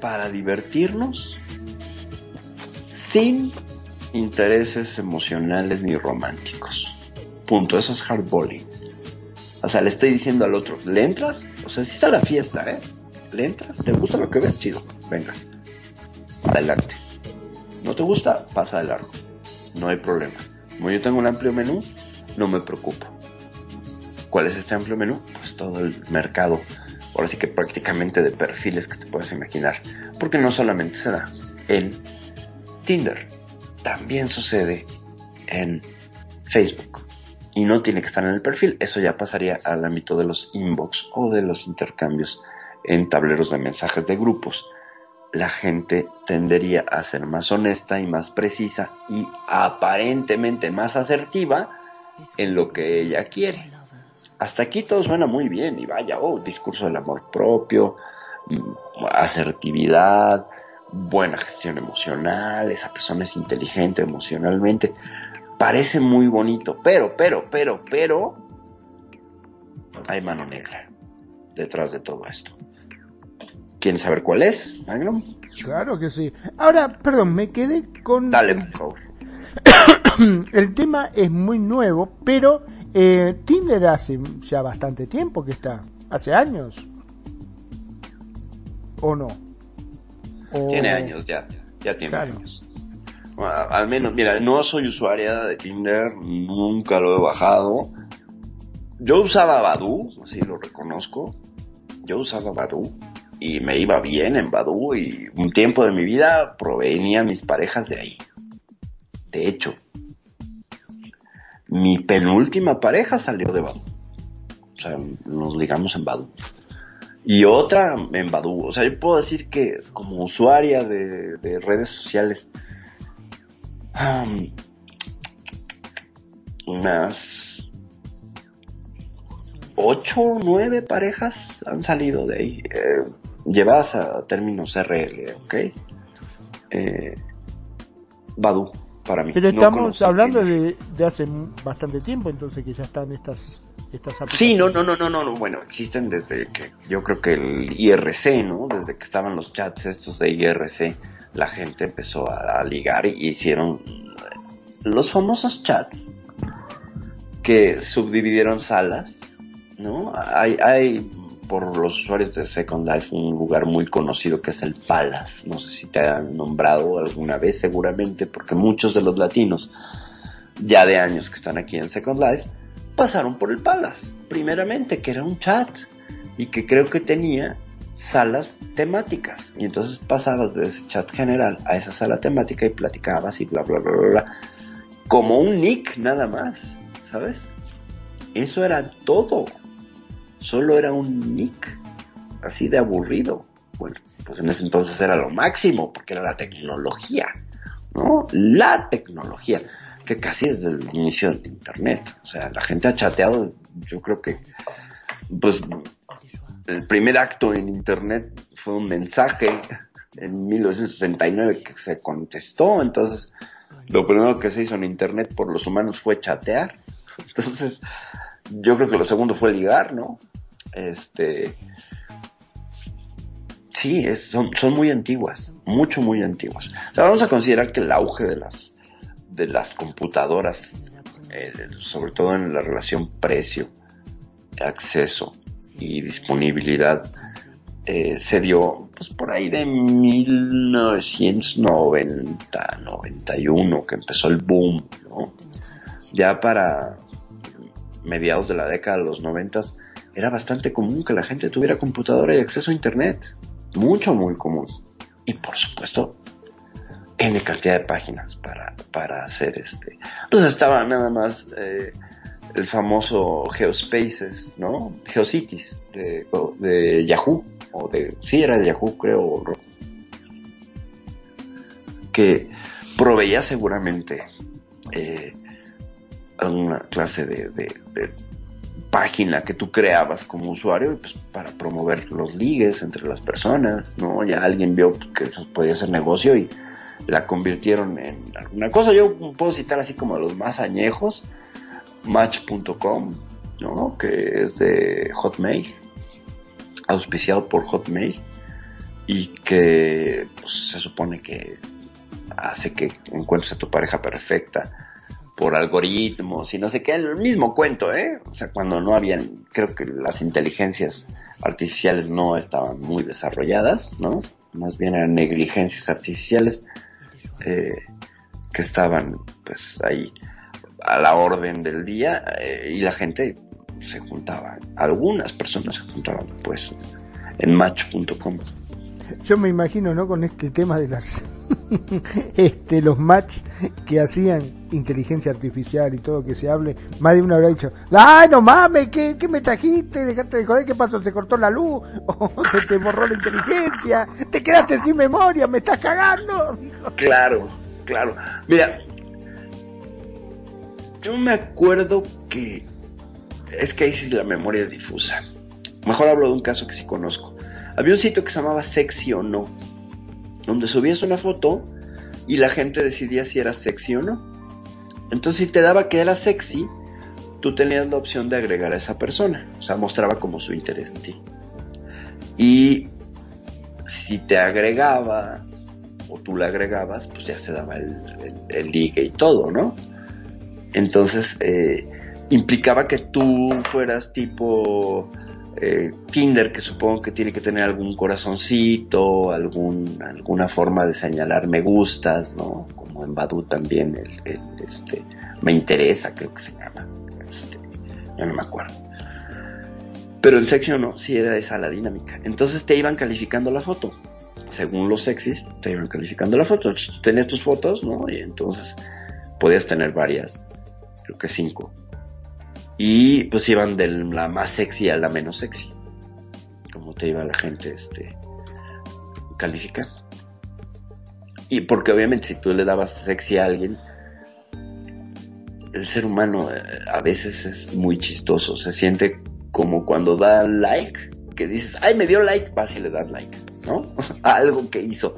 B: para divertirnos, sin intereses emocionales ni románticos. Punto, eso es hardballing. O sea, le estoy diciendo al otro, ¿le entras? O sea, si está la fiesta, ¿eh? ¿Le entras? ¿Te gusta lo que ves? Chido, venga. Adelante. ¿No te gusta? Pasa de largo. No hay problema. Como yo tengo un amplio menú, no me preocupo. ¿Cuál es este amplio menú? Pues todo el mercado, ahora sí que prácticamente de perfiles que te puedas imaginar. Porque no solamente se da en Tinder, también sucede en Facebook. Y no tiene que estar en el perfil, eso ya pasaría al ámbito de los inbox o de los intercambios en tableros de mensajes de grupos. La gente tendería a ser más honesta y más precisa y aparentemente más asertiva en lo que ella quiere. Hasta aquí todo suena muy bien y vaya, oh, discurso del amor propio, mm, asertividad, buena gestión emocional, esa persona es inteligente emocionalmente. Parece muy bonito, pero, pero, pero, pero, hay mano negra detrás de todo esto. ¿Quieren saber cuál es, Magnum?
C: Claro que sí. Ahora, perdón, me quedé con...
B: Dale, por favor. <coughs>
C: el tema es muy nuevo, pero eh, Tinder hace ya bastante tiempo que está. Hace años. ¿O no?
B: Tiene años ya, ya tiene años. al menos, mira, no soy usuaria de Tinder, nunca lo he bajado. Yo usaba Badu, así lo reconozco. Yo usaba Badu y me iba bien en Badu y un tiempo de mi vida provenía mis parejas de ahí. De hecho, mi penúltima pareja salió de Badu. O sea, nos ligamos en Badu y otra en Badu. O sea, yo puedo decir que como usuaria de, redes sociales, unas ocho o nueve parejas han salido de ahí, eh, llevadas a términos RL, ¿ok? Eh, Badu, para mí.
C: Pero estamos hablando de, de hace bastante tiempo, entonces que ya están estas
B: Sí, no, no, no, no, no, bueno, existen desde que yo creo que el IRC, ¿no? Desde que estaban los chats estos de IRC, la gente empezó a, ligar y hicieron los famosos chats que subdividieron salas, ¿no? Hay, hay por los usuarios de Second Life un lugar muy conocido que es el Palace. No sé si te han nombrado alguna vez, seguramente, porque muchos de los latinos, ya de años que están aquí en Second Life, pasaron por el Palace, primeramente, que era un chat y que creo que tenía salas temáticas. Y entonces pasabas de ese chat general a esa sala temática y platicabas y bla, bla, bla, bla, bla. Como un nick nada más, ¿sabes? Eso era todo. Solo era un nick. Así de aburrido. Bueno, pues en ese entonces era lo máximo, porque era la tecnología. ¿No? La tecnología que casi desde el inicio del Internet. O sea, la gente ha chateado, yo creo que, pues, el primer acto en Internet fue un mensaje en 1969 que se contestó, entonces lo primero que se hizo en Internet por los humanos fue chatear. Entonces, yo creo que lo segundo fue ligar, ¿no? Este, sí, son, son muy antiguas, mucho, muy antiguas. O sea, vamos a considerar que el auge de las de las computadoras, eh, sobre todo en la relación precio, acceso y disponibilidad, eh, se dio pues por ahí de 1990, 91 que empezó el boom, ¿no? Ya para mediados de la década de los 90 era bastante común que la gente tuviera computadora y acceso a internet, mucho muy común. Y por supuesto, N cantidad de páginas para, para hacer este. Pues estaba nada más eh, el famoso Geospaces, ¿no? Geocities de, de Yahoo, o de, sí era de Yahoo creo, que proveía seguramente eh, alguna clase de, de, página que tú creabas como usuario pues, para promover los ligues entre las personas, ¿no? Ya alguien vio que eso podía ser negocio y la convirtieron en alguna cosa. Yo puedo citar así como los más añejos, Match.com, ¿no? que es de Hotmail, auspiciado por Hotmail, y que pues, se supone que hace que encuentres a tu pareja perfecta por algoritmos y no sé qué, el mismo cuento, ¿eh? O sea, cuando no habían, creo que las inteligencias artificiales no estaban muy desarrolladas, ¿no? Más bien eran negligencias artificiales eh, que estaban pues ahí a la orden del día eh, y la gente se juntaban, algunas personas se juntaban pues en match.com.
C: Yo me imagino, ¿no? Con este tema de las <laughs> este, los match que hacían inteligencia artificial y todo que se hable, más de uno habrá dicho, ¡ay, no mames! ¿qué, ¿Qué me trajiste? ¿Dejaste de joder? ¿Qué pasó? ¿Se cortó la luz? <laughs> ¿O se te borró la inteligencia? ¿Te quedaste sin memoria? ¿Me estás cagando?
B: Claro, claro. Mira, yo me acuerdo que es que ahí sí la memoria es difusa. Mejor hablo de un caso que sí conozco. Había un sitio que se llamaba Sexy o No donde subías una foto y la gente decidía si era sexy o no. Entonces si te daba que era sexy, tú tenías la opción de agregar a esa persona, o sea, mostraba como su interés en ti. Y si te agregaba o tú la agregabas, pues ya se daba el, el, ligue y todo, ¿no? Entonces eh, implicaba que tú fueras tipo eh, Kinder, que supongo que tiene que tener algún corazoncito, algún, alguna forma de señalar me gustas, ¿no? Como en Badu también, el, este, me interesa, creo que se llama. Este, ya no me acuerdo. Pero en sección no, sí era esa la dinámica. Entonces te iban calificando la foto. Según los sexys, te iban calificando la foto. Tenías tus fotos, ¿no? Y entonces podías tener varias, creo que cinco y pues iban de la más sexy a la menos sexy. Como te iba la gente este, calificando. Y porque obviamente si tú le dabas sexy a alguien, el ser humano eh, a veces es muy chistoso. Se siente como cuando da like, que dices, ay, me dio like, vas y le das like, ¿no? <laughs> algo que hizo.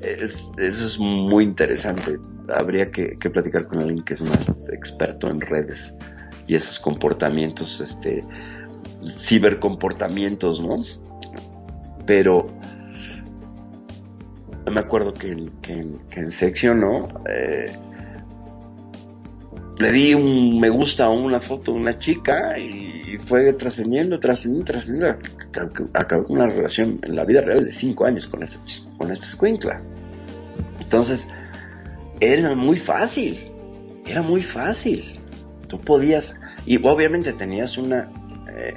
B: eso es muy interesante. Habría que, que platicar con alguien que es más experto en redes y esos comportamientos, este, cibercomportamientos, ¿no? Pero me acuerdo que, que, en sección, ¿no? Eh, le di un me gusta a una foto de una chica y fue trascendiendo, trascendiendo, trascendiendo. Acabó una relación en la vida real de cinco años con este, con este escuincla. Entonces, era muy fácil, era muy fácil podías, y obviamente tenías una, eh,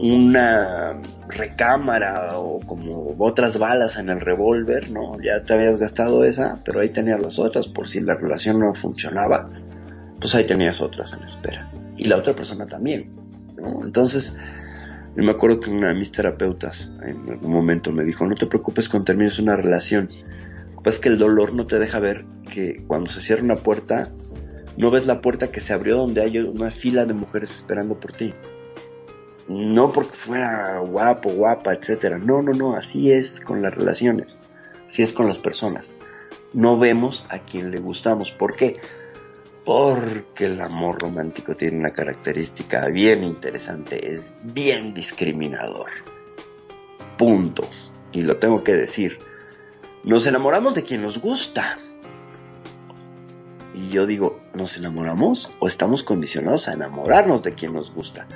B: una recámara o como otras balas en el revólver, ¿no? Ya te habías gastado esa, pero ahí tenías las otras por si la relación no funcionaba, pues ahí tenías otras en espera. Y la otra persona también. Entonces, me acuerdo que una de mis terapeutas en algún momento me dijo, no te preocupes cuando termines una relación. Lo que el dolor no te deja ver que cuando se cierra una puerta, no ves la puerta que se abrió donde hay una fila de mujeres esperando por ti. No porque fuera guapo, guapa, etcétera. No, no, no, así es con las relaciones. Así es con las personas. No vemos a quien le gustamos. ¿Por qué? Porque el amor romántico tiene una característica bien interesante, es bien discriminador. Punto. Y lo tengo que decir. Nos enamoramos de quien nos gusta y yo digo, ¿nos enamoramos o estamos condicionados a enamorarnos de quien nos gusta?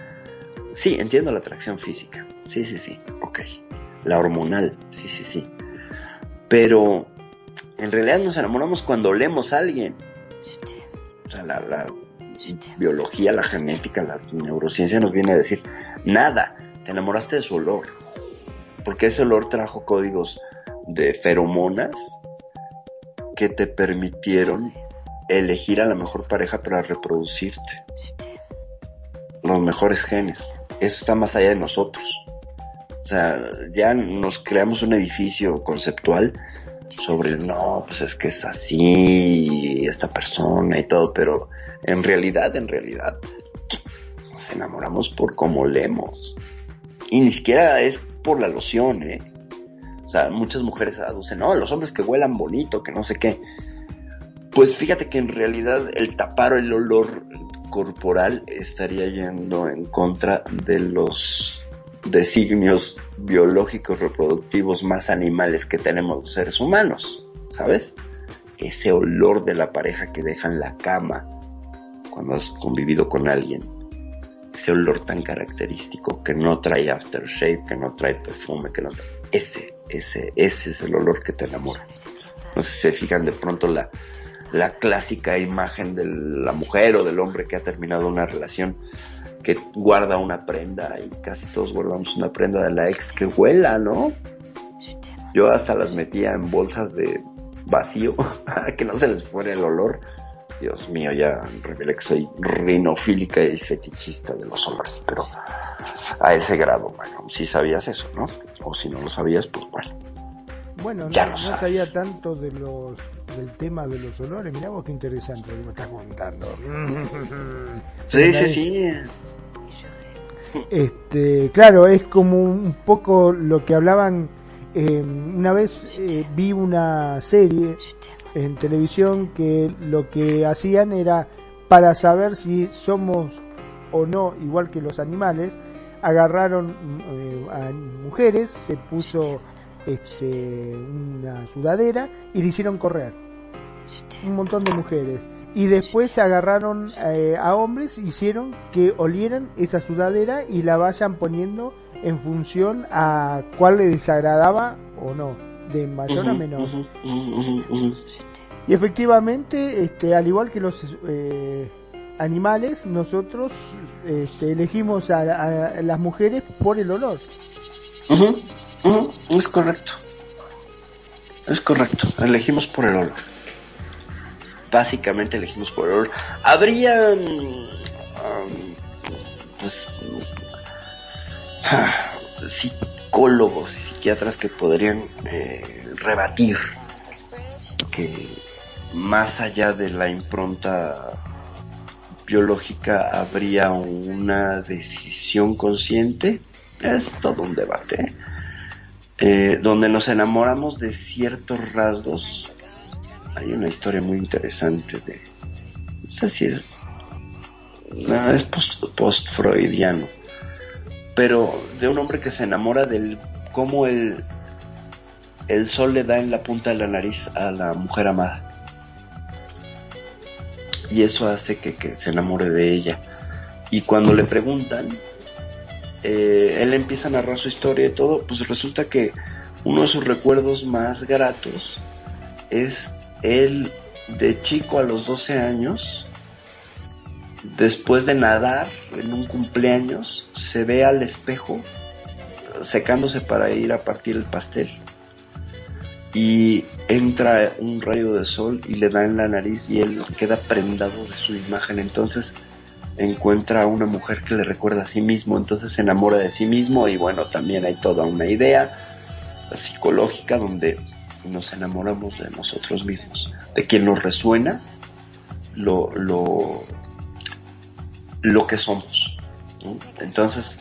B: Sí, entiendo la atracción física. Sí, sí, sí. Ok. La hormonal. Sí, sí, sí. Pero en realidad nos enamoramos cuando olemos a alguien. O sea, la, la biología, la genética, la neurociencia nos viene a decir, nada, te enamoraste de su olor. Porque ese olor trajo códigos de feromonas que te permitieron elegir a la mejor pareja para reproducirte. Los mejores genes. Eso está más allá de nosotros. O sea, ya nos creamos un edificio conceptual sobre, no, pues es que es así, esta persona y todo, pero en realidad, en realidad, nos enamoramos por cómo leemos. Y ni siquiera es por la loción, ¿eh? O sea, muchas mujeres aducen, no, los hombres que huelan bonito, que no sé qué. Pues fíjate que en realidad el tapar el olor corporal estaría yendo en contra de los designios biológicos reproductivos más animales que tenemos los seres humanos, ¿sabes? Ese olor de la pareja que deja en la cama cuando has convivido con alguien. Ese olor tan característico que no trae aftershave, que no trae perfume, que no trae... Ese, ese, ese es el olor que te enamora. No sé si se fijan de pronto la, la clásica imagen de la mujer o del hombre que ha terminado una relación que guarda una prenda y casi todos guardamos una prenda de la ex que huela, ¿no? Yo hasta las metía en bolsas de vacío <laughs> para que no se les fuera el olor. Dios mío, ya revelé que soy rinofílica y fetichista de los olores, pero a ese grado, bueno, si sabías eso, ¿no? O si no lo sabías, pues bueno.
C: Bueno,
B: Ya
C: no, sabía tanto de los del tema de los olores. Mirá vos qué interesante lo que me estás contando.
B: Sí, sí, sí.
C: Este, claro, es como un poco lo que hablaban. eh, una vez eh, vi una serie en televisión que lo que hacían era para saber si somos o no igual que los animales, agarraron eh, a mujeres, se puso este, una sudadera y le hicieron correr. Un montón de mujeres. Y después agarraron eh, a hombres, hicieron que olieran esa sudadera y la vayan poniendo en función a cuál le desagradaba o no, de mayor a menor. Y efectivamente, este, al igual que los eh, animales, nosotros este, elegimos a, a las mujeres por el olor.
B: Ujú, Es correcto. Es correcto. Elegimos por el olor. Básicamente elegimos por el olor. Habría. mm, pues. ah, psicólogos y psiquiatras que podrían eh, rebatir que más allá de la impronta biológica habría una decisión consciente. Es todo un debate. Donde nos enamoramos de ciertos rasgos. Hay una historia muy interesante de... No sé si es... Es post, post-freudiano. Pero de un hombre que se enamora del cómo el, el sol le da en la punta de la nariz a la mujer amada. Y eso hace que se enamore de ella. Y cuando le preguntan, eh, él empieza a narrar su historia y todo, pues resulta que uno de sus recuerdos más gratos es él de chico a los 12 años, después de nadar en un cumpleaños, se ve al espejo secándose para ir a partir el pastel. Y entra un rayo de sol y le da en la nariz y él queda prendado de su imagen. Entonces encuentra a una mujer que le recuerda a sí mismo, entonces se enamora de sí mismo y bueno, también hay toda una idea psicológica donde nos enamoramos de nosotros mismos, de quien nos resuena lo, lo, lo que somos. Entonces,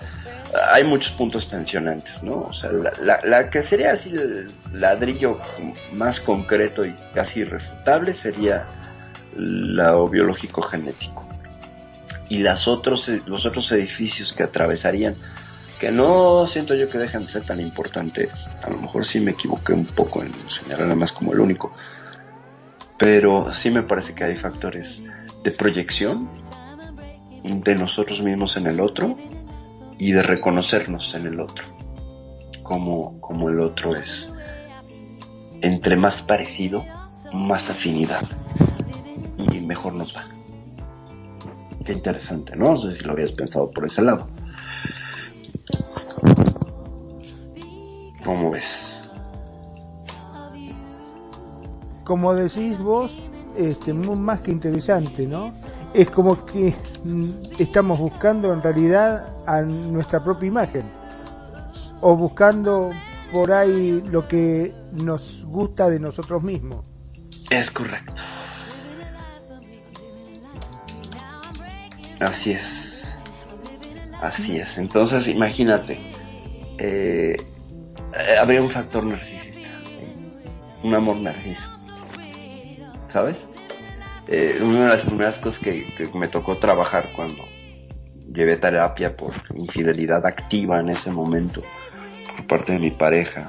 B: hay muchos puntos tensionantes, ¿no? O sea, la, la, la que sería así el ladrillo más concreto y casi irrefutable sería lo biológico genético y las otros, los otros edificios que atravesarían, que no siento yo que dejan de ser tan importantes. A lo mejor sí me equivoqué un poco en señalar nada más como el único. Pero sí me parece que hay factores de proyección de nosotros mismos en el otro y de reconocernos en el otro. Como, como el otro es. Entre más parecido, más afinidad. Y mejor nos va. Qué interesante, ¿no? No sé si lo habías pensado por ese lado. ¿Cómo ves?
C: Como decís vos, este, más que interesante, ¿no? Es como que mm, estamos buscando en realidad a nuestra propia imagen. O buscando por ahí lo que nos gusta de nosotros mismos.
B: Es correcto. Así es. Así es. Entonces, imagínate. eh, eh, habría un factor narcisista. Un amor narciso. ¿Sabes? Eh, una de las primeras cosas que, que me tocó trabajar cuando llevé terapia por infidelidad activa en ese momento por parte de mi pareja,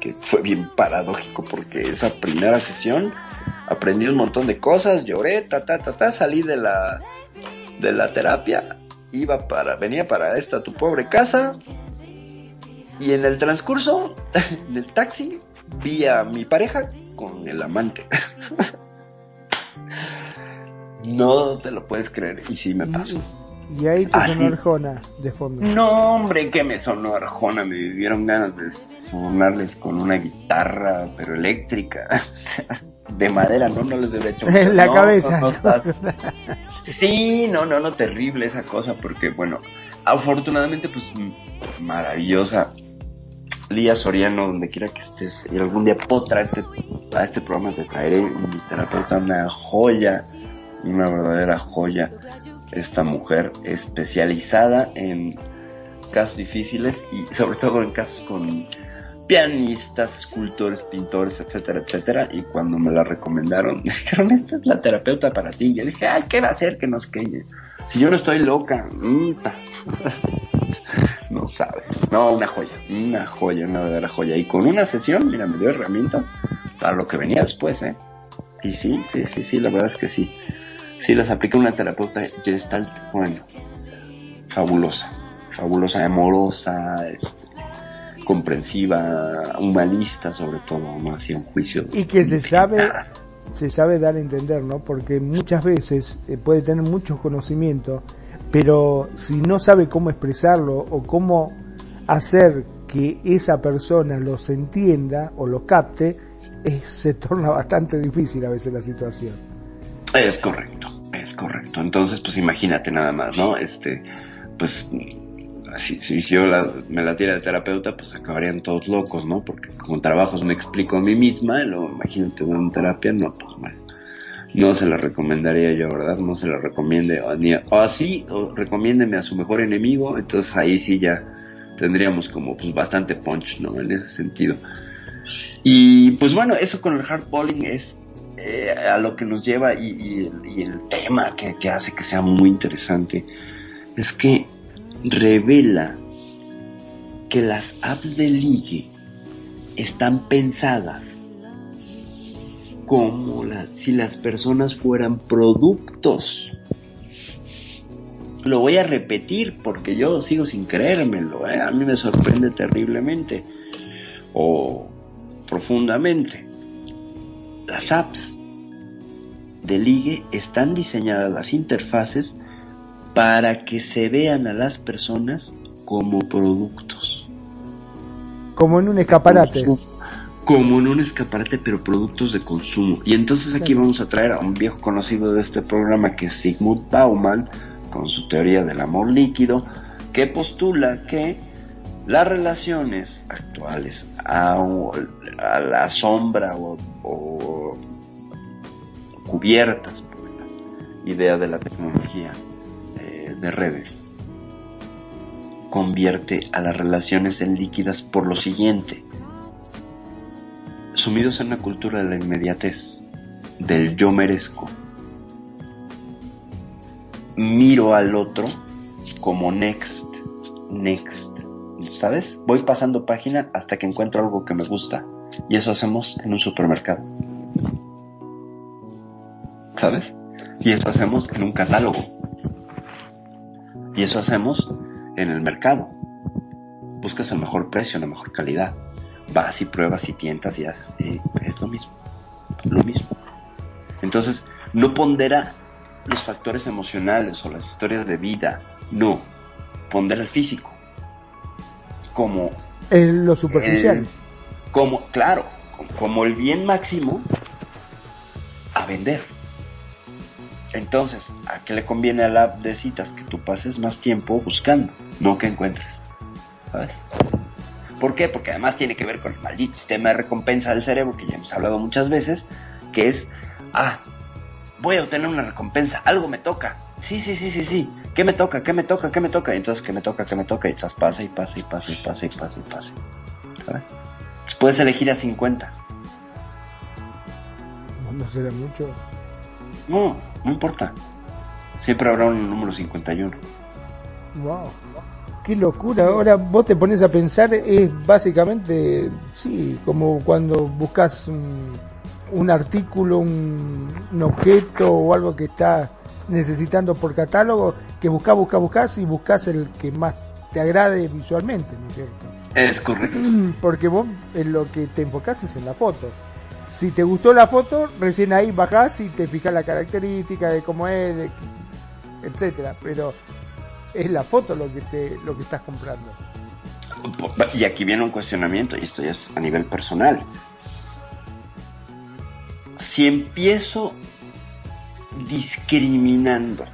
B: que fue bien paradójico porque esa primera sesión aprendí un montón de cosas, lloré, ta ta ta ta, salí de la de la terapia iba para venía para esta tu pobre casa y en el transcurso <laughs> del taxi vi a mi pareja con el amante. <laughs> no te lo puedes creer y sí me pasó.
C: Y ahí te sonó Arjona de fondo.
B: No, hombre, que me sonó Arjona. Me vivieron ganas de sonarles con una guitarra, pero eléctrica. <laughs> de madera, ¿no? No les debe hecho. <laughs>
C: En la cabeza.
B: sí, no, no, no, terrible esa cosa, porque, bueno, afortunadamente, pues, maravillosa. Lía Soriano, donde quiera que estés, y algún día puedo traerte a este programa, te traeré mi terapeuta, una joya, una verdadera joya esta mujer especializada en casos difíciles y sobre todo en casos con pianistas, escultores, pintores, etcétera, etcétera. Y cuando me la recomendaron, <laughs> dijeron, esta es la terapeuta para ti. Yo dije, ay, ¿qué va a hacer que nos quede? Si yo no estoy loca. <laughs> no sabes. No, una joya, una joya, una verdadera joya. Y con una sesión, mira, me dio herramientas para lo que venía después, ¿eh? Y sí, sí, sí, sí, la verdad es que sí si las aplica una terapeuta gestalt, bueno, fabulosa, fabulosa, amorosa, este, comprensiva, humanista sobre todo, no hacía un juicio.
C: Y que se sabe, se sabe dar a entender, ¿no? Porque muchas veces eh, puede tener mucho conocimiento, pero si no sabe cómo expresarlo o cómo hacer que esa persona los entienda o los capte, se torna <laughs> bastante difícil a veces la situación.
B: Es correcto correcto. Entonces, pues imagínate nada más, ¿no? Este, pues si, si yo me la tira de terapeuta, pues acabarían todos locos, ¿no? Porque como trabajos me explico a mí misma, luego imagínate una terapia, no, pues bueno, no se la recomendaría yo, ¿verdad? No se la recomiende, o, ni, o así, o recomiéndeme a su mejor enemigo, entonces ahí sí ya tendríamos como pues bastante punch, ¿no? En ese sentido. Y pues bueno, eso con el hardballing es eh, a lo que nos lleva y, el tema que, hace que sea muy interesante es que revela que las apps de ligue están pensadas como si las personas fueran productos. Lo voy a repetir porque yo sigo sin creérmelo. ¿eh? A mí me sorprende terriblemente o profundamente las apps de ligue están diseñadas las interfaces para que se vean a las personas como productos.
C: Como en un escaparate.
B: Como en un escaparate, pero productos de consumo. Y entonces aquí vamos a traer a un viejo conocido de este programa que es Sigmund Bauman, con su teoría del amor líquido, que postula que las relaciones actuales a, la sombra o, cubiertas por la idea de la tecnología eh, de redes convierte a las relaciones en líquidas por lo siguiente. Sumidos en una cultura de la inmediatez, del yo merezco, miro al otro como next, next ¿sabes? Voy pasando página hasta que encuentro algo que me gusta. Y eso hacemos en un supermercado. ¿Sabes? Y eso hacemos en un catálogo. Y eso hacemos en el mercado. Buscas el mejor precio, la mejor calidad. Vas y pruebas y tientas y haces. Eh, es lo mismo. Lo mismo. Entonces, no pondera los factores emocionales o las historias de vida. No. Pondera el físico como...
C: En lo superficial.
B: como, claro, como el bien máximo a vender. Entonces, ¿a qué le conviene a la app de citas? Que tú pases más tiempo buscando, no que encuentres. ¿Sabes? ¿Por qué? Porque además tiene que ver con el maldito sistema de recompensa del cerebro, que ya hemos hablado muchas veces, que es, ah, voy a obtener una recompensa, algo me toca, sí, sí, sí, sí, sí, ¿qué me toca? ¿Qué me toca? ¿Qué me toca? Y entonces, ¿qué me toca? ¿Qué me toca? Y estás pasa y pasa y pasa y pasa y pasa y pasa. ¿Sabes? Puedes elegir a 50.
C: No será mucho.
B: No, no importa. Siempre habrá un número 51.
C: Wow. Qué locura. Ahora vos te pones a pensar, es básicamente, sí, como cuando buscas un, un artículo, un, un objeto o algo que está necesitando por catálogo, que buscas, buscas, buscas y buscas el que más te agrade visualmente, ¿no es cierto?
B: Es correcto.
C: Porque vos en lo que te enfocás es en la foto. Si te gustó la foto, recién ahí bajás y te fijas la característica de cómo es, de- etcétera. Pero es la foto lo que te, lo que estás comprando.
B: Y aquí viene un cuestionamiento, y esto ya es a nivel personal. Si empiezo discriminando,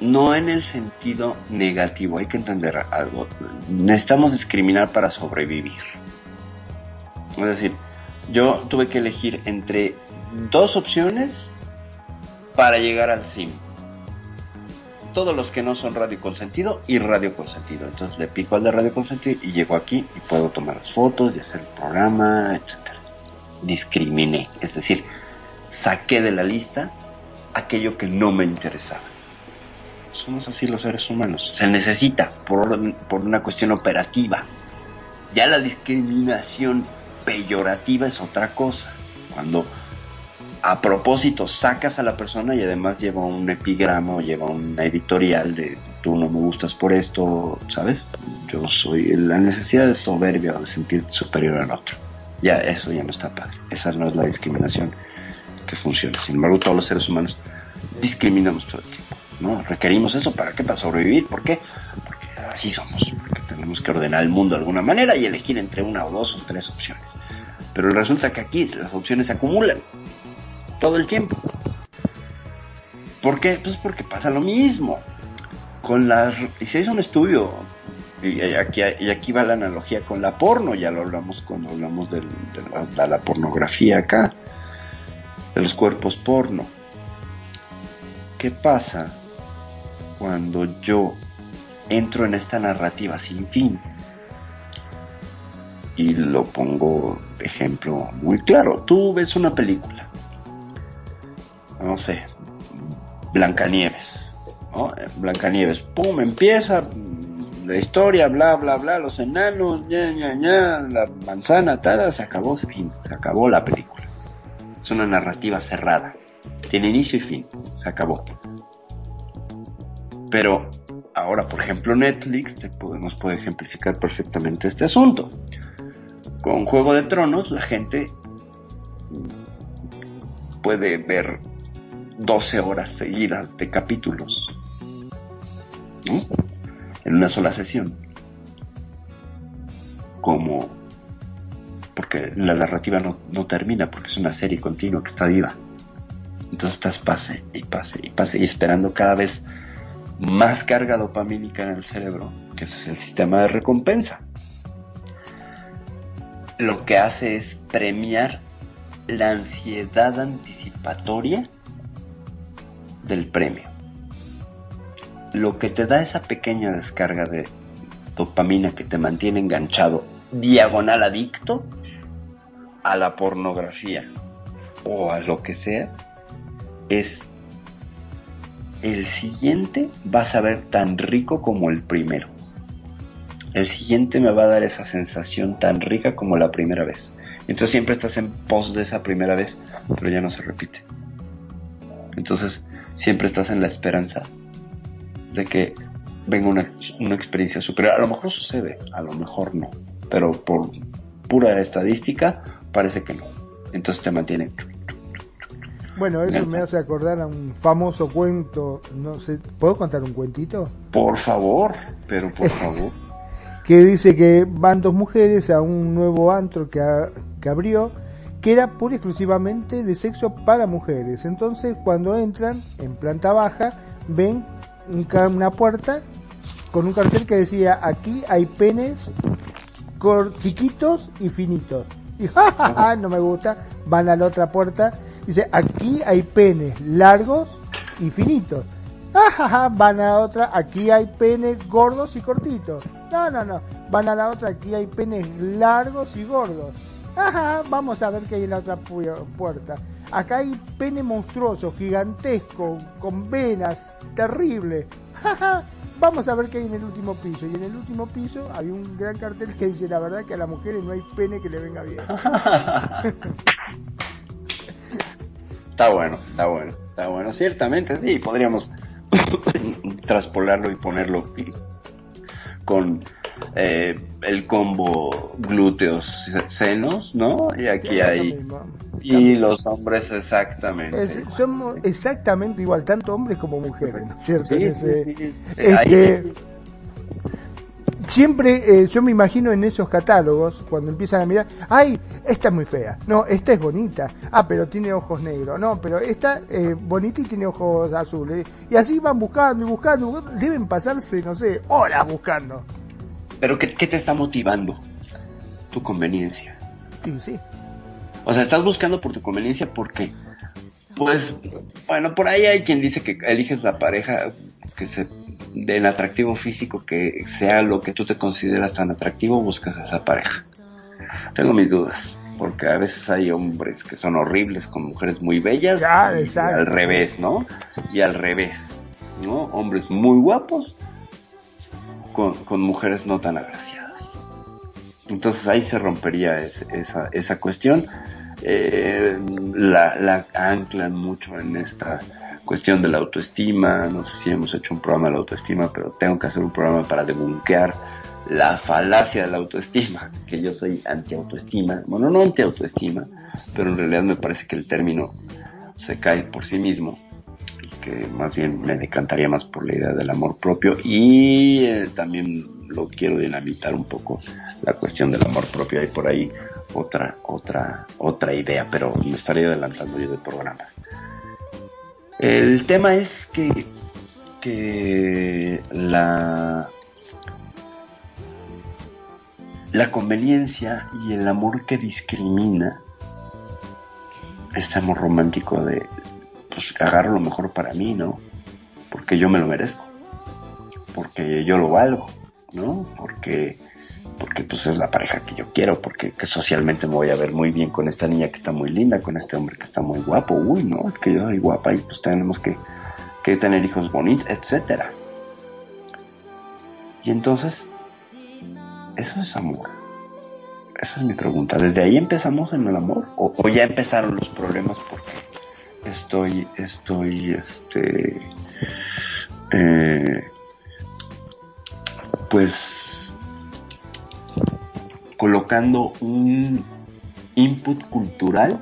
B: no en el sentido negativo, hay que entender algo. Necesitamos discriminar para sobrevivir. Es decir, yo tuve que elegir entre dos opciones para llegar al sim. Todos los que no son radio consentido y radio consentido. Entonces le pico al de radio consentido y llego aquí y puedo tomar las fotos y hacer el programa, etcétera. Discriminé, es decir, saqué de la lista aquello que no me interesaba. Somos así los seres humanos. Se necesita por, por una cuestión operativa. Ya la discriminación peyorativa es otra cosa. Cuando a propósito sacas a la persona y además lleva un epigrama o lleva una editorial de tú no me gustas por esto, ¿sabes? Yo soy la necesidad de soberbia de sentir superior al otro. Ya, eso ya no está padre. Esa no es la discriminación que funciona. Sin embargo, todos los seres humanos discriminamos todo el tiempo. ¿no? Requerimos eso para qué? Para sobrevivir. ¿Por qué? Porque así somos. Porque tenemos que ordenar el mundo de alguna manera y elegir entre una o dos o tres opciones. Pero resulta que aquí las opciones se acumulan todo el tiempo. ¿Por qué? Pues porque pasa lo mismo. Con las y se hizo un estudio y aquí, y aquí va la analogía con la porno, ya lo hablamos cuando hablamos de, la, pornografía acá, de los cuerpos porno. ¿Qué pasa cuando yo entro en esta narrativa sin fin? Y lo pongo ejemplo muy claro. Tú ves una película, no sé, Blancanieves, Blancanieves, pum, empieza la historia, bla, bla, bla, los enanos, ña, ña, ña, la manzana, tal, se acabó, se acabó la película. Es una narrativa cerrada, tiene inicio y fin, se acabó. Pero ahora, por ejemplo, Netflix te nos puede ejemplificar perfectamente este asunto. Con Juego de Tronos, la gente puede ver 12 horas seguidas de capítulos ¿no? En una sola sesión. Como porque la narrativa no, no termina, porque es una serie continua que está viva. Entonces estás pase y pase y pase y esperando cada vez más carga dopamínica en el cerebro, que ese es el sistema de recompensa. Lo que hace es premiar la ansiedad anticipatoria del premio. Lo que te da esa pequeña descarga de dopamina que te mantiene enganchado, diagonal adicto a la pornografía o a lo que sea, es el siguiente va a saber tan rico como el primero. El siguiente me va a dar esa sensación tan rica como la primera vez. Entonces siempre estás en pos de esa primera vez, pero ya no se repite. Entonces siempre estás en la esperanza de que venga una, una experiencia superior. A lo mejor sucede, a lo mejor no. Pero por pura estadística parece que no. Entonces te mantiene.
C: Bueno, eso me hace acordar a un famoso cuento, no sé, ¿puedo contar un cuentito?
B: Por favor, pero por favor. <laughs>
C: que dice que van dos mujeres a un nuevo antro que, a- que abrió, que era pura y exclusivamente de sexo para mujeres. Entonces, cuando entran en planta baja, ven una puerta con un cartel que decía, aquí hay penes chiquitos y finitos. Y <laughs> ja, ja, no me gusta, van a la otra puerta, dice, aquí hay penes largos y finitos. Ja, van a la otra, aquí hay penes gordos y cortitos. No, no, no, van a la otra, aquí hay penes largos y gordos. Ja, vamos a ver qué hay en la otra pu- puerta. Acá hay pene monstruoso, gigantesco, con venas, terrible. <laughs> Vamos a ver qué hay en el último piso. Y en el último piso hay un gran cartel que dice la verdad que a las mujeres no hay pene que le venga bien. <laughs>
B: Está bueno, está bueno, está bueno. Ciertamente, sí, podríamos <laughs> traspolarlo y ponerlo con eh, el combo glúteos senos, ¿no? Y aquí hay y los hombres exactamente.
C: somos exactamente igual, tanto hombres como mujeres, ¿no es cierto?
B: Sí,
C: este, siempre eh, yo me imagino en esos catálogos, cuando empiezan a mirar, ay, esta es muy fea, no, esta es bonita, ah, pero tiene ojos negros, no, pero esta es bonita y tiene ojos azules. Y así van buscando y buscando, deben pasarse, no sé, horas buscando.
B: Pero ¿qué, qué te está motivando? Tu conveniencia.
C: Sí, sí.
B: O sea, estás buscando por tu conveniencia porque, pues, bueno, por ahí hay quien dice que eliges la pareja que se del atractivo físico que sea lo que tú te consideras tan atractivo, buscas a esa pareja. Tengo mis dudas, porque a veces hay hombres que son horribles con mujeres muy bellas, y al revés, ¿no? Y al revés, ¿no? Hombres muy guapos con, mujeres no tan agraciadas. Entonces ahí se rompería esa, esa cuestión. Eh, la, la anclan mucho en esta cuestión de la autoestima, no sé si hemos hecho un programa de la autoestima, pero tengo que hacer un programa para debunquear la falacia de la autoestima, que yo soy anti-autoestima, bueno, no anti-autoestima, pero en realidad me parece que el término se cae por sí mismo más bien me decantaría más por la idea del amor propio y eh, también lo quiero dinamitar un poco la cuestión del amor propio, hay por ahí otra, otra, otra idea, pero me estaría adelantando yo del programa. El tema es que, que la, la conveniencia y el amor que discrimina, este amor romántico de, pues agarro lo mejor para mí, ¿no? Porque yo me lo merezco, porque yo lo valgo, ¿no? Porque porque pues es la pareja que yo quiero, porque socialmente me voy a ver muy bien con esta niña que está muy linda, con este hombre que está muy guapo, uy, no, es que yo soy guapa y pues tenemos que, que tener hijos bonitos, etcétera. Y entonces, eso es amor. Esa es mi pregunta. ¿Desde ahí empezamos en el amor? ¿O, o ya empezaron los problemas porque estoy, estoy, este, eh, pues colocando un input cultural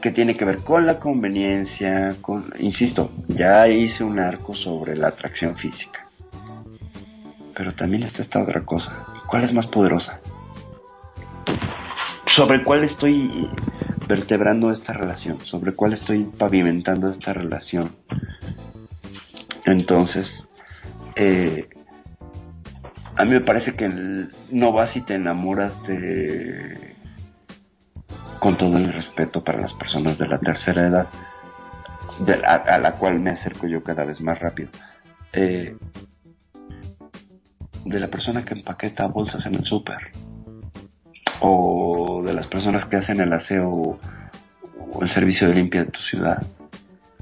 B: que tiene que ver con la conveniencia, con, insisto, ya hice un arco sobre la atracción física. Pero también está esta otra cosa. ¿Cuál es más poderosa? ¿Sobre cuál estoy vertebrando esta relación? ¿Sobre cuál estoy pavimentando esta relación? Entonces, eh, a mí me parece que no vas y te enamoras de con todo el respeto para las personas de la tercera edad a, la cual me acerco yo cada vez más rápido eh, de la persona que empaqueta bolsas en el súper o de las personas que hacen el aseo o el servicio de limpia de tu ciudad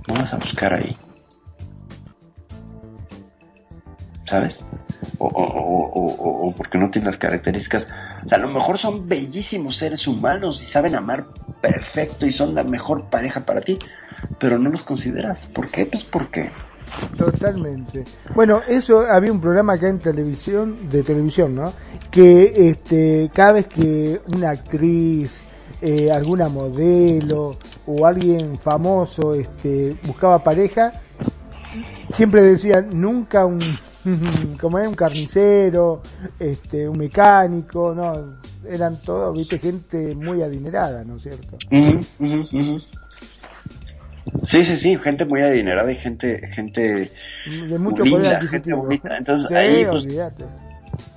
B: vas a buscar ahí ¿sabes? o, o, o, porque no tienen las características. O sea, a lo mejor son bellísimos seres humanos y saben amar perfecto y son la mejor pareja para ti, pero no los consideras. ¿Por qué? Pues porque
C: Totalmente. Bueno, eso había un programa acá en televisión, de televisión, ¿no? Que este, cada vez que una actriz, eh, alguna modelo o alguien famoso este, buscaba pareja, siempre decían nunca un <laughs> como es un carnicero, este, un mecánico, no, eran todos, viste, gente muy adinerada, ¿no es cierto?
B: Sí, sí, sí, gente muy adinerada y gente, gente
C: de mucho poder adquisitivo.
B: Entonces ahí, pues,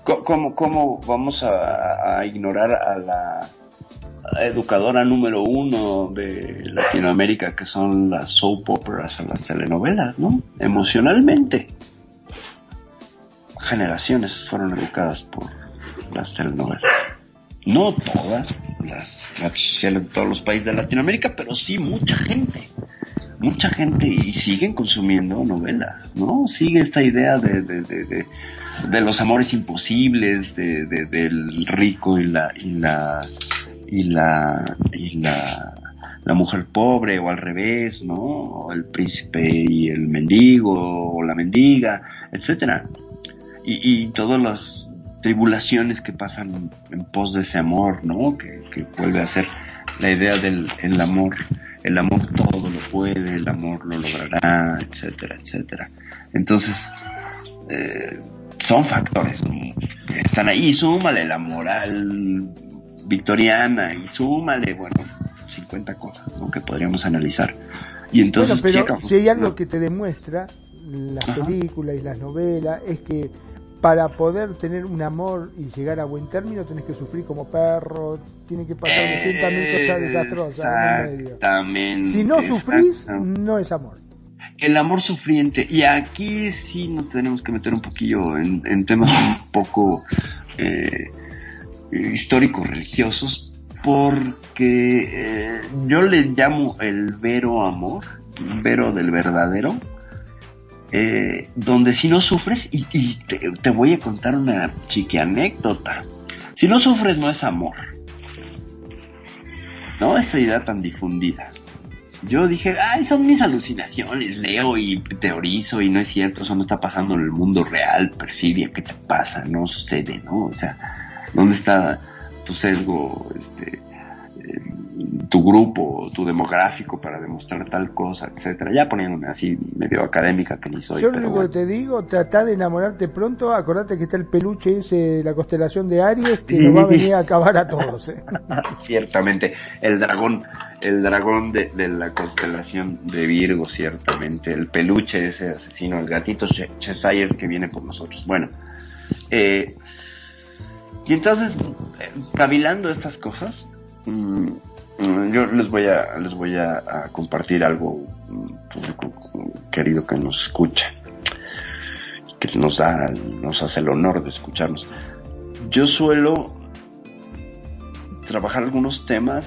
B: ¿cómo, ¿cómo vamos a, a ignorar a la educadora número uno de Latinoamérica que son las soap operas o las telenovelas, ¿no? Emocionalmente generaciones fueron educadas por las telenovelas. No todas, las, en todos los países de Latinoamérica, pero sí mucha gente. Mucha gente y siguen consumiendo novelas, ¿no? Sigue esta idea de, de, de, de, los amores imposibles, de, del rico y la, y la, y la, y la, la mujer pobre o al revés, ¿no? El príncipe y el mendigo o la mendiga, etcétera y, y todas las tribulaciones que pasan en pos de ese amor, ¿no? Que, que vuelve a ser la idea del el amor. El amor todo lo puede, el amor lo logrará, etcétera, etcétera. Entonces, eh, son factores que están ahí. Súmale la moral victoriana y súmale, bueno, 50 cosas ¿no? que podríamos analizar. Y entonces,
C: bueno, pero si hay algo que te demuestra las películas y las novelas es que para poder tener un amor y llegar a buen término tenés que sufrir como perro, tiene que pasar eh, mil cosas desastrosas en el medio. Si no sufrís, no es amor.
B: El amor sufriente. Y aquí sí nos tenemos que meter un poquillo en, temas un poco eh, históricos religiosos, porque eh, yo le llamo el vero amor, vero del verdadero, eh, donde si no sufres, y, te, voy a contar una chiqui anécdota, si no sufres no es amor, ¿no? Esa idea tan difundida. Yo dije, ay, son mis alucinaciones, leo y teorizo y no es cierto, eso no está pasando en el mundo real, perfidia, ¿qué te pasa? No sucede, ¿no? O sea, ¿dónde está tu sesgo, este, tu grupo, tu demográfico para demostrar tal cosa, etcétera. Ya poniéndome así medio académica que ni soy.
C: Yo lo único que te digo, trata de enamorarte pronto, acordate que está el peluche ese de la constelación de Aries que nos va a <laughs> venir a acabar a todos. ¿eh? <laughs>
B: ciertamente, el dragón, el dragón de, la constelación de Virgo, ciertamente, el peluche ese asesino, el gatito Cheshire que viene por nosotros. Bueno, eh, y entonces, eh, cavilando estas cosas, mm, yo les voy a les voy a, compartir algo público querido que nos escucha que nos da nos hace el honor de escucharnos. Yo suelo trabajar algunos temas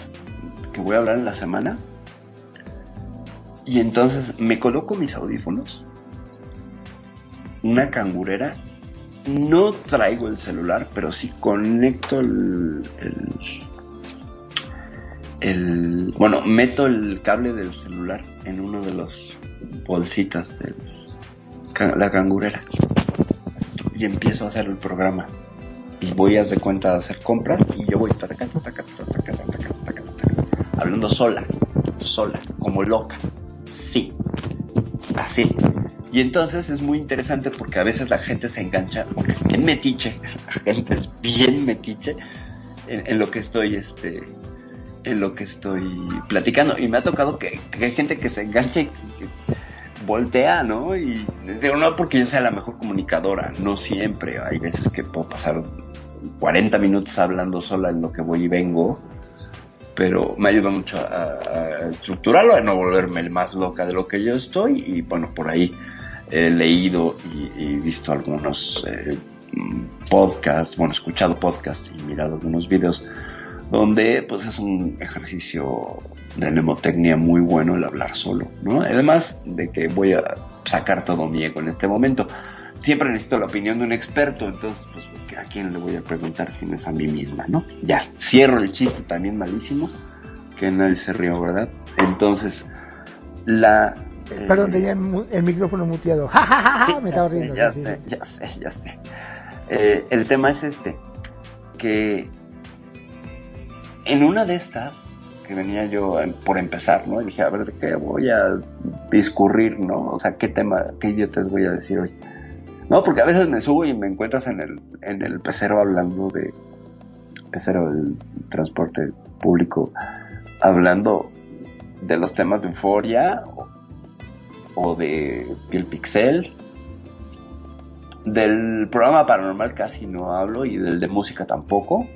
B: que voy a hablar en la semana y entonces me coloco mis audífonos una cangurera no traigo el celular pero sí conecto el, bueno, meto el cable del celular en uno de los bolsitas de la cangurera y empiezo a hacer el programa y voy a hacer cuenta de hacer compras y yo voy hablando sola, sola, como loca, sí, así. Y entonces es muy interesante porque a veces la gente se engancha, porque es bien metiche, la gente es bien metiche en, en lo que estoy este en lo que estoy platicando. Y me ha tocado que, hay gente que se enganche y que voltea, ¿no? Y digo, no porque yo sea la mejor comunicadora, no siempre. Hay veces que puedo pasar 40 minutos hablando sola en lo que voy y vengo, pero me ayuda mucho a, estructurarlo, a no volverme más loca de lo que yo estoy. Y bueno, por ahí he leído y, visto algunos eh, podcasts, bueno, escuchado podcasts y mirado algunos videos donde pues es un ejercicio de mnemotecnia muy bueno el hablar solo, ¿no? Además de que voy a sacar todo mi ego en este momento. Siempre necesito la opinión de un experto, entonces pues a quién le voy a preguntar si no es a mí misma, ¿no? Ya, cierro el chiste también malísimo, que nadie se rió, ¿verdad? Entonces, la...
C: Eh, Perdón, tenía el micrófono muteado. <laughs> ¡Ja, Me estaba riendo.
B: Ya, sé, ya sé, ya sé. Eh, el tema es este, que en una de estas, que venía yo por empezar, ¿no? Y dije, a ver, ¿de qué voy a discurrir, ¿no? O sea, ¿qué tema, qué idiotas voy a decir hoy? No, porque a veces me subo y me encuentras en el, en el pecero hablando de, pecero del transporte público, hablando de los temas de euforia o, o de piel pixel. Del programa paranormal casi no hablo y del de música tampoco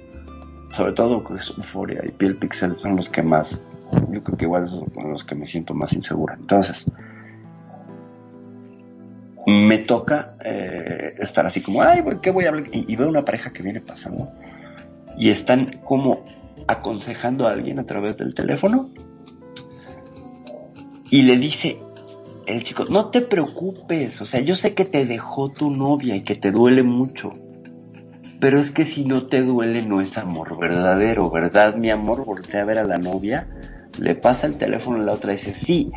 B: sobre todo es Euphoria y Piel Pixel son los que más, yo creo que igual son los que me siento más insegura. Entonces, me toca eh, estar así como, ay, ¿qué voy a hablar? Y, veo una pareja que viene pasando y están como aconsejando a alguien a través del teléfono y le dice el chico, no te preocupes, o sea, yo sé que te dejó tu novia y que te duele mucho, pero es que si no te duele no es amor verdadero, ¿verdad, mi amor? Voltea a ver a la novia, le pasa el teléfono a la otra y dice, sí,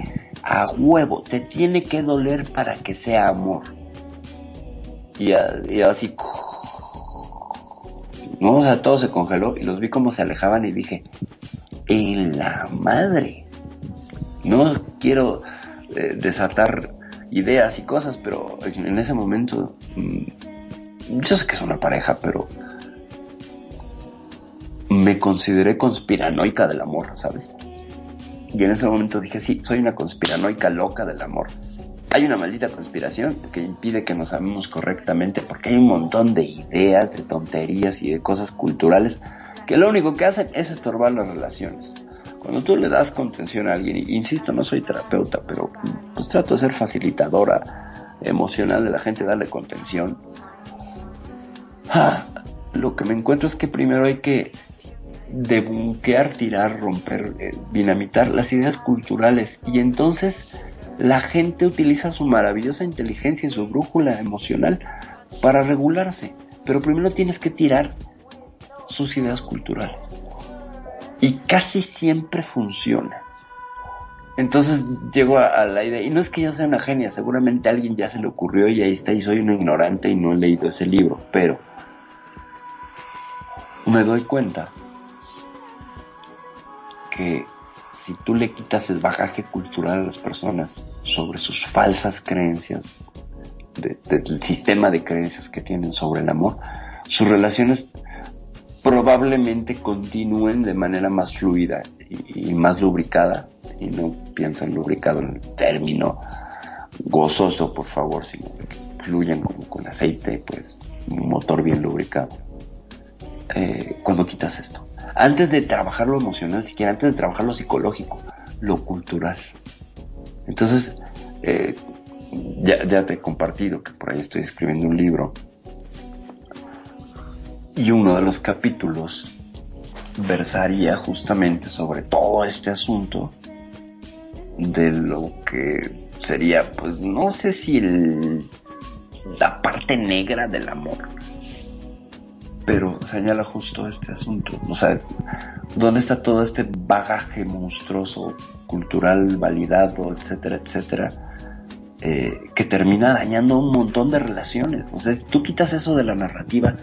B: a huevo, te tiene que doler para que sea amor. Y, así, No, o sea, todo se congeló y los vi como se alejaban y dije, en la madre. No quiero eh, desatar ideas y cosas, pero en ese momento, mm, yo sé que es una pareja, pero me consideré conspiranoica del amor, ¿sabes? Y en ese momento dije, sí, soy una conspiranoica loca del amor. Hay una maldita conspiración que impide que nos amemos correctamente porque hay un montón de ideas, de tonterías y de cosas culturales que lo único que hacen es estorbar las relaciones. Cuando tú le das contención a alguien, insisto, no soy terapeuta, pero pues trato de ser facilitadora emocional de la gente, darle contención. <laughs> Lo que me encuentro es que primero hay que debunquear, tirar, romper, eh, dinamitar las ideas culturales y entonces la gente utiliza su maravillosa inteligencia y su brújula emocional para regularse. Pero primero tienes que tirar sus ideas culturales. Y casi siempre funciona. Entonces llego a, la idea, y no es que yo sea una genia, seguramente a alguien ya se le ocurrió y ahí está, y soy un ignorante y no he leído ese libro, pero me doy cuenta que si tú le quitas el bagaje cultural a las personas sobre sus falsas creencias, del sistema de creencias que tienen sobre el amor, sus relaciones probablemente continúen de manera más fluida y, más lubricada, y no piensan lubricado en el término gozoso, por favor, sino que fluyan como con aceite, pues un motor bien lubricado. Eh, cuando quitas esto antes de trabajar lo emocional, siquiera antes de trabajar lo psicológico, lo cultural. Entonces, eh, ya, ya te he compartido que por ahí estoy escribiendo un libro y uno de los capítulos versaría justamente sobre todo este asunto de lo que sería, pues no sé si la parte negra del amor, pero señala justo este asunto. O sea, ¿dónde está todo este bagaje monstruoso, cultural, validado, etcétera, etcétera? Eh, que termina dañando un montón de relaciones. O sea, tú quitas eso de la narrativa,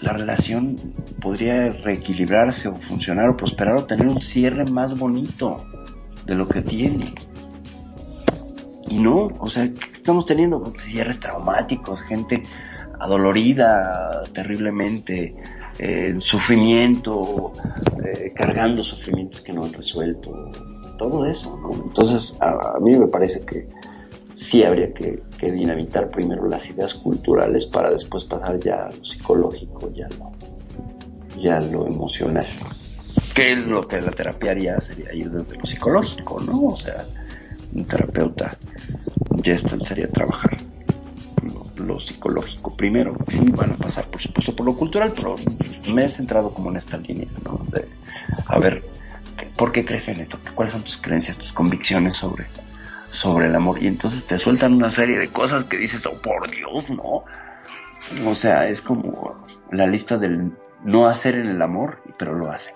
B: la relación podría reequilibrarse o funcionar o prosperar o tener un cierre más bonito de lo que tiene. Y no, o sea, estamos teniendo cierres traumáticos, gente adolorida terriblemente, eh, sufrimiento, eh, cargando sufrimientos que no han resuelto, todo eso, ¿no? Entonces, a, mí me parece que sí habría que, dinamitar primero las ideas culturales para después pasar ya a lo psicológico, ya lo, ya lo emocional. Que es lo que la terapia haría sería ir desde lo psicológico, ¿no? O sea, un terapeuta gestal sería trabajar lo, psicológico primero. Sí, van a pasar, por supuesto, por lo cultural, pero me he centrado como en esta línea, ¿no? De, a ver, ¿por qué crees en esto? ¿Cuáles son tus creencias, tus convicciones sobre, sobre el amor? Y entonces te sueltan una serie de cosas que dices, oh, por Dios, ¿no? O sea, es como la lista del no hacer en el amor, pero lo hacen.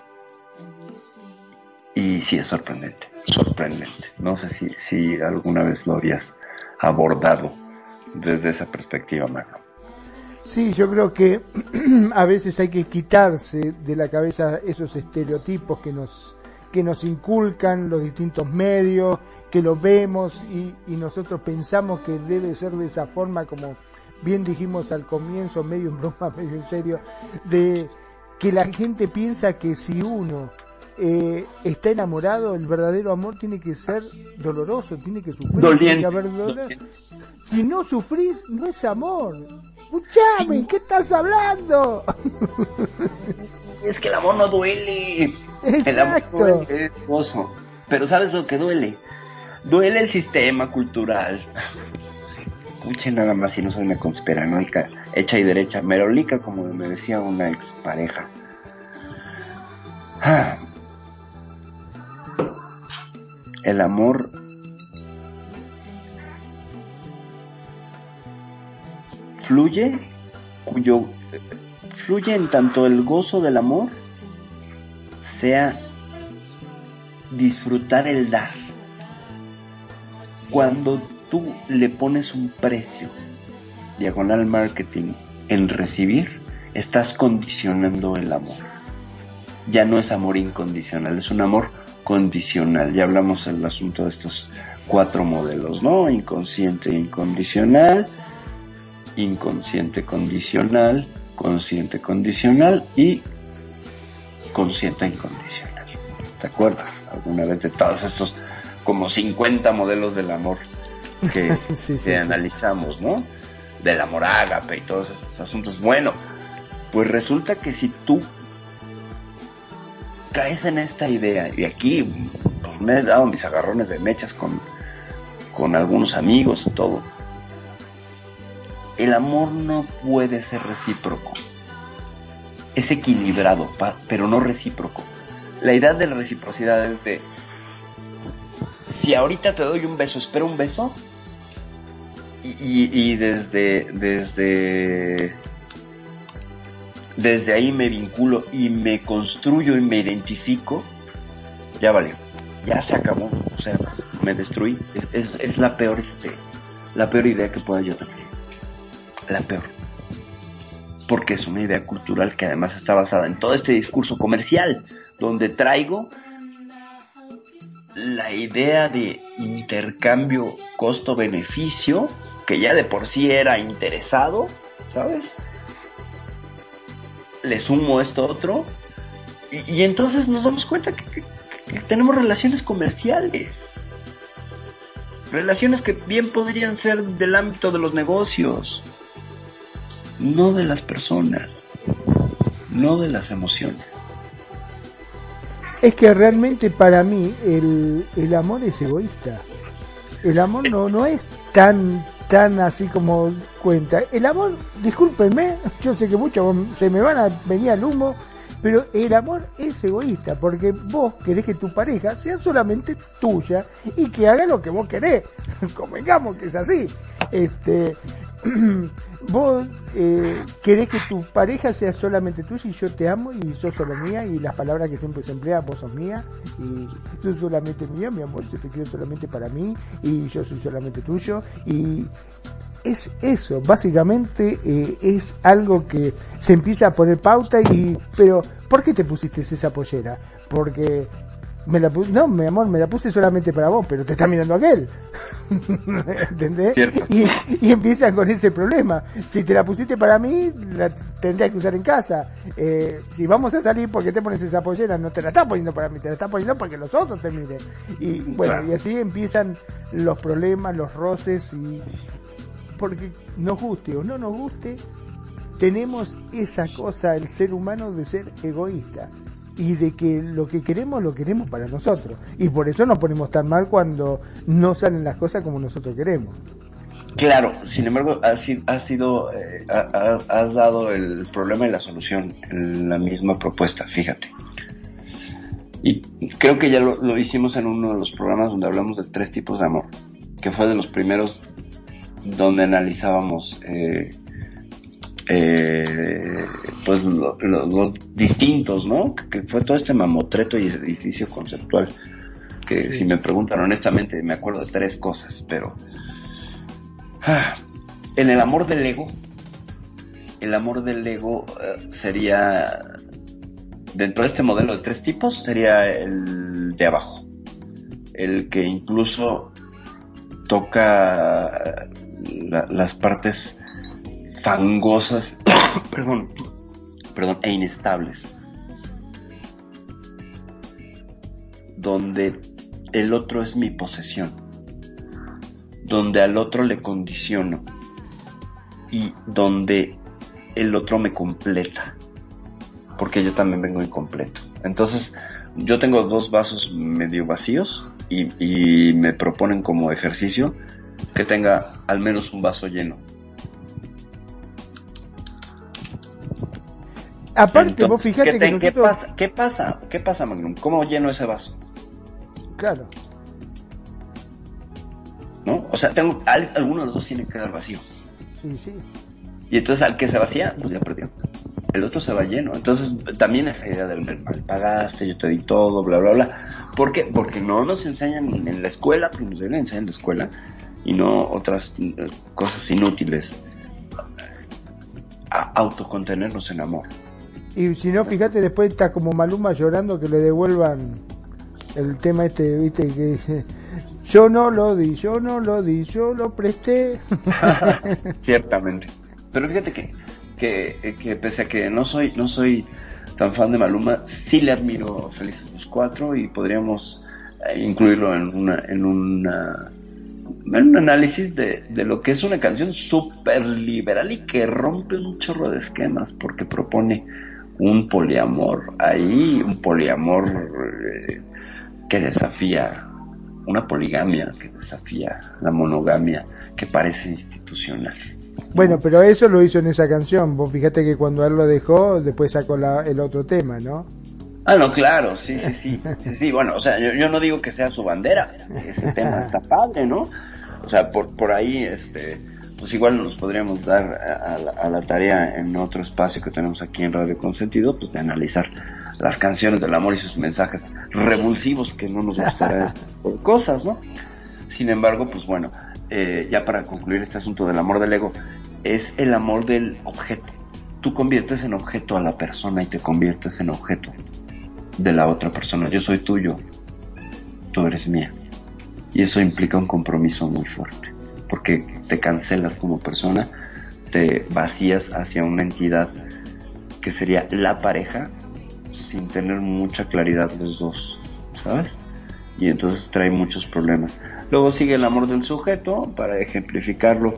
B: Y sí es sorprendente, sorprendente. No sé si, si alguna vez lo habías abordado desde esa perspectiva, Magno.
C: Sí, yo creo que <clears throat> a veces hay que quitarse de la cabeza esos estereotipos que nos que nos inculcan los distintos medios, que los vemos y, y nosotros pensamos que debe ser de esa forma, como bien dijimos al comienzo, medio en broma, <laughs> medio en serio, de que la gente piensa que si uno eh, está enamorado, el verdadero amor tiene que ser doloroso, tiene que sufrir, tiene que haber dolor. Si no sufrís, no es amor. Escuchame, ¿qué estás hablando?
B: Es que el amor no duele. El amor duele, es Pero ¿sabes lo que duele? Duele el sistema cultural. Escuchen nada más si no soy una conspiranoica hecha y derecha, merolica como me decía una expareja. Ah, el amor fluye, cuyo fluye en tanto el gozo del amor sea disfrutar el dar. Cuando tú le pones un precio, diagonal marketing, en recibir, estás condicionando el amor. Ya no es amor incondicional, es un amor condicional. Ya hablamos del asunto de estos cuatro modelos, ¿no? Inconsciente incondicional, inconsciente condicional, consciente condicional y consciente incondicional. ¿Te acuerdas alguna vez de todos estos como 50 modelos del amor que, <laughs> analizamos, ¿no? Del amor ágape y todos estos asuntos. Bueno, pues resulta que si tú caes en esta idea, y aquí pues, me he dado mis agarrones de mechas con, con algunos amigos y todo, el amor no puede ser recíproco. Es equilibrado, pero no recíproco. La idea de la reciprocidad es de, si ahorita te doy un beso, espero un beso, y, y, desde, desde, desde ahí me vinculo y me construyo y me identifico, ya valió, ya se acabó, o sea, me destruí, es, es la peor, este, la peor idea que pueda yo tener, la peor, porque es una idea cultural que además está basada en todo este discurso comercial, donde traigo la idea de intercambio costo-beneficio, que ya de por sí era interesado, ¿sabes? Le sumo esto otro, y, entonces nos damos cuenta que, tenemos relaciones comerciales. Relaciones que bien podrían ser del ámbito de los negocios, no de las personas, no de las emociones.
C: Es que realmente para mí el, el amor es egoísta. El amor no, no es tan tan así como cuenta. El amor, discúlpenme, yo sé que muchos se me van a venir al humo, pero el amor es egoísta, porque vos querés que tu pareja sea solamente tuya y que haga lo que vos querés. <laughs> Convengamos que es así. Este, <coughs> vos eh, querés que tu pareja sea solamente tuya y yo te amo y sos solo mía y las palabras que siempre se emplean, vos sos mía y tú solamente mía, mi amor, yo te quiero solamente para mí y yo soy solamente tuyo y es eso, básicamente eh, es algo que se empieza a poner pauta y, pero ¿por qué te pusiste esa pollera? Porque me la no, mi amor, me la puse solamente para vos, pero te está mirando aquel. <laughs> ¿Entendés? Y, y, empiezan con ese problema. Si te la pusiste para mí, la tendrías que usar en casa. Eh, si vamos a salir, ¿por qué te pones esa pollera? No te la estás poniendo para mí, te la estás poniendo para que los otros te miren. Y bueno, y así empiezan los problemas, los roces y porque nos guste o no nos guste, tenemos esa cosa, el ser humano, de ser egoísta y de que lo que queremos lo queremos para nosotros. Y por eso nos ponemos tan mal cuando no salen las cosas como nosotros queremos.
B: Claro, sin embargo, has, sido, eh, has dado el problema y la solución en la misma propuesta, fíjate. Y creo que ya lo, hicimos en uno de los programas donde hablamos de tres tipos de amor, que fue de los primeros donde analizábamos eh, eh, pues los distintos, ¿no? Que fue todo este mamotreto y edificio conceptual. Que si me preguntan honestamente, me acuerdo de tres cosas, pero ah, en el amor del ego, el amor del ego eh, sería, dentro de este modelo de tres tipos, sería el de abajo, el que incluso toca las partes fangosas, <coughs> perdón, perdón, e inestables. Donde el otro es mi posesión. Donde al otro le condiciono. Y donde el otro me completa. Porque yo también vengo incompleto. Entonces, yo tengo dos vasos medio vacíos y, y me proponen como ejercicio que tenga al menos un vaso lleno
C: Aparte, vos fíjate
B: que, ¿qué, pasa? ¿Qué pasa? ¿Qué pasa, Magnum? ¿Cómo lleno ese vaso?
C: Claro.
B: ¿No? O sea, tengo, alguno de los dos tiene que quedar vacío.
C: Sí, sí.
B: Y entonces al que se vacía, pues ya perdió. El otro se va lleno. Entonces también esa idea del mal pagaste, yo te di todo, bla, bla, bla. ¿Por qué? Porque no nos enseñan en la escuela, porque nos deben enseñar en la escuela, y no otras eh, cosas inútiles a autocontenernos en amor.
C: Y si no, fíjate, después está como Maluma llorando que le devuelvan el tema este, viste, que dice, yo no lo di, yo no lo di, yo lo presté. <laughs>
B: Ciertamente. Pero fíjate que, que, que pese a que no soy, no soy tan fan de Maluma, sí le admiro Felices los Cuatro y podríamos eh, incluirlo en una, en una en un análisis de, de lo que es una canción súper liberal y que rompe un chorro de esquemas porque propone un poliamor ahí, un poliamor eh, que desafía una poligamia que desafía la monogamia que parece institucional.
C: Bueno, pero eso lo hizo en esa canción. Vos fíjate que cuando él lo dejó, después sacó la, el otro tema, ¿no?
B: Ah, no, claro, sí, sí, sí. sí, sí. Bueno, o sea, yo, yo, no digo que sea su bandera. Ese tema <laughs> está padre, ¿no? O sea, por, por ahí, este, pues igual nos podríamos dar a, a, la, a, la, tarea en otro espacio que tenemos aquí en Radio Consentido, pues de analizar las canciones del amor y sus mensajes revulsivos que no nos gustaría <laughs> por cosas, ¿no? Sin embargo, pues bueno, eh, ya para concluir este asunto del amor del ego, es el amor del objeto. Tú conviertes en objeto a la persona y te conviertes en objeto de la otra persona. Yo soy tuyo, tú eres mía. Y eso implica un compromiso muy fuerte, porque te cancelas como persona, te vacías hacia una entidad que sería la pareja sin tener mucha claridad los dos, ¿sabes? Y entonces trae muchos problemas. Luego sigue el amor del sujeto, para ejemplificarlo,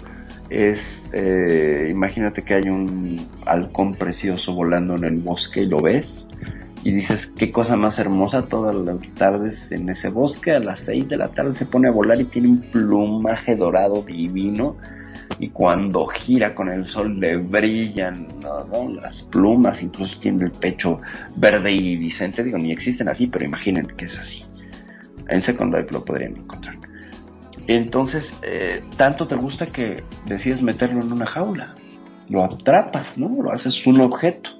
B: es, eh, imagínate que hay un halcón precioso volando en el bosque y lo ves, y dices, qué cosa más hermosa, todas las tardes en ese bosque, a las 6 de la tarde se pone a volar y tiene un plumaje dorado divino, y cuando gira con el sol le brillan ¿no? ¿no? las plumas, incluso tiene el pecho verde y vicente, digo, ni existen así, pero imaginen que es así. En Second Life lo podrían encontrar. Entonces, eh, tanto te gusta que decides meterlo en una jaula, lo atrapas, ¿no? Lo haces un objeto.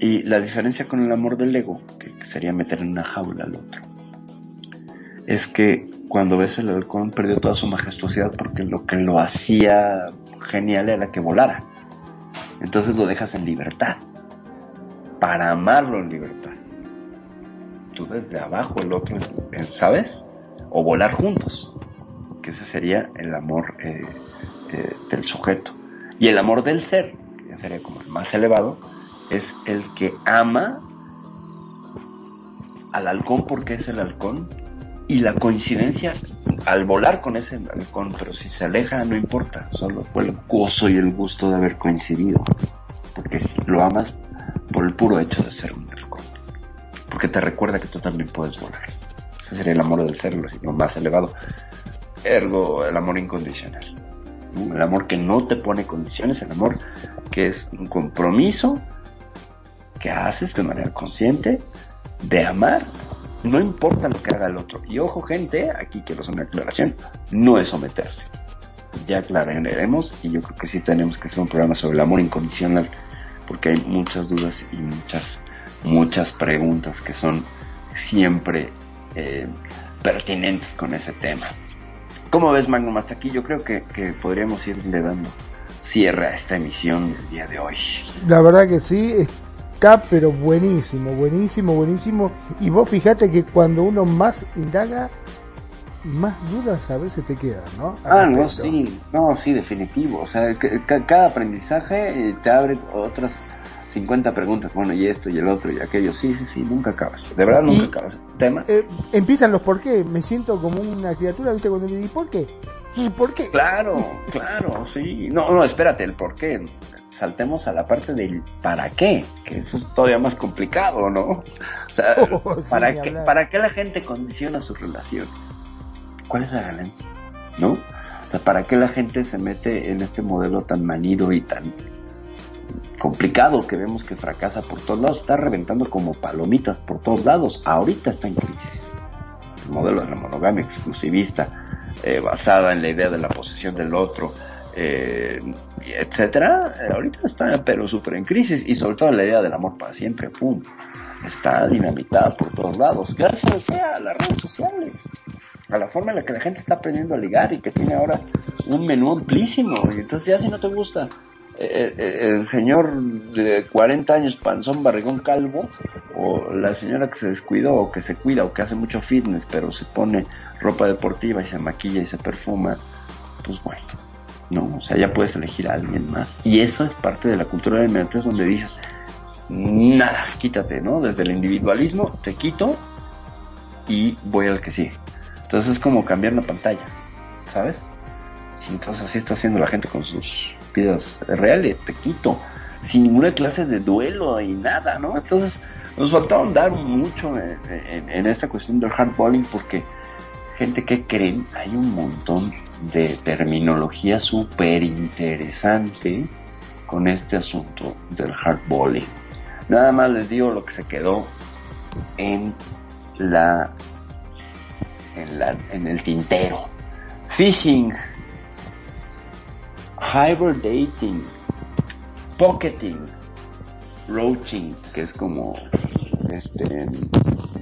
B: Y la diferencia con el amor del ego, que sería meter en una jaula al otro, es que cuando ves el halcón perdió toda su majestuosidad porque lo que lo hacía genial era que volara. Entonces lo dejas en libertad, para amarlo en libertad. Tú desde abajo, el otro, ¿sabes? O volar juntos, que ese sería el amor eh, eh, del sujeto. Y el amor del ser, que sería como el más elevado, es el que ama al halcón porque es el halcón y la coincidencia al volar con ese halcón, pero si se aleja no importa, solo el gozo y el gusto de haber coincidido, porque lo amas por el puro hecho de ser un halcón, porque te recuerda que tú también puedes volar. Ese sería el amor del ser, lo más elevado. Ergo, el amor incondicional. El amor que no te pone condiciones, el amor que es un compromiso que haces de manera consciente de amar no importa lo que haga el otro. Y ojo, gente, aquí quiero hacer una aclaración, no es someterse. Ya aclararemos y yo creo que sí tenemos que hacer un programa sobre el amor incondicional, porque hay muchas dudas y muchas, muchas preguntas que son siempre eh, pertinentes con ese tema. ¿Cómo ves, Magnum? Hasta aquí yo creo que, que podríamos irle dando cierre a esta emisión del día de hoy.
C: La verdad que sí, está pero buenísimo, buenísimo, buenísimo. Y vos fijate que cuando uno más indaga, más dudas a veces te quedan, ¿no?
B: Al ah, no, sí, no, sí, definitivo. O sea, cada aprendizaje eh, te abre otras 50 preguntas. Bueno, y esto y el otro y aquello. Sí, sí, sí, nunca acabas. De verdad, nunca y, acabas. Tema.
C: Eh, empiezan los por qué. Me siento como una criatura, ¿viste? Cuando me digo, ¿por qué? ¿Y por qué?
B: Claro, claro, sí. No, no, espérate, el por qué saltemos a la parte del para qué, que eso es todavía más complicado, ¿no? O sea, <laughs> oh, sí, ¿para, qué, ¿para qué la gente condiciona sus relaciones? ¿Cuál es la ganancia? ¿No? O sea, ¿para qué la gente se mete en este modelo tan manido y tan complicado que vemos que fracasa por todos lados? Está reventando como palomitas por todos lados. Ahorita está en crisis. El modelo de la monogamia exclusivista, eh, basada en la idea de la posesión del otro, eh, etcétera, eh, ahorita está pero súper en crisis y sobre todo la idea del amor para siempre, pum, está dinamitada por todos lados, gracias a las redes sociales, a la forma en la que la gente está aprendiendo a ligar y que tiene ahora un menú amplísimo y entonces ya si no te gusta eh, eh, el señor de 40 años, panzón, barrigón, calvo, o la señora que se descuidó, o que se cuida, o que hace mucho fitness, pero se pone ropa deportiva y se maquilla y se perfuma, pues bueno, no, o sea, ya puedes elegir a alguien más. Y eso es parte de la cultura de mercado donde dices, nada, quítate, ¿no? Desde el individualismo, te quito y voy al que sigue. Entonces es como cambiar la pantalla, ¿sabes? entonces así está haciendo la gente con sus vidas reales, te quito, sin ninguna clase de duelo y nada, ¿no? Entonces nos faltaron dar mucho en, esta cuestión del hardballing porque gente que creen, hay un montón de terminología súper interesante con este asunto del hardballing. Nada más les digo lo que se quedó en la en, la, en el tintero. Phishing, hibernating, pocketing, roaching, que es como este,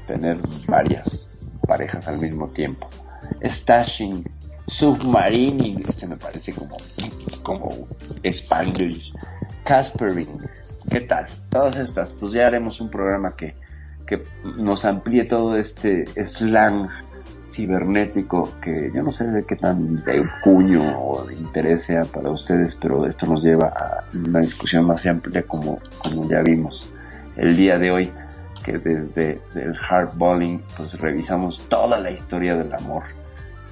B: tener varias parejas al mismo tiempo, stashing, submarining, este me parece como, como Caspering, ¿qué tal? Todas estas, pues ya haremos un programa que, que nos amplíe todo este slang cibernético que yo no sé de qué tan de cuño o de interés sea para ustedes, pero esto nos lleva a una discusión más amplia como, como ya vimos el día de hoy, que desde el hardballing pues revisamos toda la historia del amor.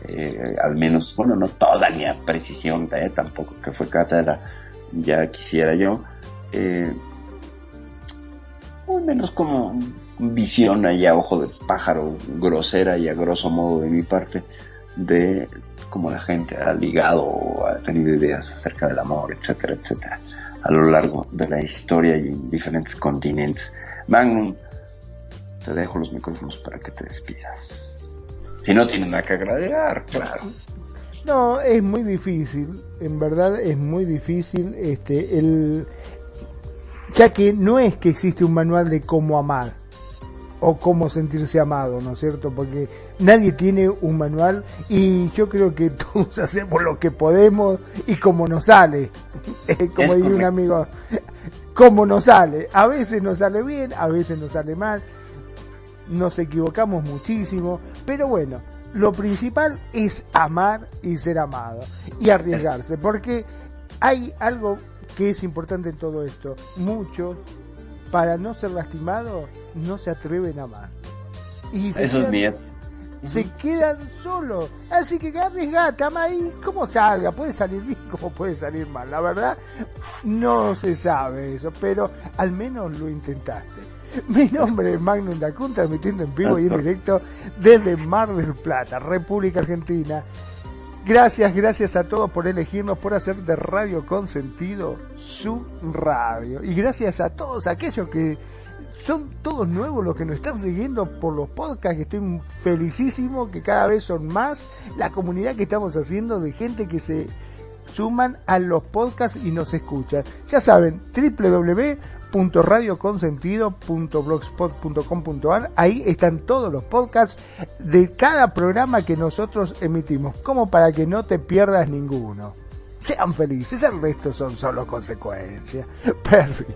B: Eh, al menos, bueno, no toda ni a precisión, eh, tampoco que fue cátedra, ya quisiera yo, eh, al menos como visión ahí a ojo de pájaro, grosera y a grosso modo de mi parte, de cómo la gente ha ligado o ha tenido ideas acerca del amor, etcétera, etcétera, a lo largo de la historia y en diferentes continentes. Magnum, te dejo los micrófonos para que te despidas. Si no tienes nada que agregar, claro.
C: No, es muy difícil, en verdad es muy difícil, este, el, ya que no es que existe un manual de cómo amar, o cómo sentirse amado, ¿no es cierto? Porque nadie tiene un manual y yo creo que <laughs> todos hacemos lo que podemos y como nos sale, <laughs> como diría un amigo, <laughs> como nos sale. A veces nos sale bien, a veces nos sale mal, nos equivocamos muchísimo, pero bueno, lo principal es amar y ser amado y arriesgarse, porque hay algo que es importante en todo esto. Muchos para no ser lastimado, no se atreven a más.
B: Y se Eso quedan,
C: es Se quedan solos. Así que arriesgate, ama ahí, como salga. Puede salir bien como puede salir mal. La verdad, no se sabe eso, pero al menos lo intentaste. Mi nombre es Magnum Dacun, transmitiendo en vivo y en <laughs> directo desde Mar del Plata, República Argentina. Gracias, gracias a todos por elegirnos, por hacer de Radio Consentido su radio. Y gracias a todos aquellos que son todos nuevos los que nos están siguiendo por los podcasts, que estoy felicísimo, que cada vez son más la comunidad que estamos haciendo de gente que se suman a los podcasts y nos escuchan. Ya saben, www www.radioconsentido.blogspot.com.ar Ahí están todos los podcasts de cada programa que nosotros emitimos, como para que no te pierdas ninguno. Sean felices, el resto son solo consecuencias. <laughs> Perfecto.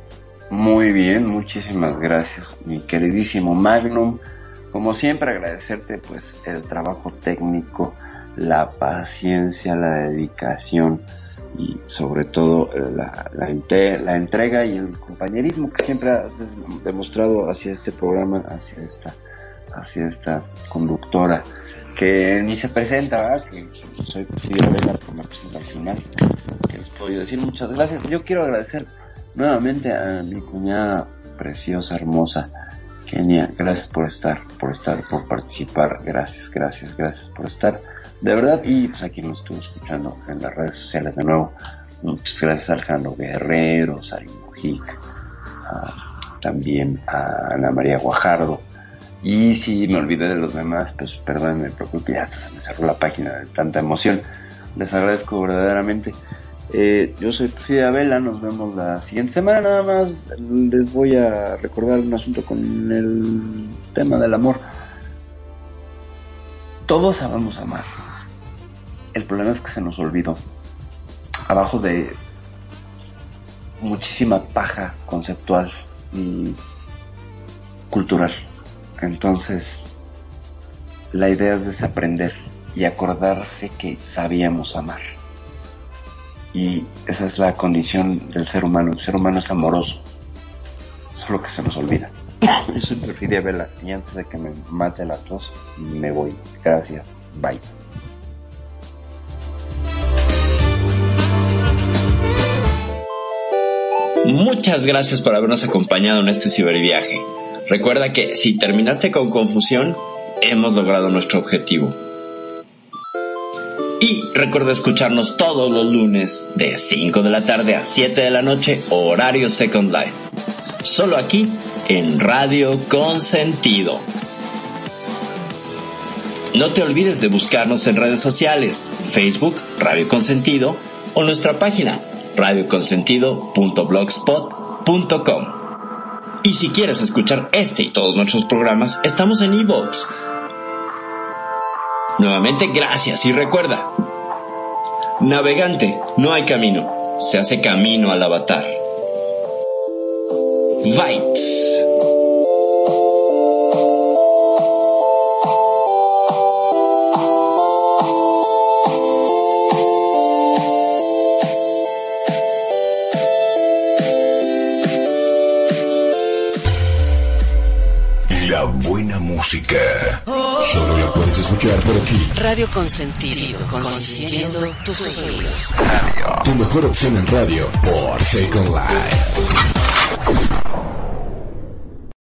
B: Muy bien, muchísimas gracias, mi queridísimo Magnum. Como siempre, agradecerte pues el trabajo técnico, la paciencia, la dedicación y sobre todo eh, la, la, entrega y el compañerismo que siempre has demostrado hacia este programa, hacia esta, hacia esta conductora que ni se presenta, que soy Silvia Vela por la presentación que les puedo decir muchas gracias. Yo quiero agradecer nuevamente a mi cuñada preciosa, hermosa, Kenia, gracias por estar, por estar, por participar, gracias, gracias, gracias por estar de verdad, y pues aquí nos estuvo escuchando en las redes sociales de nuevo. Muchas gracias a Alejandro Guerrero, Sari Mujic, también a Ana María Guajardo. Y si me olvidé de los demás, pues perdón, me preocupe, ya se me cerró la página de tanta emoción. Les agradezco verdaderamente. Eh, yo soy Fidea Vela, nos vemos la siguiente semana. Nada más les voy a recordar un asunto con el tema del amor. Todos sabemos amar el problema es que se nos olvidó. Abajo de muchísima paja conceptual y cultural. Entonces, la idea es desaprender y acordarse que sabíamos amar. Y esa es la condición del ser humano. El ser humano es amoroso. Solo que se nos olvida. Eso Perfidia Vela. Y antes de que me mate la tos, me voy. Gracias. Bye.
D: Muchas gracias por habernos acompañado en este ciberviaje. Recuerda que si terminaste con confusión, hemos logrado nuestro objetivo. Y recuerda escucharnos todos los lunes de 5 de la tarde a 7 de la noche, horario Second Life. Solo aquí en Radio Consentido. No te olvides de buscarnos en redes sociales, Facebook, Radio Consentido, o nuestra página, radioconsentido.blogspot.com. Y si quieres escuchar este y todos nuestros programas, estamos en iVoox. Nuevamente, gracias y recuerda, navegante, no hay camino, se hace camino al avatar. Bytes.
E: Música. Solo la puedes escuchar por aquí.
F: Radio Consentido, consintiendo tus oídos.
E: Tu mejor opción en radio por Second Life.